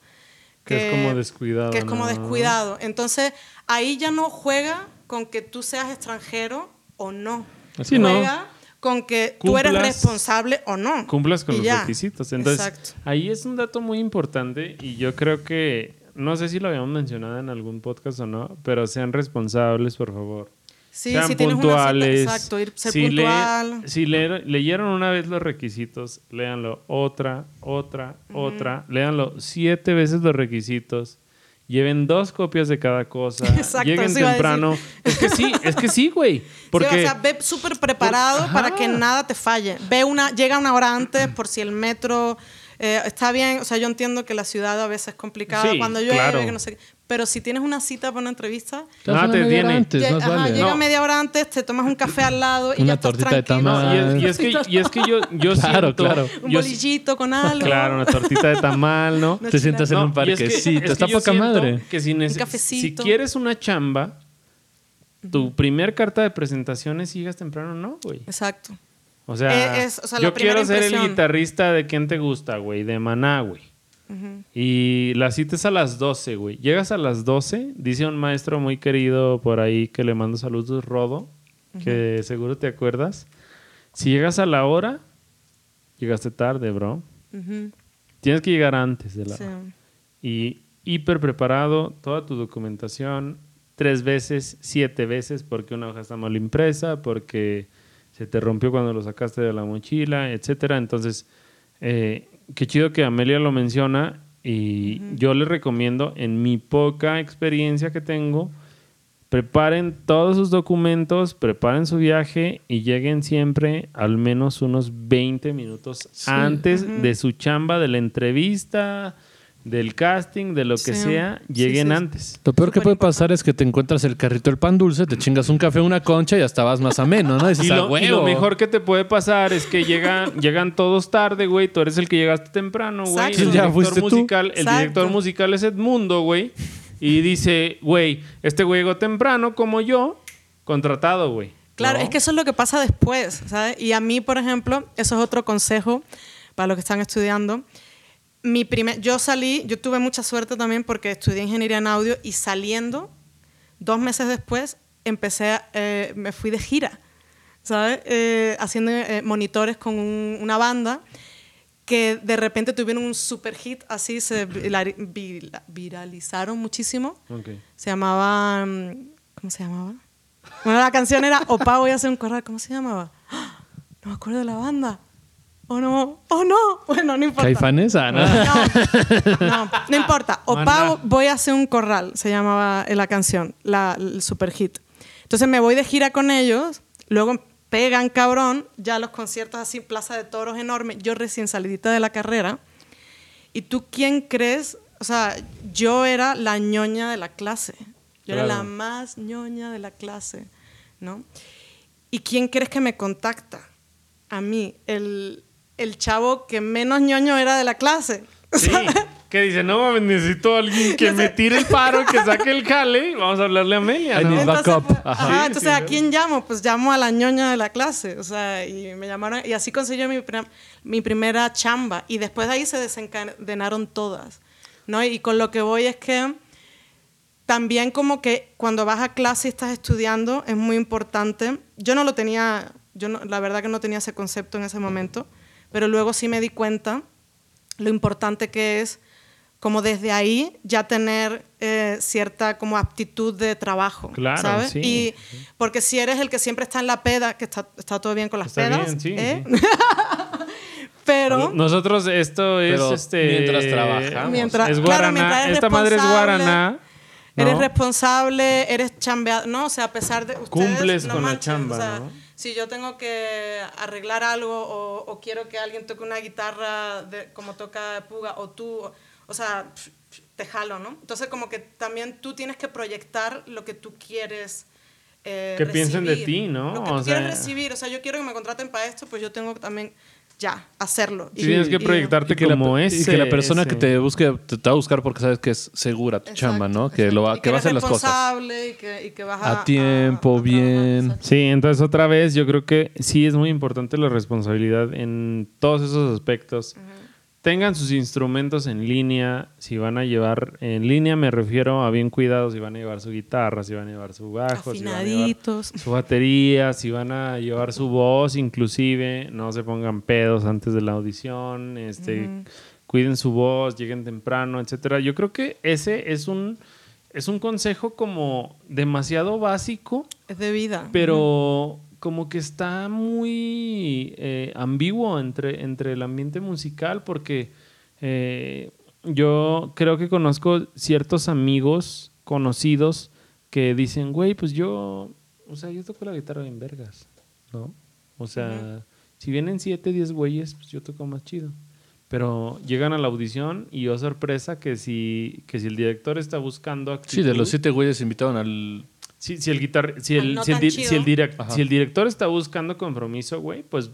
Que es como descuidado, Que es como ¿no? descuidado. Entonces, ahí ya no juega con que tú seas extranjero o no. Sí, no. juega con que tú eres Cumplas- responsable o no. cumplas con los ya. requisitos. Entonces, Exacto. ahí es un dato muy importante y yo creo que, no sé si lo habíamos mencionado en algún podcast o no, pero sean responsables, por favor. Sí, sean si una cita- puntuales. exacto, ir, ser si le- puntual. si le- leyeron una vez los requisitos, léanlo otra, otra, otra. Léanlo siete veces los requisitos. Lleven dos copias de cada cosa. [LAUGHS] Exacto, Lleguen temprano. Es que sí, es que sí, güey. Porque Sí, o sea, ve súper preparado Por- para que nada te falle. Ve una, llega una hora antes [CLEARS THROAT] por si el metro eh, está bien. O sea, yo entiendo que la ciudad a veces es complicada Sí, cuando llueve, claro. que no sé qué. Pero si tienes una cita para una entrevista, te tiene. antes, lle- más ajá, vale. llega No. media hora antes, te tomas un café al lado y Una ya estás tortita de tranquilo. Y, es, tamal. y es que, y es que yo, yo Claro, siento... claro. Un yo- bolillito con [LAUGHS] algo. Claro, una tortita de tamal, ¿no? Te sientas en No, un es parquecito. es que Está poca madre. Que si, si quieres una chamba, tu primer carta de presentaciones llegas temprano, ¿no, güey? Exacto. O sea, Eh, es- o sea, la yo primera quiero ser el guitarrista de quién te gusta, güey, de Maná, güey. Y la cita es a las 12, güey. Llegas a las 12, dice un maestro muy querido por ahí que le mando saludos, Rodo, que seguro te acuerdas. Si llegas a la hora, llegaste tarde, bro. Tienes que llegar antes de la Sí. hora. Y hiper preparado, toda tu documentación, tres veces, siete veces, porque una hoja está mal impresa, porque se te rompió cuando lo sacaste de la mochila, etcétera. Entonces, eh, qué chido que Amelia lo menciona y yo les recomiendo, en mi poca experiencia que tengo, preparen todos sus documentos, preparen su viaje y lleguen siempre al menos unos 20 minutos antes de su chamba, de la entrevista, del casting, de lo que Sí. sea, lleguen sí. antes. Lo peor que puede pasar es que te encuentras el carrito del pan dulce, te chingas un café, una concha y hasta vas más ameno, ¿no? Dices, Y "Ah, lo, y huevo". lo mejor que te puede pasar es que llegan, llegan todos tarde, güey. Tú eres el que llegaste temprano, güey. Exacto. El Ya director tú. musical, el Exacto. director musical es Edmundo, güey. Y dice, güey, este güey llegó temprano como yo, contratado, güey. Claro, ¿No? es que eso es lo que pasa después, ¿sabes? Y a mí, por ejemplo, eso es otro consejo para los que están estudiando. Mi primer, yo salí, yo tuve mucha suerte también porque estudié ingeniería en audio y saliendo, dos meses después, empecé, a- eh, me fui de gira, ¿sabes? Eh, haciendo eh, monitores con un- una banda que de repente tuvieron un super hit, así se virali- vira- viralizaron muchísimo. Ok. Se llamaba. mm, ¿Cómo se llamaba? Bueno, la canción era Opa, voy a hacer un corral. ¿Cómo se llamaba? ¡Ah! No me acuerdo de la banda. Oh no, oh no. Bueno, no importa. ¿Caifanes? Ah, no. No, no, no importa. Opa, Maná. voy a hacer un corral. Se llamaba eh, la canción, la, el super hit. Entonces me voy de gira con ellos. Luego pegan cabrón. Ya los conciertos así, Plaza de Toros enorme. Yo recién salidita de la carrera. ¿Y tú quién crees? O sea, yo era la ñoña de la clase. Yo era la más ñoña de la clase, ¿no? ¿Y quién crees que me contacta? A mí, el, el chavo que menos ñoño era de la clase. [LAUGHS] Sí. Que dice, no mames, necesito a alguien que [LAUGHS] me tire el paro, que saque el jale. Vamos a hablarle a Amelia, I ¿no? need Entonces, backup. pues, Ajá. ajá, Sí, entonces, sí, ¿a quién llamo? Pues llamo a la ñoña de la clase. O sea, y me llamaron, y así conseguí mi, prim- mi primera chamba. Y después de ahí se desencadenaron todas. ¿no? Y con lo que voy es que también como que cuando vas a clase y estás estudiando es muy importante. Yo no lo tenía, yo no- la verdad que no tenía ese concepto en ese momento, pero luego sí me di cuenta lo importante que es como desde ahí ya tener eh, cierta como aptitud de trabajo, Claro, ¿sabes? sí. Y porque si eres el que siempre está en la peda, que está, está todo bien con las Está pedas, bien, sí, ¿eh? sí. [LAUGHS] pero Nosotros esto es Pero este mientras trabajamos. Mientras- es claro, guaraná. mientras eres Esta madre es guaraná. ¿no? Eres responsable, eres chambeador, no, o sea, a pesar de ustedes, Cumples no con la manches, chamba, o sea, ¿no? Si yo tengo que arreglar algo o, o quiero que alguien toque una guitarra de, como toca Puga o tú, o, o sea, te jalo, ¿no? Entonces como que también tú tienes que proyectar lo que tú quieres eh, Que piensen de ti, ¿no? Lo que O tú quieres recibir, o sea, yo quiero que me contraten para esto, pues yo tengo también ya hacerlo. Sí, tienes que y- proyectarte Y que, la, como y ese. que la persona ese. que te busque te, te va a buscar porque sabes que es segura tu chamba, ¿no? Exacto, Que, lo va, exacto. Y que va a hacer las cosas. Y que, y que vas a, A tiempo, a- a trabajar, bien. exacto. Sí, entonces otra vez yo creo que sí es muy importante la responsabilidad en todos esos aspectos. Tengan sus instrumentos en línea, si van a llevar en línea me refiero a bien cuidados, si van a llevar su guitarra, si van a llevar su bajo, si van a llevar su batería, si van a llevar su voz inclusive, no se pongan pedos antes de la audición, este cuiden su voz, lleguen temprano, etcétera. Yo creo que ese es un es un consejo como demasiado básico Es de vida. pero como que está muy eh, ambiguo entre, entre el ambiente musical porque eh, yo creo que conozco ciertos amigos conocidos que dicen, güey, pues yo, o sea, yo toco la guitarra en vergas, ¿no? O sea, si vienen 7, 10 güeyes, pues yo toco más chido. Pero llegan a la audición y yo sorpresa que si, que si el director está buscando Sí, de actitud- los siete güeyes invitaron al... si, si el guitar si Al el, no si el, si el direc- Ajá. si el director está buscando compromiso, güey, pues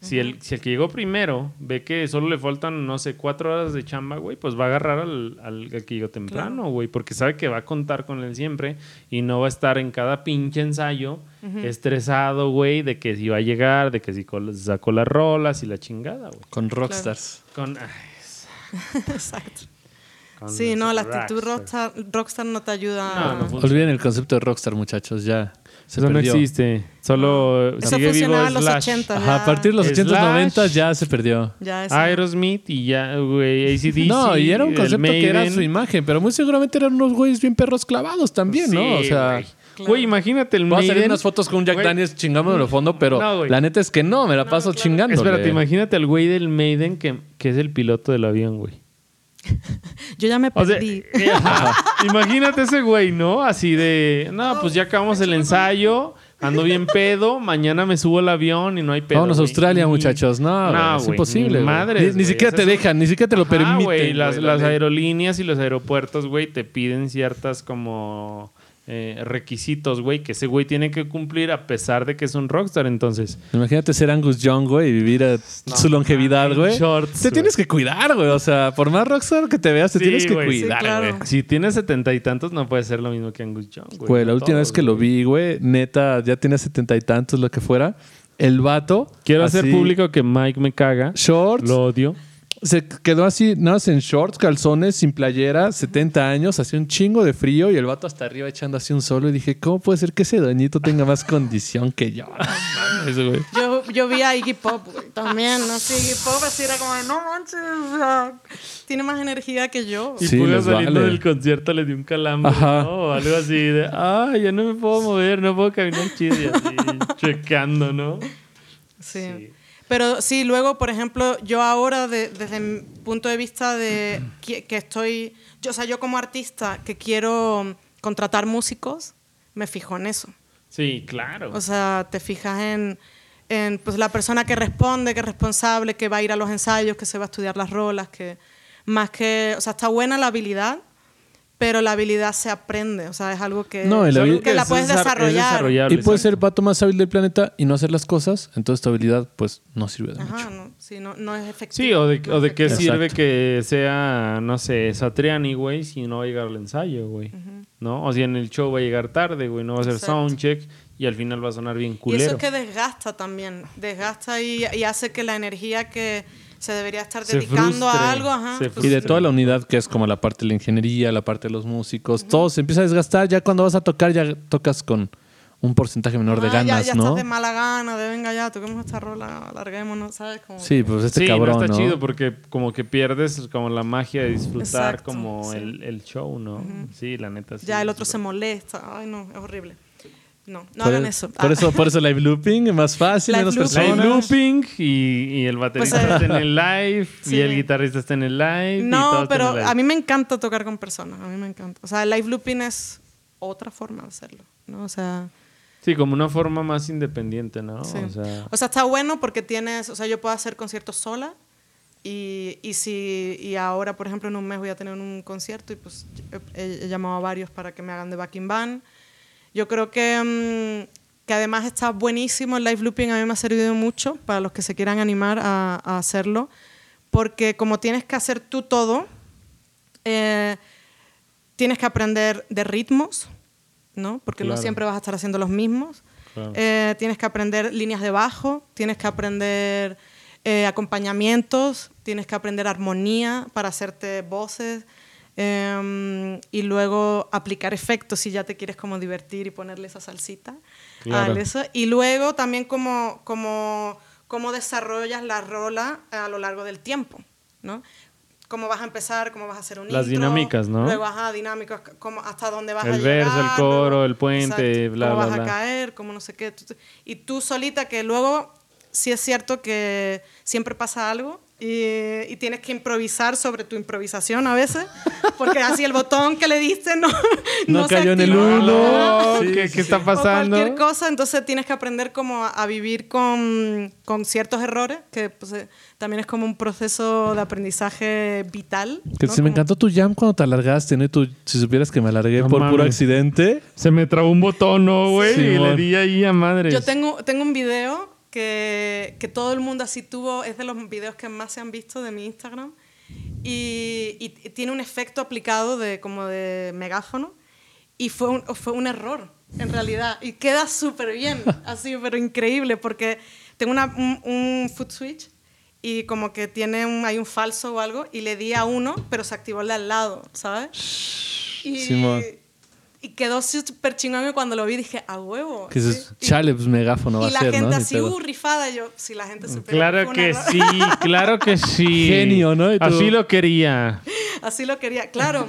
si, el, si el que llegó primero ve que solo le faltan, no sé, cuatro horas de chamba, güey, pues va a agarrar al, al- al que llegó temprano, güey, porque sabe que va a contar con él siempre y no va a estar en cada pinche ensayo estresado, güey, de que si va a llegar, de que si sacó las rolas y la chingada, güey. Con Rockstars. Con, ay, Exacto. [LAUGHS] Sí, no, la actitud rockstar, rockstar no te ayuda. No, a- no. Olviden el concepto de Rockstar, muchachos, ya. Se Eso no perdió. existe. Solo Eso sigue vivo funcionaba en los Slash. 80. Ajá, a partir de los Slash. 890 ya se perdió. ya Aerosmith y ya, güey, ACDC. No, y era un concepto que era su imagen, pero muy seguramente eran unos güeyes bien perros clavados también, ¿no? O sea, güey. Güey, imagínate el Voy a salir Maiden. unas fotos con un Jack Güey, Daniels chingándome en el fondo, pero No, la neta es que no, me la paso chingando. Espérate, imagínate al güey del Maiden que, que es el piloto del avión, güey. [LAUGHS] Yo ya me O sea, perdí. [LAUGHS] imagínate ese güey, ¿no? Así de, no, pues ya acabamos el ensayo, ando bien pedo, mañana me subo al avión y no hay pedo. Vámonos a. Australia, Y- muchachos. No, es güey, imposible. ni madres, Ni, siquiera te dejan, ni siquiera te lo permiten. güey, las, aerolíneas y los aeropuertos, güey, te piden ciertas como eh, requisitos, güey, que ese güey tiene que cumplir a pesar de que es un rockstar. Entonces, Imagínate ser Angus Young, güey, y vivir a su longevidad, güey. shorts, te tienes que cuidar, güey. O sea, por más rockstar que te veas, te Sí, tienes que güey. Sí, cuidar, claro. güey. si tienes setenta y tantos, no puede ser lo mismo que Angus Young, güey. Güey, la última todos, vez que lo vi, güey, neta, ya tenía setenta y tantos, lo que fuera. El vato. Quiero hacer público que Mike me caga. Shorts. Lo odio. Se quedó así, nada más en shorts, calzones, sin playera, 70 años, hacía un chingo de frío y el vato hasta arriba echando así un solo. Y dije, ¿cómo puede ser que ese doñito tenga más condición que yo? [LAUGHS] No mames, güey. Yo, yo vi a Iggy Pop, güey, también, ¿no? Sí, Iggy Pop así era como, de, no manches, o sea, tiene más energía que yo. Y Sí, les saliendo vale. del concierto le dio un calambre, Ajá. ¿no? O algo así de, ay, ya no me puedo mover, no puedo caminar chido. Y así, [LAUGHS] checando, ¿no? Sí. Sí. Pero sí, luego, por ejemplo, yo ahora, de- desde mi punto de vista de que, que estoy, yo, o sea, yo como artista que quiero contratar músicos, me fijo en eso. Sí, claro. O sea, te fijas en, en pues, la persona que responde, que es responsable, que va a ir a los ensayos, que se va a estudiar las rolas, que más que, o sea, está buena la habilidad, pero la habilidad se aprende, o sea, es algo que, No, y la es algo que la es puedes desar- es desarrollar. Y puede exacto. ser el vato más hábil del planeta y no hacer las cosas, entonces tu habilidad, pues, no sirve de mucho. Ajá, no, sí, no, no es efectivo. Sí, o de, no o de qué sirve que sea, no sé, Satriani, güey, si no va a llegar al ensayo, güey. ¿No? O si en el show va a llegar tarde, güey, no va a hacer Exacto. soundcheck y al final va a sonar bien Y culero. eso es que desgasta también, desgasta y, y hace que la energía que se debería estar Se dedicando frustre, a algo, ajá, se pues, Y de toda la unidad que es como la parte de la ingeniería, la parte de los músicos, todo se empieza a desgastar. Ya cuando vas a tocar, ya tocas con un porcentaje menor de ah, ya- ganas, ya, ¿no? estás de mala gana, de venga ya, toquemos esta rola, alarguémonos, ¿sabes? Como, Sí, pues este sí, cabrón, no está ¿no? chido porque como que pierdes como la magia de disfrutar Exacto, como sí. el, el show, ¿no? Sí, la neta. sí, ya el otro se molesta, ay no, es horrible. No, no por, hagan eso. Por Ah. eso, por eso live looping es más fácil, Live menos looping. personas. Live looping y, y el baterista Pues, eh, está en el live sí. [LAUGHS] y el guitarrista está en el live. y No, en pero live. a mí me encanta tocar con personas, a mí me encanta. O sea, el live looping es otra forma de hacerlo, ¿no? O sea, Sí, como una forma más independiente, ¿no? Sí. O sea, O sea, está bueno porque tienes, o sea, yo puedo hacer conciertos sola y, y si y ahora, por ejemplo, en un mes voy a tener un concierto y pues he, he llamado a varios para que me hagan de backing band. Yo creo que, mm, que además está buenísimo el live looping, a mí me ha servido mucho para los que se quieran animar a, a hacerlo, porque como tienes que hacer tú todo, eh, tienes que aprender de ritmos, ¿no? Porque no Claro. siempre vas a estar haciendo los mismos. Claro. Eh, tienes que aprender líneas de bajo, tienes que aprender eh, acompañamientos, tienes que aprender armonía para hacerte voces eh, y luego aplicar efectos si ya te quieres como divertir y ponerle esa salsita. Claro. eso. Y luego también como, como, cómo desarrollas la rola a lo largo del tiempo, ¿no? Cómo vas a empezar, cómo vas a hacer un Las intro, dinámicas, ¿no? Luego, ajá, dinámicas, cómo, hasta dónde vas a El llegar. verso, el coro, luego- el puente, Exacto, bla, cómo bla, vas bla. a caer, cómo no sé qué. Y tú solita, que luego sí es cierto que siempre pasa algo y, y tienes que improvisar sobre tu improvisación a veces, porque así el botón que le diste no, [LAUGHS] No se cayó en el uno. No, Sí, ¿qué, sí, qué está O pasando? cualquier cosa, entonces tienes que aprender como a, a vivir con, con ciertos errores, que pues, eh, también es como un proceso de aprendizaje vital. Que ¿no? se me Como- encantó tu jam cuando te alargaste, ¿no? Y tú, si supieras que me alargué No por puro mames. accidente. Se me trabó un botón, ¿no, güey? Sí, y le di ahí a madres. Yo tengo, tengo un video que, que todo el mundo así tuvo, es de los videos que más se han visto de mi Instagram, y, y tiene un efecto aplicado de como de megáfono, y fue un, fue un error, en realidad, y queda súper bien, [LAUGHS] así, pero increíble, porque tengo una, un, un foot switch, y como que tiene un, hay un falso o algo, y le di a uno, pero se activó el de al lado, ¿sabes? Y. y quedó súper chingón y cuando lo vi dije, a huevo. Que. Y- chale, pues megáfono va y a la ser, gente ¿no? Ni así, pedo. uh, rifada. Y yo, si la gente supiera Claro que sí, claro que [LAUGHS] sí. Genio, ¿no? Y Así lo quería. Así lo quería, claro.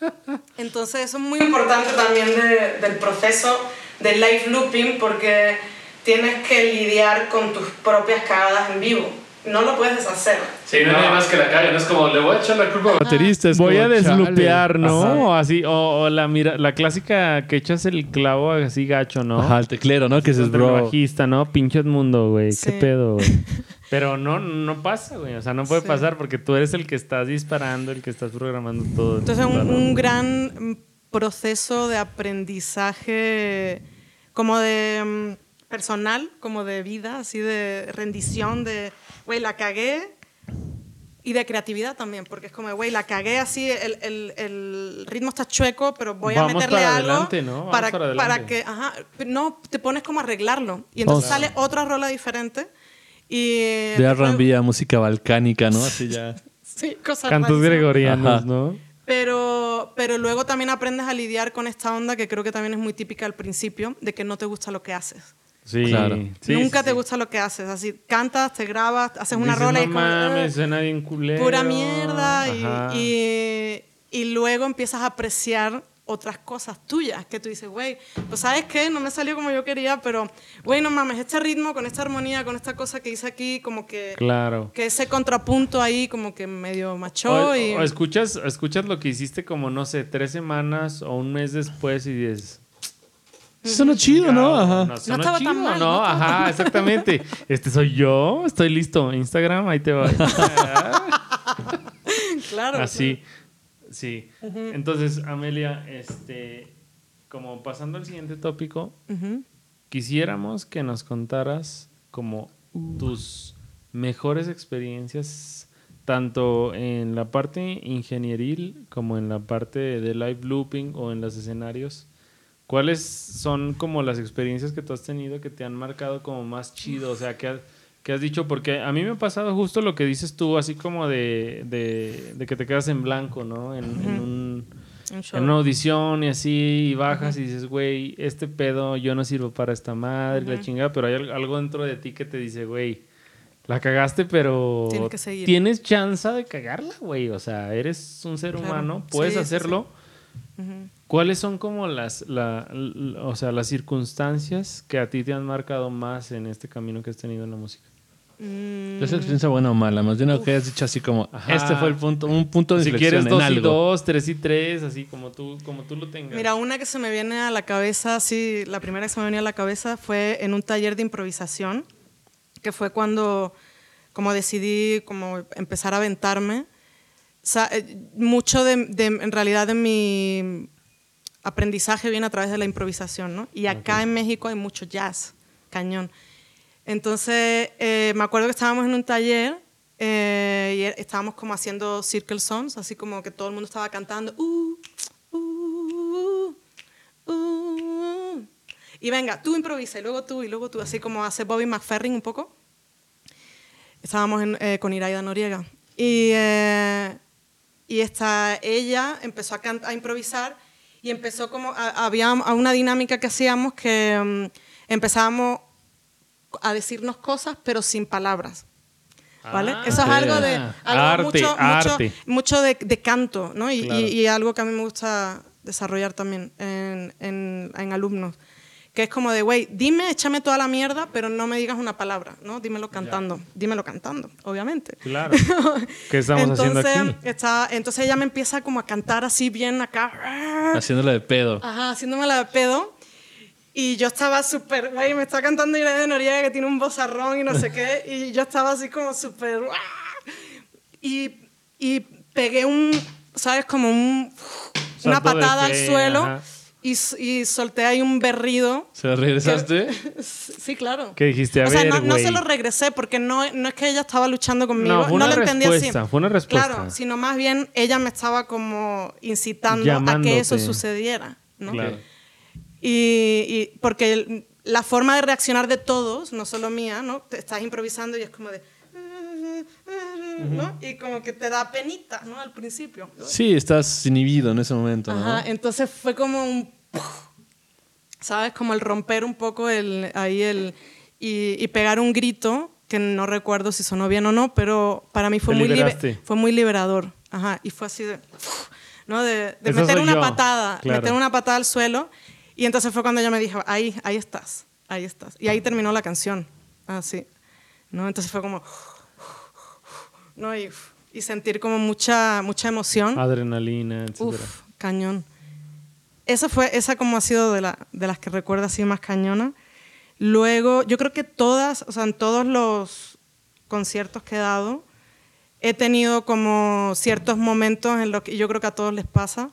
[LAUGHS] Entonces eso es muy importante también de- del proceso del live looping porque tienes que lidiar con tus propias cagadas en vivo. No lo puedes deshacer. Sí, no, hay nadie más que la cague, no es como le voy a echar la culpa al baterista. es Voy como, a deslupear. ¿no? Ajá. O así, o, o la mira, la clásica que echas el clavo así gacho, ¿no? Ajá, el teclero, ¿no? Que el bro. bajista, ¿no? Pinche mundo, güey. Sí. ¿Qué pedo, güey? [LAUGHS] Pero no, no pasa, güey. O sea, no puede Sí. pasar porque tú eres el que estás disparando, el que estás programando todo. Entonces un, gran proceso de aprendizaje como de mm, personal, como de vida, así de rendición, de, güey, la cagué. Y de creatividad también, porque es como, güey, la cagué así, el, el, el ritmo está chueco, pero voy a Vamos meterle para algo adelante, ¿no? Vamos para, para para que, ajá, no, te pones como a arreglarlo. Y entonces sale otra rola diferente. Y De R&B a música balcánica, ¿no? Así ya. [LAUGHS] Sí, cosas Cantos gregorianos, Ajá. ¿no? Pero, pero luego también aprendes a lidiar con esta onda que creo que también es muy típica al principio, de que no te gusta lo que haces. Sí. Claro. sí, Nunca sí, te sí. gusta lo que haces. Así, cantas, te grabas, haces una Dices, rola no y mames, "Ah, suena bien culero. pura mierda. y-. Y, y luego empiezas a apreciar otras cosas tuyas que tú dices, güey, pues sabes qué, no me salió como yo quería, pero, güey, no mames, este ritmo, con esta armonía, con esta cosa que hice aquí, como que, Claro. que ese contrapunto ahí como que medio machó. O, y... o escuchas, escuchas lo que hiciste como, no sé, tres semanas o un mes después y dices... Suena chido, ¿no? Ajá. No, sonó estaba tan chido, mal, ¿no? Ajá, exactamente. Este soy yo, estoy listo. Instagram, ahí te va. [LAUGHS] claro. Así, sí. Entonces, Amelia, este, como pasando al siguiente tópico, quisiéramos que nos contaras como tus mejores experiencias tanto en la parte ingenieril como en la parte de live looping o en los escenarios. ¿Cuáles son como las experiencias que tú has tenido que te han marcado como más chido? O sea, que has, que has dicho, porque a mí me ha pasado justo lo que dices tú, así como de, de, de que te quedas en blanco, ¿no? En, en un, Un show. en una audición y así, y bajas y dices, güey, este pedo yo no sirvo para esta madre, la chingada, pero hay al- algo dentro de ti que te dice, güey, la cagaste, pero Tienes que tienes chance de cagarla, güey. O sea, eres un ser Claro. humano, puedes Sí, sí, ¿Cuáles son como las, la- l- o sea, las circunstancias que a ti te han marcado más en este camino que has tenido en la música? Mm, ¿Es experiencia buena o mala? Más bien lo que hayas dicho así como, Ajá. este fue el punto, un punto de Si inflexión quieres en dos y algo. dos, tres y tres, así como tú, como tú lo tengas. Mira, una que se me viene a la cabeza, sí, la primera que se me venía a la cabeza fue en un taller de improvisación, que fue cuando como decidí como empezar a aventarme. Sea, eh, mucho de, de- en realidad de mi aprendizaje viene a través de la improvisación, ¿no? Y acá en México hay mucho jazz, cañón. Entonces, eh, me acuerdo que estábamos en un taller eh, y e- estábamos como haciendo circle songs, así como que todo el mundo estaba cantando. "Uh, uh, uh, uh". Y venga, tú improvisa, y luego tú, y luego tú, así como hace Bobby McFerrin un poco. Estábamos en- eh, con Iraida Noriega. Y, eh, y esta, ella empezó a, a improvisar y empezó como, a- había una dinámica que hacíamos que mm, empezábamos a decirnos cosas pero sin palabras. ¿Vale? Ah, Eso es algo de algo Arte, mucho, mucho- arte. mucho de, de canto, ¿no? Y, Claro. y- y algo que a mí me gusta desarrollar también en, en- en alumnos. Que es como de, güey, dime, échame toda la mierda, pero no me digas una palabra, ¿no? Dímelo cantando. Dímelo cantando, obviamente. Claro. [LAUGHS] ¿Qué estamos haciendo entonces, aquí? está- entonces ella me empieza como a cantar así bien acá. Haciéndole de pedo. Ajá, haciéndome la de pedo. Y yo estaba súper, güey, me está cantando Irene de Noriega que tiene un bozarrón y no sé qué. [LAUGHS] Y yo estaba así como súper... ¡ah! Y, y pegué un, ¿sabes? Como un, una Salto patada al suelo ajá. Y, y solté ahí un berrido. ¿Se la regresaste? [LAUGHS] Sí, claro. ¿Qué dijiste? A o sea, ver, no, no se lo regresé porque no, no es que ella estaba luchando conmigo. No, No, fue una lo entendí así. respuesta, fue una respuesta. Claro, sino más bien ella me estaba como incitando a Llamándote. que eso sucediera. ¿no? Claro. Y, y porque la forma de reaccionar de todos, no solo mía, ¿no? Te estás improvisando y es como de... ¿no? Y como que te da penita, ¿no? Al principio. Sí, estás inhibido en ese momento, ¿no? Ajá, entonces fue como un... ¿Sabes? Como el romper un poco el, ahí el... Y, y pegar un grito, que no recuerdo si sonó bien o no, pero para mí fue, muy, libe- fue muy liberador. Ajá, y fue así de... ¿no? De, de meter una yo, patada, claro. meter una patada al suelo. Y entonces fue cuando ella me dijo, ahí, ahí estás, ahí estás. Y ahí terminó la canción, así, ¿no? Entonces fue como, ¿no? Y, y sentir como mucha, mucha emoción. Adrenalina, etcétera. Uf, cañón. Esa fue, esa como ha sido de, la, de las que recuerdo así más cañona. Luego, yo creo que todas, o sea, en todos los conciertos que he dado, he tenido como ciertos momentos en los que yo creo que a todos les pasa,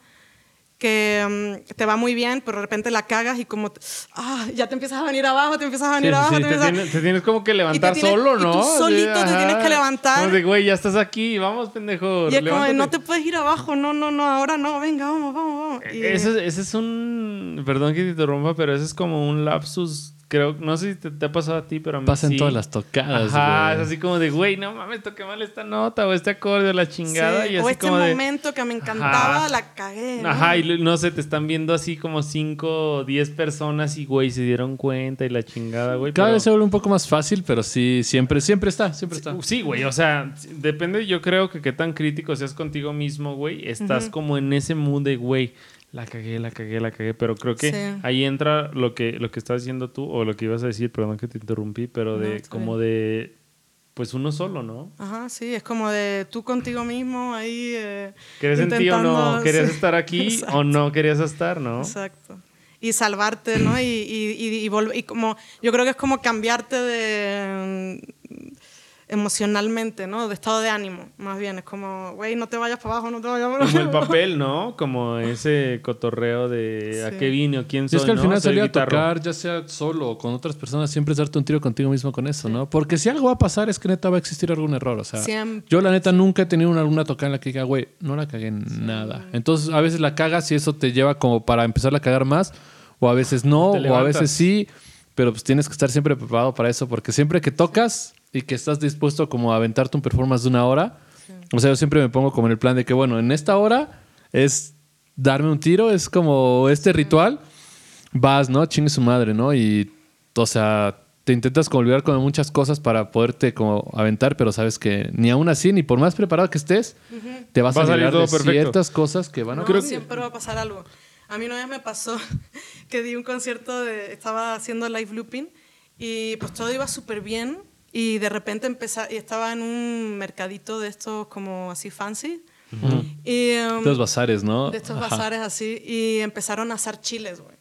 que mm, te va muy bien, pero de repente la cagas y como, ah, ya te empiezas a venir abajo, te empiezas a venir sí, abajo, sí, te te, a- tienes, te tienes como que levantar tienes- solo, y ¿no? Sí, solito te tienes que levantar. Como de, güey, ya estás aquí, vamos, pendejo. Y es como, de, levántate". no te puedes ir abajo, no, no, no, ahora no, venga, vamos, vamos, vamos. Y- Ese, ese es un. Perdón que te interrumpa, pero ese es como un lapsus. Creo, no sé si te, te ha pasado a ti, pero a mí Pasa en sí. todas las tocadas, Ajá, güey. es así como de, güey, no mames, toqué mal esta nota o este acorde o la chingada. Sí, Y así o este como de. momento que me encantaba, Ajá. la cagué. ¿no? Ajá, y no sé, te están viendo así como 5 o 10 personas y, güey, se dieron cuenta y la chingada, güey. Cada pero- vez se vuelve un poco más fácil, pero sí, siempre, siempre está, siempre está. Sí, güey, o sea, depende, yo creo que qué tan crítico seas contigo mismo, güey. Estás como en ese mood de, güey, la cagué, la cagué, la cagué. Pero creo que Sí. ahí entra lo que, lo que estás diciendo tú, o lo que ibas a decir, perdón que te interrumpí, pero de como de, pues uno solo, ¿no? Ajá, sí, es como de tú contigo mismo ahí. Eh, ¿Querías en ti o no? ¿Querías sí. estar aquí [LAUGHS] Exacto. o no querías estar, no? Exacto. Y salvarte, ¿no? Y, y, y, y y como, yo creo que es como cambiarte de emocionalmente, ¿no? De estado de ánimo, más bien. Es como, güey, no te vayas para abajo, no te vayas para Como el abajo. papel, ¿no? [LAUGHS] Como ese cotorreo de a Sí. qué vine o quién Y soy, es que al ¿no? final Soy salir a tocar, ya sea solo o con otras personas, siempre es darte un tiro contigo mismo con eso, ¿no? Porque si algo va a pasar es que neta va a existir algún error. O sea, Siempre. yo la neta nunca he tenido una, una tocada en la que diga, güey, no la cagué en nada. Entonces a veces la cagas y eso te lleva como para empezar a cagar más, o a veces no, o a veces sí, pero pues tienes que estar siempre preparado para eso, porque siempre que tocas y que estás dispuesto como a aventarte un performance de una hora, o sea, yo siempre me pongo como en el plan de que, bueno, en esta hora es darme un tiro, es como este ritual vas, ¿no? Chingue su madre, ¿no? Y, o sea, te intentas como olvidar con muchas cosas para poderte como aventar, pero sabes que ni aún así, ni por más preparado que estés, te vas Va a todo de perfecto. ciertas cosas que van a... No, siempre va a pasar algo. A mí una vez me pasó [LAUGHS] que di un concierto, de, estaba haciendo live looping y pues todo iba súper bien y de repente empezaba, y estaba en un mercadito de estos como así fancy. y, um, De los bazares, ¿no? de estos Ajá. bazares así y empezaron a asar chiles, güey.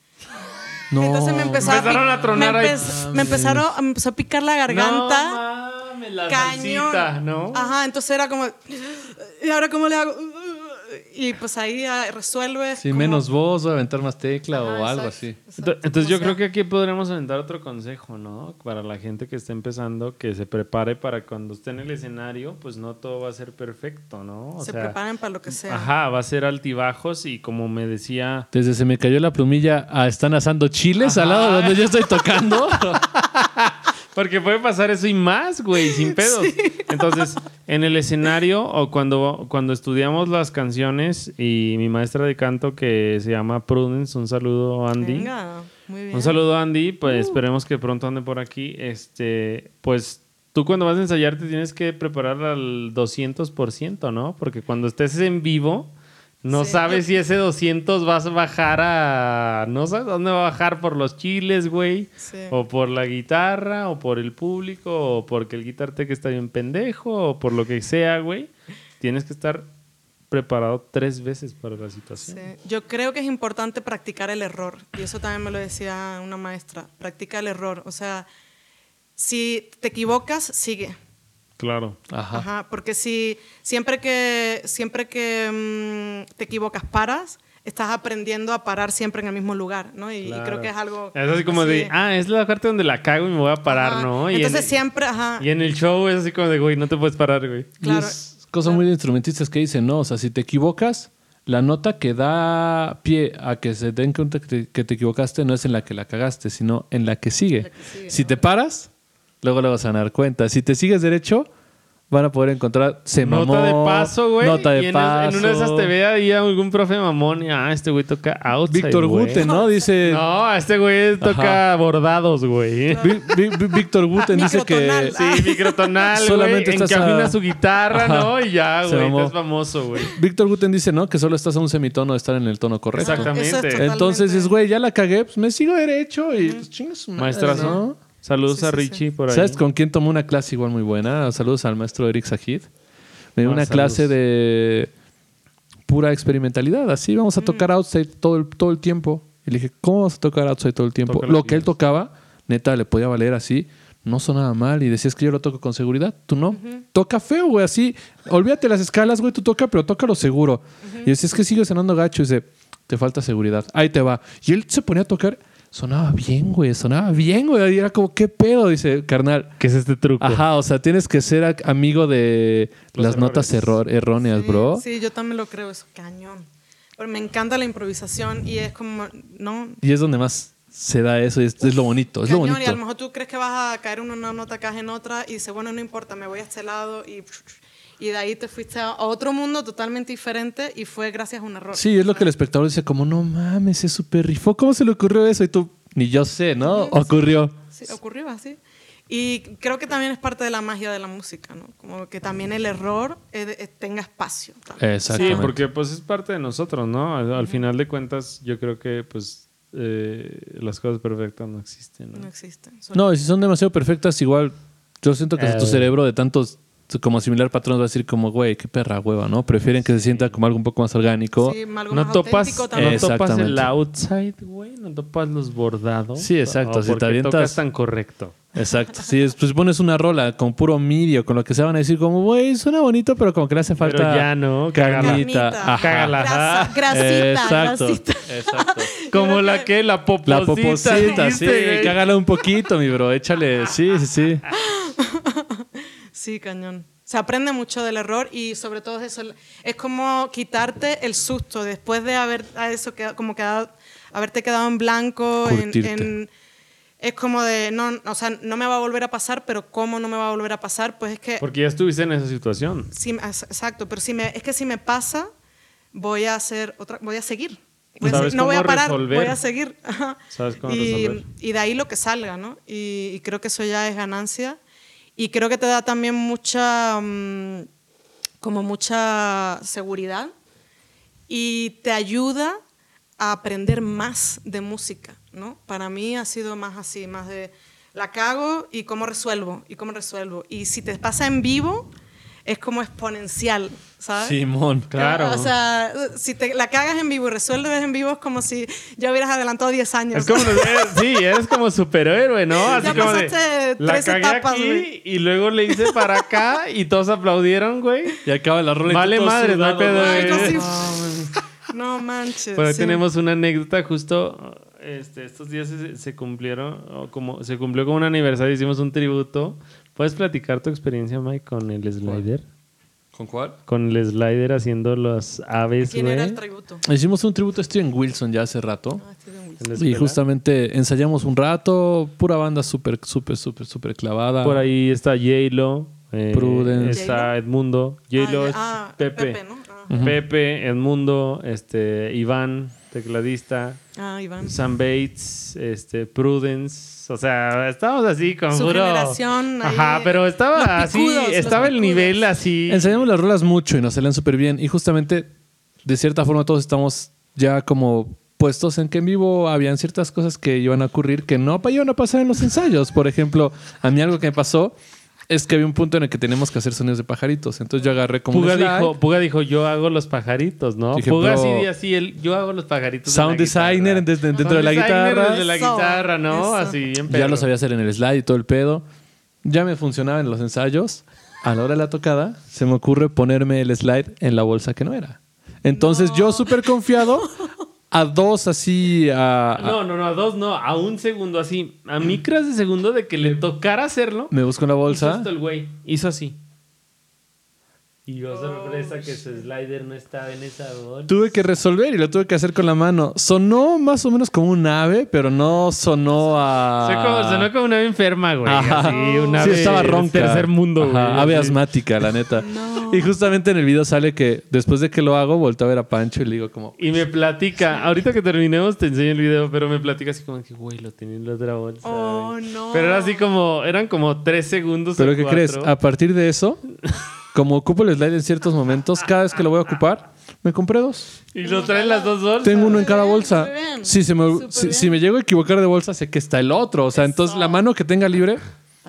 No. Entonces me Empezaron pi- a tronar me, ahí. empe- me empezaron, me empezó a picar la garganta. No mames, la cañón. salsita, ¿no? Ajá, entonces era como, ¿y ahora cómo le hago? Y pues ahí ah, resuelves. Sí, como- menos voz, a aventar más tecla Ajá, o algo así. exacto, Entonces yo creo que aquí podremos aventar otro consejo, ¿no? Para la gente que está empezando, que se prepare para cuando esté en el escenario, pues no todo va a ser perfecto, ¿no? O se sea, preparen para lo que sea. Ajá, va a ser altibajos y como me decía... Desde se me cayó la plumilla a están asando chiles al lado de donde yo estoy tocando. [LAUGHS] Porque puede pasar eso y más, güey, sin [LAUGHS] pedos. Entonces, en el escenario o cuando, cuando estudiamos las canciones y mi maestra de canto que se llama Prudence, un saludo Andy. Venga, muy bien. Un saludo Andy, pues esperemos que pronto ande por aquí. Este, pues tú cuando vas a ensayar te tienes que preparar al 200%, ¿no? Porque cuando estés en vivo no Sí. sabes si ese 200 vas a bajar a no sabes dónde va a bajar por los chiles, güey, Sí. o por la guitarra o por el público o porque el guitarteca está bien pendejo o por lo que sea, güey. Tienes que estar preparado tres veces para la situación. Sí. Yo creo que es importante practicar el error. Y eso también me lo decía una maestra. Practica el error. O sea, si te equivocas, sigue. Claro. Ajá. Ajá, porque si siempre que, siempre que mm, te equivocas, paras, estás aprendiendo a parar siempre en el mismo lugar, ¿no? Y, creo que es algo... Es así como de, ah, es la parte donde la cago y me voy a parar, Ajá. ¿no? Y Entonces en, siempre, ajá, Y en el show es así como de, güey, no te puedes parar, güey. Y claro. es cosa muy de instrumentistas que dicen, no, o sea, si te equivocas, la nota que da pie a que se den cuenta que te, que te equivocaste no es en la que la cagaste, sino en la que sigue. La que sigue, si ¿no? te paras, luego le vas a dar cuenta. Si te sigues derecho, van a poder encontrar Se mamó. Nota de paso, güey. Nota de y en, paso. en una de esas te ve ahí algún profe mamón y ah, este güey toca outside. Víctor. Guten, ¿no? [LAUGHS] Dice. No, este güey toca bordados, güey. Víctor Guten dice que. Sí, microtonal, Solamente güey. En estás que a- su guitarra, Ajá. ¿no? Y ya, Se güey. mamó. Es famoso, güey. Víctor Guten dice, ¿no? Que solo estás a un semitono de estar en el tono correcto. Exactamente. Entonces dices, güey, ya la cagué, pues me sigo derecho y pues chingas madre, Maestrazo. ¿no? Saludos Sí, a sí, Richie por ahí. ¿Sabes con quién tomó una clase igual muy buena? Saludos al maestro Eric Sajid. Me dio Ah, una saludos. clase de pura experimentalidad. Así vamos a tocar outside todo el, todo el tiempo. Y le dije, ¿cómo vas a tocar outside todo el tiempo? Toca Lo que él tocaba, neta, le podía valer así. No sonaba mal. Y decías que yo lo toco con seguridad. Tú no. Toca feo, güey. Así. Olvídate las escalas, güey. Tú toca, pero tócalo seguro. Y decías que sigue sonando gacho. Y dice, te falta seguridad. Ahí te va. Y él se ponía a tocar. Sonaba bien, güey. Sonaba bien, güey. Y era como, ¿qué pedo? Dice, carnal. ¿Qué es este truco? Ajá, o sea, tienes que ser amigo de Los las notas error- erróneas, Sí, bro. Sí, yo también lo creo, es cañón. Pero me encanta la improvisación y es como, no, Y es donde más se da eso y es, es lo bonito, es lo cañón, bonito. y a lo mejor tú crees que vas a caer en una nota, caes en otra y dices, bueno, no importa, me voy a este lado y, y de ahí te fuiste a otro mundo totalmente diferente y fue gracias a un error. Sí, es lo que el espectador dice como, no mames, es súper rifó. ¿Cómo se le ocurrió eso? Y tú, ni yo sé, ¿no? Ocurrió. Sí, ocurrió así. Y creo que también es parte de la magia de la música, ¿no? Como que también el error eh, eh, tenga espacio. también. Sí, porque pues es parte de nosotros, ¿no? Al, al final de cuentas, yo creo que pues eh, las cosas perfectas no existen, ¿no? No existe. No, y si son demasiado perfectas, igual yo siento que Eh. tu cerebro de tantos como asimilar patrones va a decir como, güey, qué perra hueva, ¿no? Prefieren que se sienta como algo un poco más orgánico. Sí, algo No más topas, también. no topas Exactamente. el outside, güey. No topas los bordados. Sí, exacto, O si te avientas- tocas tan correcto. Exacto. Sí, es- pues pones una rola con puro medio, con lo que se van a decir como, güey, suena bonito, pero como que le hace falta Pero ya no. Ajá. Cágala. Grasa- grasita, Exacto. grasita. Exacto. [LAUGHS] Como la que, la poposita. La poposita, sí, cágala un poquito, mi bro. Échale, sí, sí, sí. [LAUGHS] Sí, cañón. Se aprende mucho del error y sobre todo eso. Es como quitarte el susto después de haber a eso como quedado, haberte quedado en blanco. En, Curtirte. en- es como de, no, o sea, no me va a volver a pasar, pero ¿cómo no me va a volver a pasar? Pues es que Porque ya estuviste en esa situación. Sí, exacto, pero si me, es que si me pasa, voy a hacer otra, voy a seguir. Voy a ¿Sabes seguir. no voy a parar, resolver? voy a seguir. Ajá. [LAUGHS] ¿Sabes cómo y, resolver? y de ahí lo que salga, ¿no? Y, y creo que eso ya es ganancia. Y creo que te da también mucha, mm, como mucha seguridad y te ayuda a aprender más de música, ¿no? Para mí ha sido más así, más de la cago y cómo resuelvo, y cómo resuelvo. Y si te pasa en vivo, es como exponencial, ¿sabes? Simón. Claro. O sea, si te la cagas en vivo y resuelves en vivo es como si ya hubieras adelantado 10 años. Es como, sí, eres como superhéroe, ¿no? Así Ya como de, pasaste la tres cagué etapas, aquí güey. y luego le hice para acá y todos aplaudieron, güey. Y acaba la rola. Vale madre, no hay sudado, pedo, güey. Ay, no. No manches. Por ahí sí. tenemos una anécdota justo este, estos días se, se cumplieron como se cumplió como un aniversario hicimos un tributo puedes platicar tu experiencia Mike con el slider ¿Con cuál? con el slider haciendo las aves ¿Quién era el tributo? Hicimos un tributo a Steven Wilson ya hace rato. Ah, Steven Wilson. Y justamente ensayamos un rato, pura banda súper, súper, súper, súper clavada. por ahí está J-Lo eh, Prudence. está. Edmundo J-Lo Ah, es ah, Pepe Pepe, ¿no? Ah. Pepe Edmundo este Iván tecladista Ah, Iván. Sam Bates, este, Prudence, o sea, estábamos así con Su puro- generación ahí, Ajá, pero estaba así, picudos, estaba el nivel así. Ensayamos las rolas mucho y nos salían súper bien. Y justamente, de cierta forma, todos estamos ya como puestos en que en vivo habían ciertas cosas que iban a ocurrir que no iban a pasar en los ensayos. Por ejemplo, a mí algo que me pasó es que había un punto en el que teníamos que hacer sonidos de pajaritos. Entonces yo agarré como Puga un dijo, Puga dijo, yo hago los pajaritos, ¿no? Dije, Puga pero- así, así, él, yo hago los pajaritos. de Sound designer desde- dentro Sound de la designer guitarra. desde la guitarra, ¿no? eso. Así, bien ya lo sabía hacer en el slide y todo el pedo. Ya me funcionaba en los ensayos. A la hora de la tocada, se me ocurre ponerme el slide en la bolsa que no era. Entonces yo súper confiado, [LAUGHS] a dos así, a, a- No, no, no, a dos no, a un segundo así. A micras de segundo de que le tocara hacerlo. me busco en la Hizo bolsa. esto el güey. Hizo así. Y oh, sorpresa que su slider no estaba en esa bola. Tuve que resolver y lo tuve que hacer con la mano. Sonó más o menos como un ave, pero no sonó a. sonó como una ave enferma, güey. Así, una sí, estaba ronca. Tercer mundo, güey. Ave asmática, la neta. Y justamente en el video sale que después de que lo hago, vuelto a ver a Pancho y le digo como... Y me platica, ahorita que terminemos te enseño el video, pero me platica así como que, güey, lo tenía en la otra bolsa. Oh, no. Pero era así como, eran como tres segundos Pero ¿qué crees? A partir de eso, [LAUGHS] como ocupo el slide en ciertos momentos, cada vez que lo voy a ocupar, me compré dos. ¿Y lo traen las dos bolsas? Tengo uno en cada bolsa. Si, se me, si, me llego a equivocar de bolsa, sé que está el otro. O sea, entonces la mano que tenga libre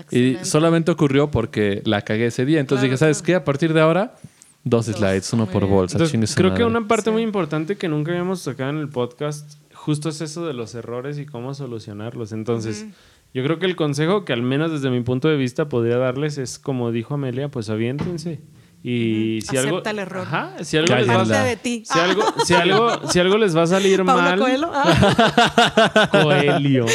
y solamente ocurrió porque la cagué ese día. Entonces dije, ¿sabes qué? A partir de ahora, dos slides, uno por bolsa. creo que una parte muy importante que nunca habíamos tocado en el podcast justo es eso de los errores y cómo solucionarlos. Entonces, yo creo que el consejo que al menos desde mi punto de vista podría darles es como dijo Amelia, pues aviéntense. Y si algo, el error. Ajá, si algo les va a, Si algo, si algo, si algo les va a salir [LAUGHS] mal. Coelho. Ah. [LAUGHS] Coelho.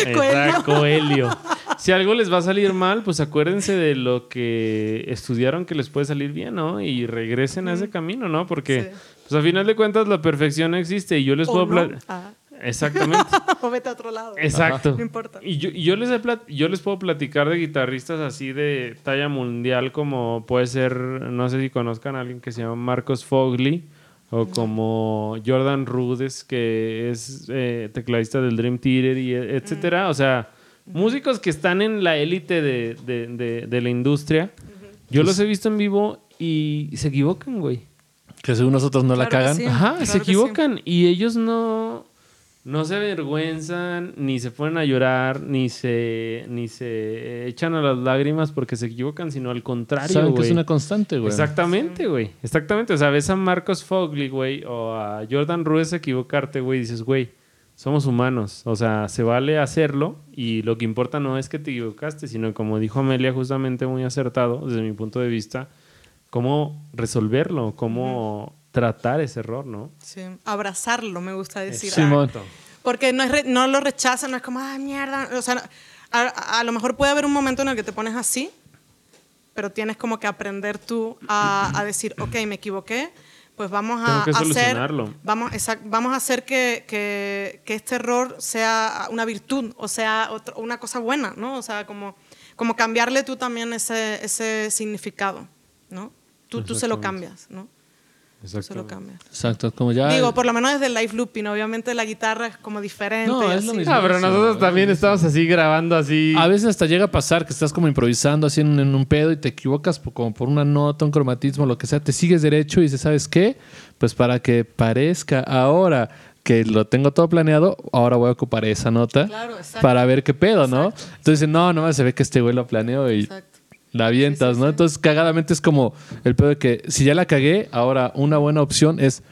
Coelho. Si algo les va a salir mal, pues acuérdense de lo que estudiaron que les puede salir bien, ¿no? Y regresen a ese camino, ¿no? Porque, pues a final de cuentas, la perfección no existe y yo les puedo hablar. Ah. Exactamente. [LAUGHS] o vete a otro lado. Exacto. No importa. Y yo, yo, les yo les puedo platicar de guitarristas así de talla mundial como puede ser, no sé si conozcan a alguien que se llama Marcos Fogli o como Jordan Rudes que es eh, tecladista del Dream Theater y e, etcétera. O sea, músicos que están en la élite de, de, de, la industria. Yo los he visto en vivo y se equivocan, güey. Que según nosotros no la cagan. Ajá, se equivocan. Y ellos no no se avergüenzan, ni se ponen a llorar, ni se, ni se echan a las lágrimas porque se equivocan, sino al contrario, Saben que es una constante, güey. Exactamente, güey. Exactamente. O sea, ves a Marcos Fogli, güey, o a Jordan Ruiz equivocarte, güey, y dices, güey, somos humanos. O sea, se vale hacerlo y lo que importa no es que te equivocaste, sino como dijo Amelia, justamente muy acertado, desde mi punto de vista, cómo resolverlo, cómo tratar ese error, ¿no? Sí, abrazarlo, me gusta decir. Simón. Porque no, es no lo rechazan, no es como, ah, mierda. O sea, a, lo mejor puede haber un momento en el que te pones así, pero tienes como que aprender tú a, decir, ok, me equivoqué, pues vamos a, hacer, vamos, vamos a hacer que, que, que, este error sea una virtud, o sea, una cosa buena, ¿no? O sea, como, como cambiarle tú también ese, ese significado, ¿no? Tú, tú se lo cambias, ¿no? Exacto. lo cambia. Exacto, como ya. Digo, por lo menos desde el live looping, obviamente la guitarra es como diferente. No, es lo mismo. Ah, pero nosotros también estamos así grabando así. A veces hasta llega a pasar que estás como improvisando así en, un pedo y te equivocas como por una nota, un cromatismo, lo que sea, te sigues derecho y dices, ¿sabes qué? Pues para que parezca ahora que lo tengo todo planeado, ahora voy a ocupar esa nota para ver qué pedo, ¿no? Entonces, no, no, se ve que este güey lo planeó y exacto la avientas, ¿no? Entonces, cagadamente es como el pedo de que si ya la cagué, ahora una buena opción es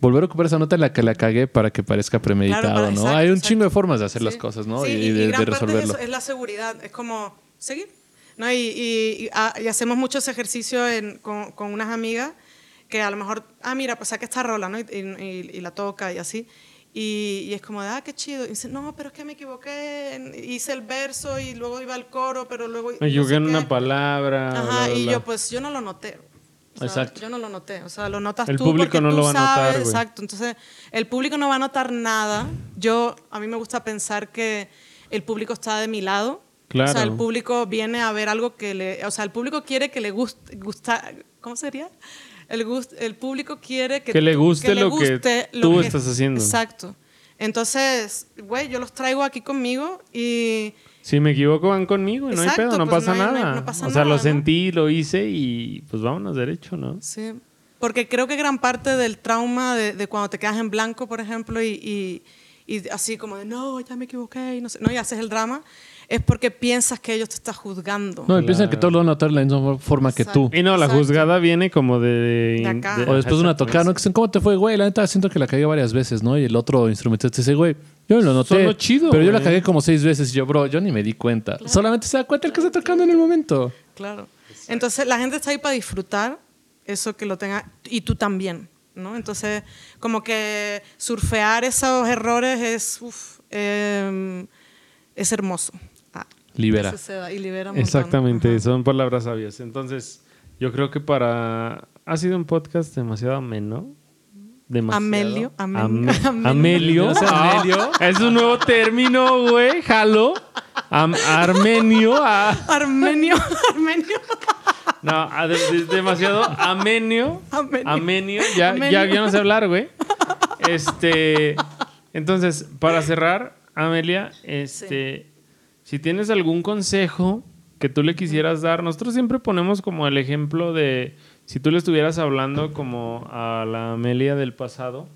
volver a ocupar esa nota en la que la cagué para que parezca premeditado, ¿no? Hay un chingo de formas de hacer las cosas, ¿no? y, de, resolverlo. es la seguridad, es como seguir, ¿no? Y, ah, hacemos muchos ejercicios con, con, unas amigas que a lo mejor, ah, mira, pues saca esta rola, ¿no? Y, la toca y así. Y, es como ah, qué chido. Y dice, no, pero es que me equivoqué, hice el verso y luego iba al coro, pero luego... Me equivoqué en una palabra. Ajá, y yo pues yo no lo noté. exacto. Yo no lo noté, o sea, lo notas el tú público no lo va a notar, Exacto, entonces el público no va a notar nada. Yo, a mí me gusta pensar que el público está de mi lado. Claro. O sea, el público viene a ver algo que le... O sea, el público quiere que le guste... Gusta, ¿Cómo sería? El, el público quiere que, que le guste, lo, que tú estás haciendo. Exacto. Entonces, güey, yo los traigo aquí conmigo y... Si me equivoco, van conmigo y no hay pedo, no, pues pasa nada. o sea, lo sentí, lo hice y pues vámonos derecho, ¿no? Sí. Porque creo que gran parte del trauma de, de cuando te quedas en blanco, por ejemplo, y, y, y, así como de, no, ya me equivoqué, y no sé, no, y haces el drama, es porque piensas que ellos te están juzgando. No, y piensan que todo lo van a notar de la misma forma que tú. Y no, la juzgada viene como de... o después de una tocada, ¿no? Que dicen, ¿cómo te fue, güey? La neta, siento que la cagué varias veces, ¿no? Y el otro instrumentista dice, güey, yo lo noté. chido, pero yo la cagué como seis veces y yo, bro, yo ni me di cuenta. Solamente se da cuenta el que está tocando en el momento. Claro. Entonces, la gente está ahí para disfrutar eso que lo tenga... Y tú también, ¿no? Entonces, como que surfear esos errores es... Uf, eh, es hermoso. Libera. y libera Exactamente, son palabras sabias. Entonces, yo creo que para, ha sido un podcast demasiado ameno. Demasiado. Amelio, Amelio, Ame- [LAUGHS] Amelio. Amelio. ¿No es Amelio? Ah, es un nuevo término, güey. Jalo. Am- armenio. ah. Armenio, [LAUGHS] Armenio. No, ah, de- de- demasiado amenio. Amenio. Amenio. Ya, Amenio. ya, ya no sé hablar, güey. Este. Entonces, para cerrar, Amelia, este. Si tienes algún consejo que tú le quisieras dar, nosotros siempre ponemos como el ejemplo de si tú le estuvieras hablando como a la Amelia del pasado.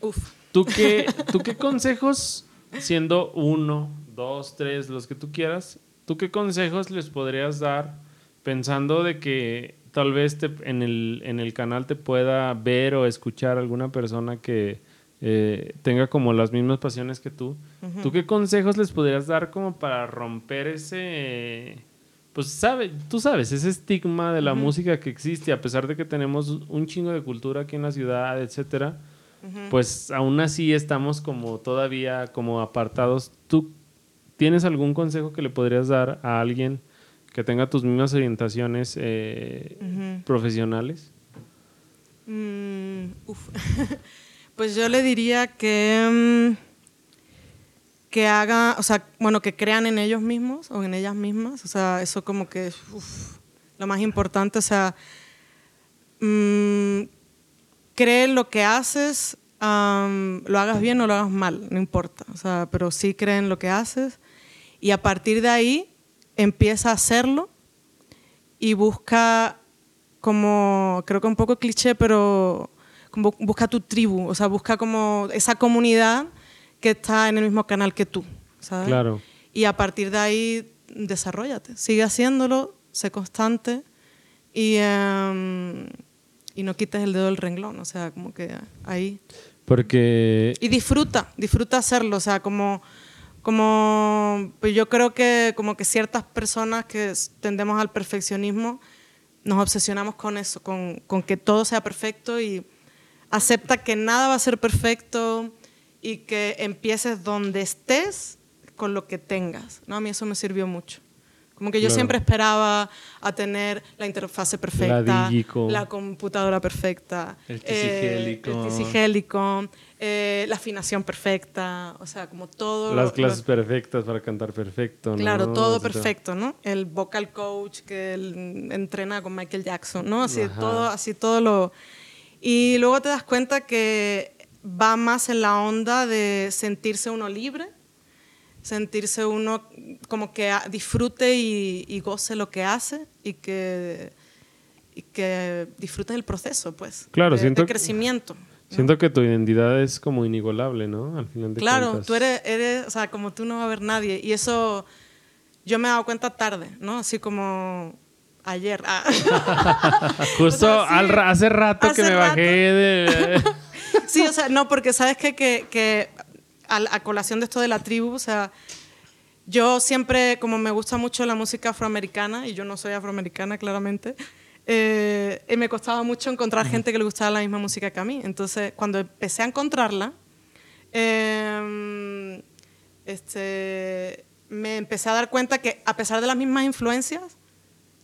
Uf. ¿Tú qué, [LAUGHS] ¿Tú qué consejos, siendo uno, dos, tres, los que tú quieras, tú qué consejos les podrías dar pensando de que tal vez te- en, el, en el canal te pueda ver o escuchar alguna persona que eh, tenga como las mismas pasiones que tú? ¿Tú qué consejos les podrías dar como para romper ese... Pues sabe, tú sabes, ese estigma de la música que existe, a pesar de que tenemos un chingo de cultura aquí en la ciudad, etcétera, pues aún así estamos como todavía como apartados. ¿Tú tienes algún consejo que le podrías dar a alguien que tenga tus mismas orientaciones eh, profesionales? Mm, uf. [LAUGHS] pues yo le diría que, mm, que haga, o sea, bueno, que crean en ellos mismos o en ellas mismas. O sea, eso como que es lo más importante. O sea, mm, cree en lo que haces, lo hagas bien o lo hagas mal, no importa. O sea, pero sí cree en lo que haces y a partir de ahí empieza a hacerlo y busca como, creo que un poco cliché, pero busca tu tribu, o sea, busca como esa comunidad que está en el mismo canal que tú, ¿sabes? Claro. Y a partir de ahí, desarrollate, sigue haciéndolo, sé constante y, em, y no quites el dedo del renglón, o sea, como que ahí. Porque Y disfruta, disfruta hacerlo, o sea, como, como pues yo creo que como que ciertas personas que tendemos al perfeccionismo, nos obsesionamos con eso, con, con que todo sea perfecto y acepta que nada va a ser perfecto y que empieces donde estés con lo que tengas, ¿no? A mí eso me sirvió mucho. Como que yo Claro. siempre esperaba a tener la interfase perfecta, la computadora perfecta, El eh, tisigélico. el tisigélico, eh, la afinación perfecta, o sea, como todo. las lo- clases perfectas para cantar perfecto, ¿no? Claro, todo perfecto, ¿no? El vocal coach que él entrena con Michael Jackson, ¿no? Así Ajá. todo, así todo lo... Y luego te das cuenta que va más en la onda de sentirse uno libre, sentirse uno como que disfrute y, y goce lo que hace y que, y que disfrutes el proceso, pues. Claro, de, siento de crecimiento. ¿no? Siento que tu identidad es como inigualable, ¿no? Al final de Claro, cuentas. tú eres, eres, o sea, como tú no va a haber nadie. Y eso yo me he dado cuenta tarde, ¿no? Así como ayer. Ah. [LAUGHS] Justo O sea, sí, al ra- hace rato que hace me rato. bajé de... [LAUGHS] sí, o sea, no, porque sabes que, que, que a, a colación de esto de la tribu, o sea, yo siempre, como me gusta mucho la música afroamericana, y yo no soy afroamericana claramente, eh, y me costaba mucho encontrar gente que le gustaba la misma música que a mí. Entonces, cuando empecé a encontrarla, eh, este, me empecé a dar cuenta que a pesar de las mismas influencias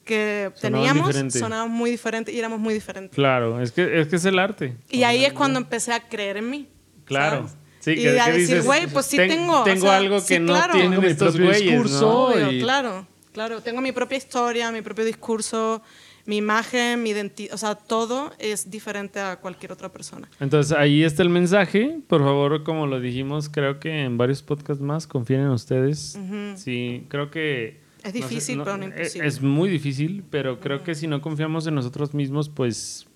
que teníamos, diferente. sonábamos muy diferentes y éramos muy diferentes. Claro, es que, es que es el arte. Y ahí es cuando empecé a creer en mí. Claro. ¿sabes? Sí, y que- a que decir, güey, pues sí "Ten- tengo. o tengo sea, algo sí, que no claro. tienen Tengo mi estos propio güeyes, discurso. ¿no? Y- claro, claro. Tengo mi propia historia, mi propio discurso, mi imagen, mi identidad. O sea, todo es diferente a cualquier otra persona. Entonces ahí está el mensaje. Por favor, como lo dijimos, creo que en varios podcasts más confíen en ustedes. Sí, creo que... Es no sé, difícil, pero no eh, imposible. Es muy difícil, pero creo que si no confiamos en nosotros mismos, pues...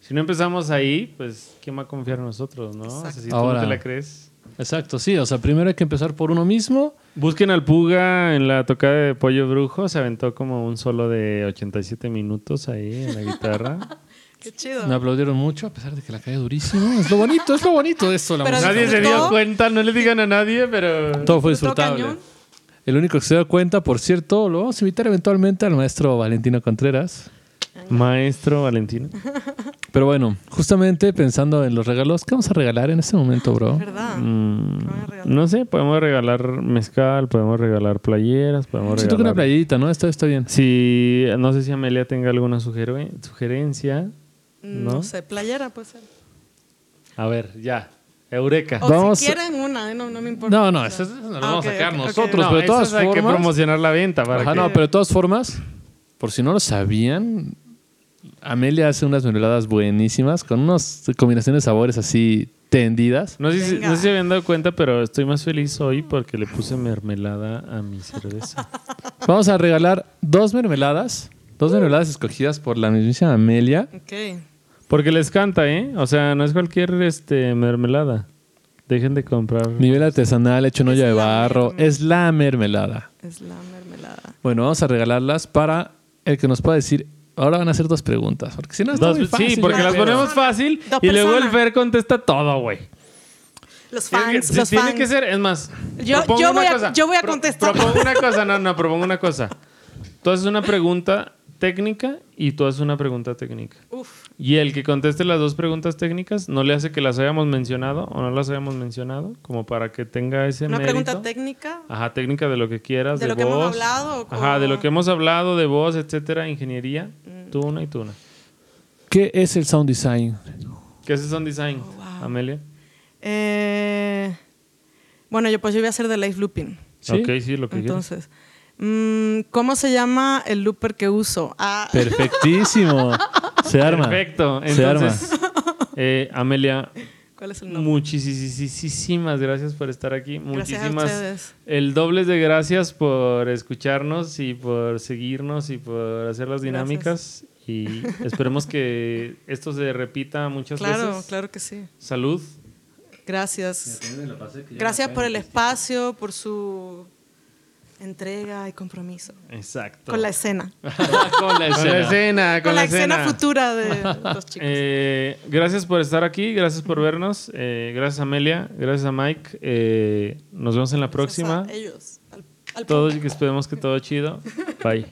Si no empezamos ahí, pues ¿quién va a confiar en nosotros, no? O sea, Exacto. si tú Ahora- no te la crees... Exacto, sí. O sea, primero hay que empezar por uno mismo. Busquen al Puga en la tocada de Pollo Brujo. Se aventó como un solo de 87 minutos ahí en la guitarra. [LAUGHS] Qué chido. Me aplaudieron mucho, a pesar de que la caí durísimo. Es lo bonito, es lo bonito de esto, la Pero música. Nadie se dio cuenta, no le digan a nadie, pero... Todo fue disfrutable. El único que se dio cuenta, por cierto, lo vamos a invitar eventualmente al maestro Valentino Contreras. Maestro Valentino. [LAUGHS] Pero bueno, justamente pensando en los regalos, ¿qué vamos a regalar en este momento, bro? ¿Verdad? Mm, ¿Qué van a regalar? no sé, podemos regalar mezcal, podemos regalar playeras, podemos Siento que una regalar... playita, ¿no? Está, está bien. Si, no sé si Amelia tenga alguna sugerencia. No, ¿No? sé, playera puede ser. A ver, ya. Eureka. O Vamos- si quieren una, eh, no, no me importa. No, no, eso, eso nos lo Ah, vamos a sacar nosotros, No, pero de todas esas hay que formas. promocionar la venta para Ajá, que- no, pero de todas formas, por si no lo sabían, Amelia hace unas mermeladas buenísimas con unas combinaciones de sabores así tendidas. No sé, si, no sé si se habían dado cuenta, pero estoy más feliz hoy porque le puse mermelada a mi cerveza. [LAUGHS] Vamos a regalar dos mermeladas, dos mermeladas escogidas por la mismísima Amelia. Ok. Porque les canta, ¿eh? O sea, no es cualquier este, mermelada. Dejen de comprar. Nivel artesanal, hecho en Es olla de la barro. mermelada. Es la mermelada. Es la mermelada. Bueno, vamos a regalarlas para el que nos pueda decir. Ahora van a hacer dos preguntas, porque si no está Dos- muy fácil, sí, porque las ponemos fácil Dos y luego el. Fer contesta todo, güey. Los Tiene fans, que- los tiene fans. que ser, es más. Yo- voy a- cosa. yo voy a contestar. propongo una cosa, no, no, propongo una cosa. Tú haces una pregunta técnica y tú haces una pregunta técnica. Uf, Y el que conteste las dos preguntas técnicas no le hace que las hayamos mencionado o no las hayamos mencionado, como para que tenga ese una mérito. pregunta técnica. Ajá, técnica de lo que quieras, De de, lo que hemos hablado, o Ajá, de lo que hemos hablado, de voz, etcétera, ingeniería. Mm. Tú una y tú una. ¿Qué es el sound design? ¿Qué es el sound design, Oh, wow. Amelia? Eh, bueno, yo pues yo voy a hacer de live looping. ¿Sí? Ok, sí, lo que quieras. Mm, ¿cómo se llama el looper que uso? Ah, Perfectísimo. Se arma. Perfecto. Se arma. Eh, Amelia, ¿cuál es el nombre? muchísimas gracias por estar aquí. Gracias a Muchísimas. ustedes. El doble de gracias por escucharnos y por seguirnos y por hacer las dinámicas. Y esperemos que esto se repita muchas Claro, veces. claro que sí. Salud. Gracias. Gracias por el espacio, por su entrega y compromiso. Exacto. Con la escena. Con la [LAUGHS] Con la escena. Con la escena futura de los chicos. Eh, gracias por estar aquí, gracias por vernos, eh, gracias Amelia, gracias a Mike. eh, nos vemos en la próxima. Gracias a ellos. Al, al Todo, esperemos que todo chido. [LAUGHS] Bye.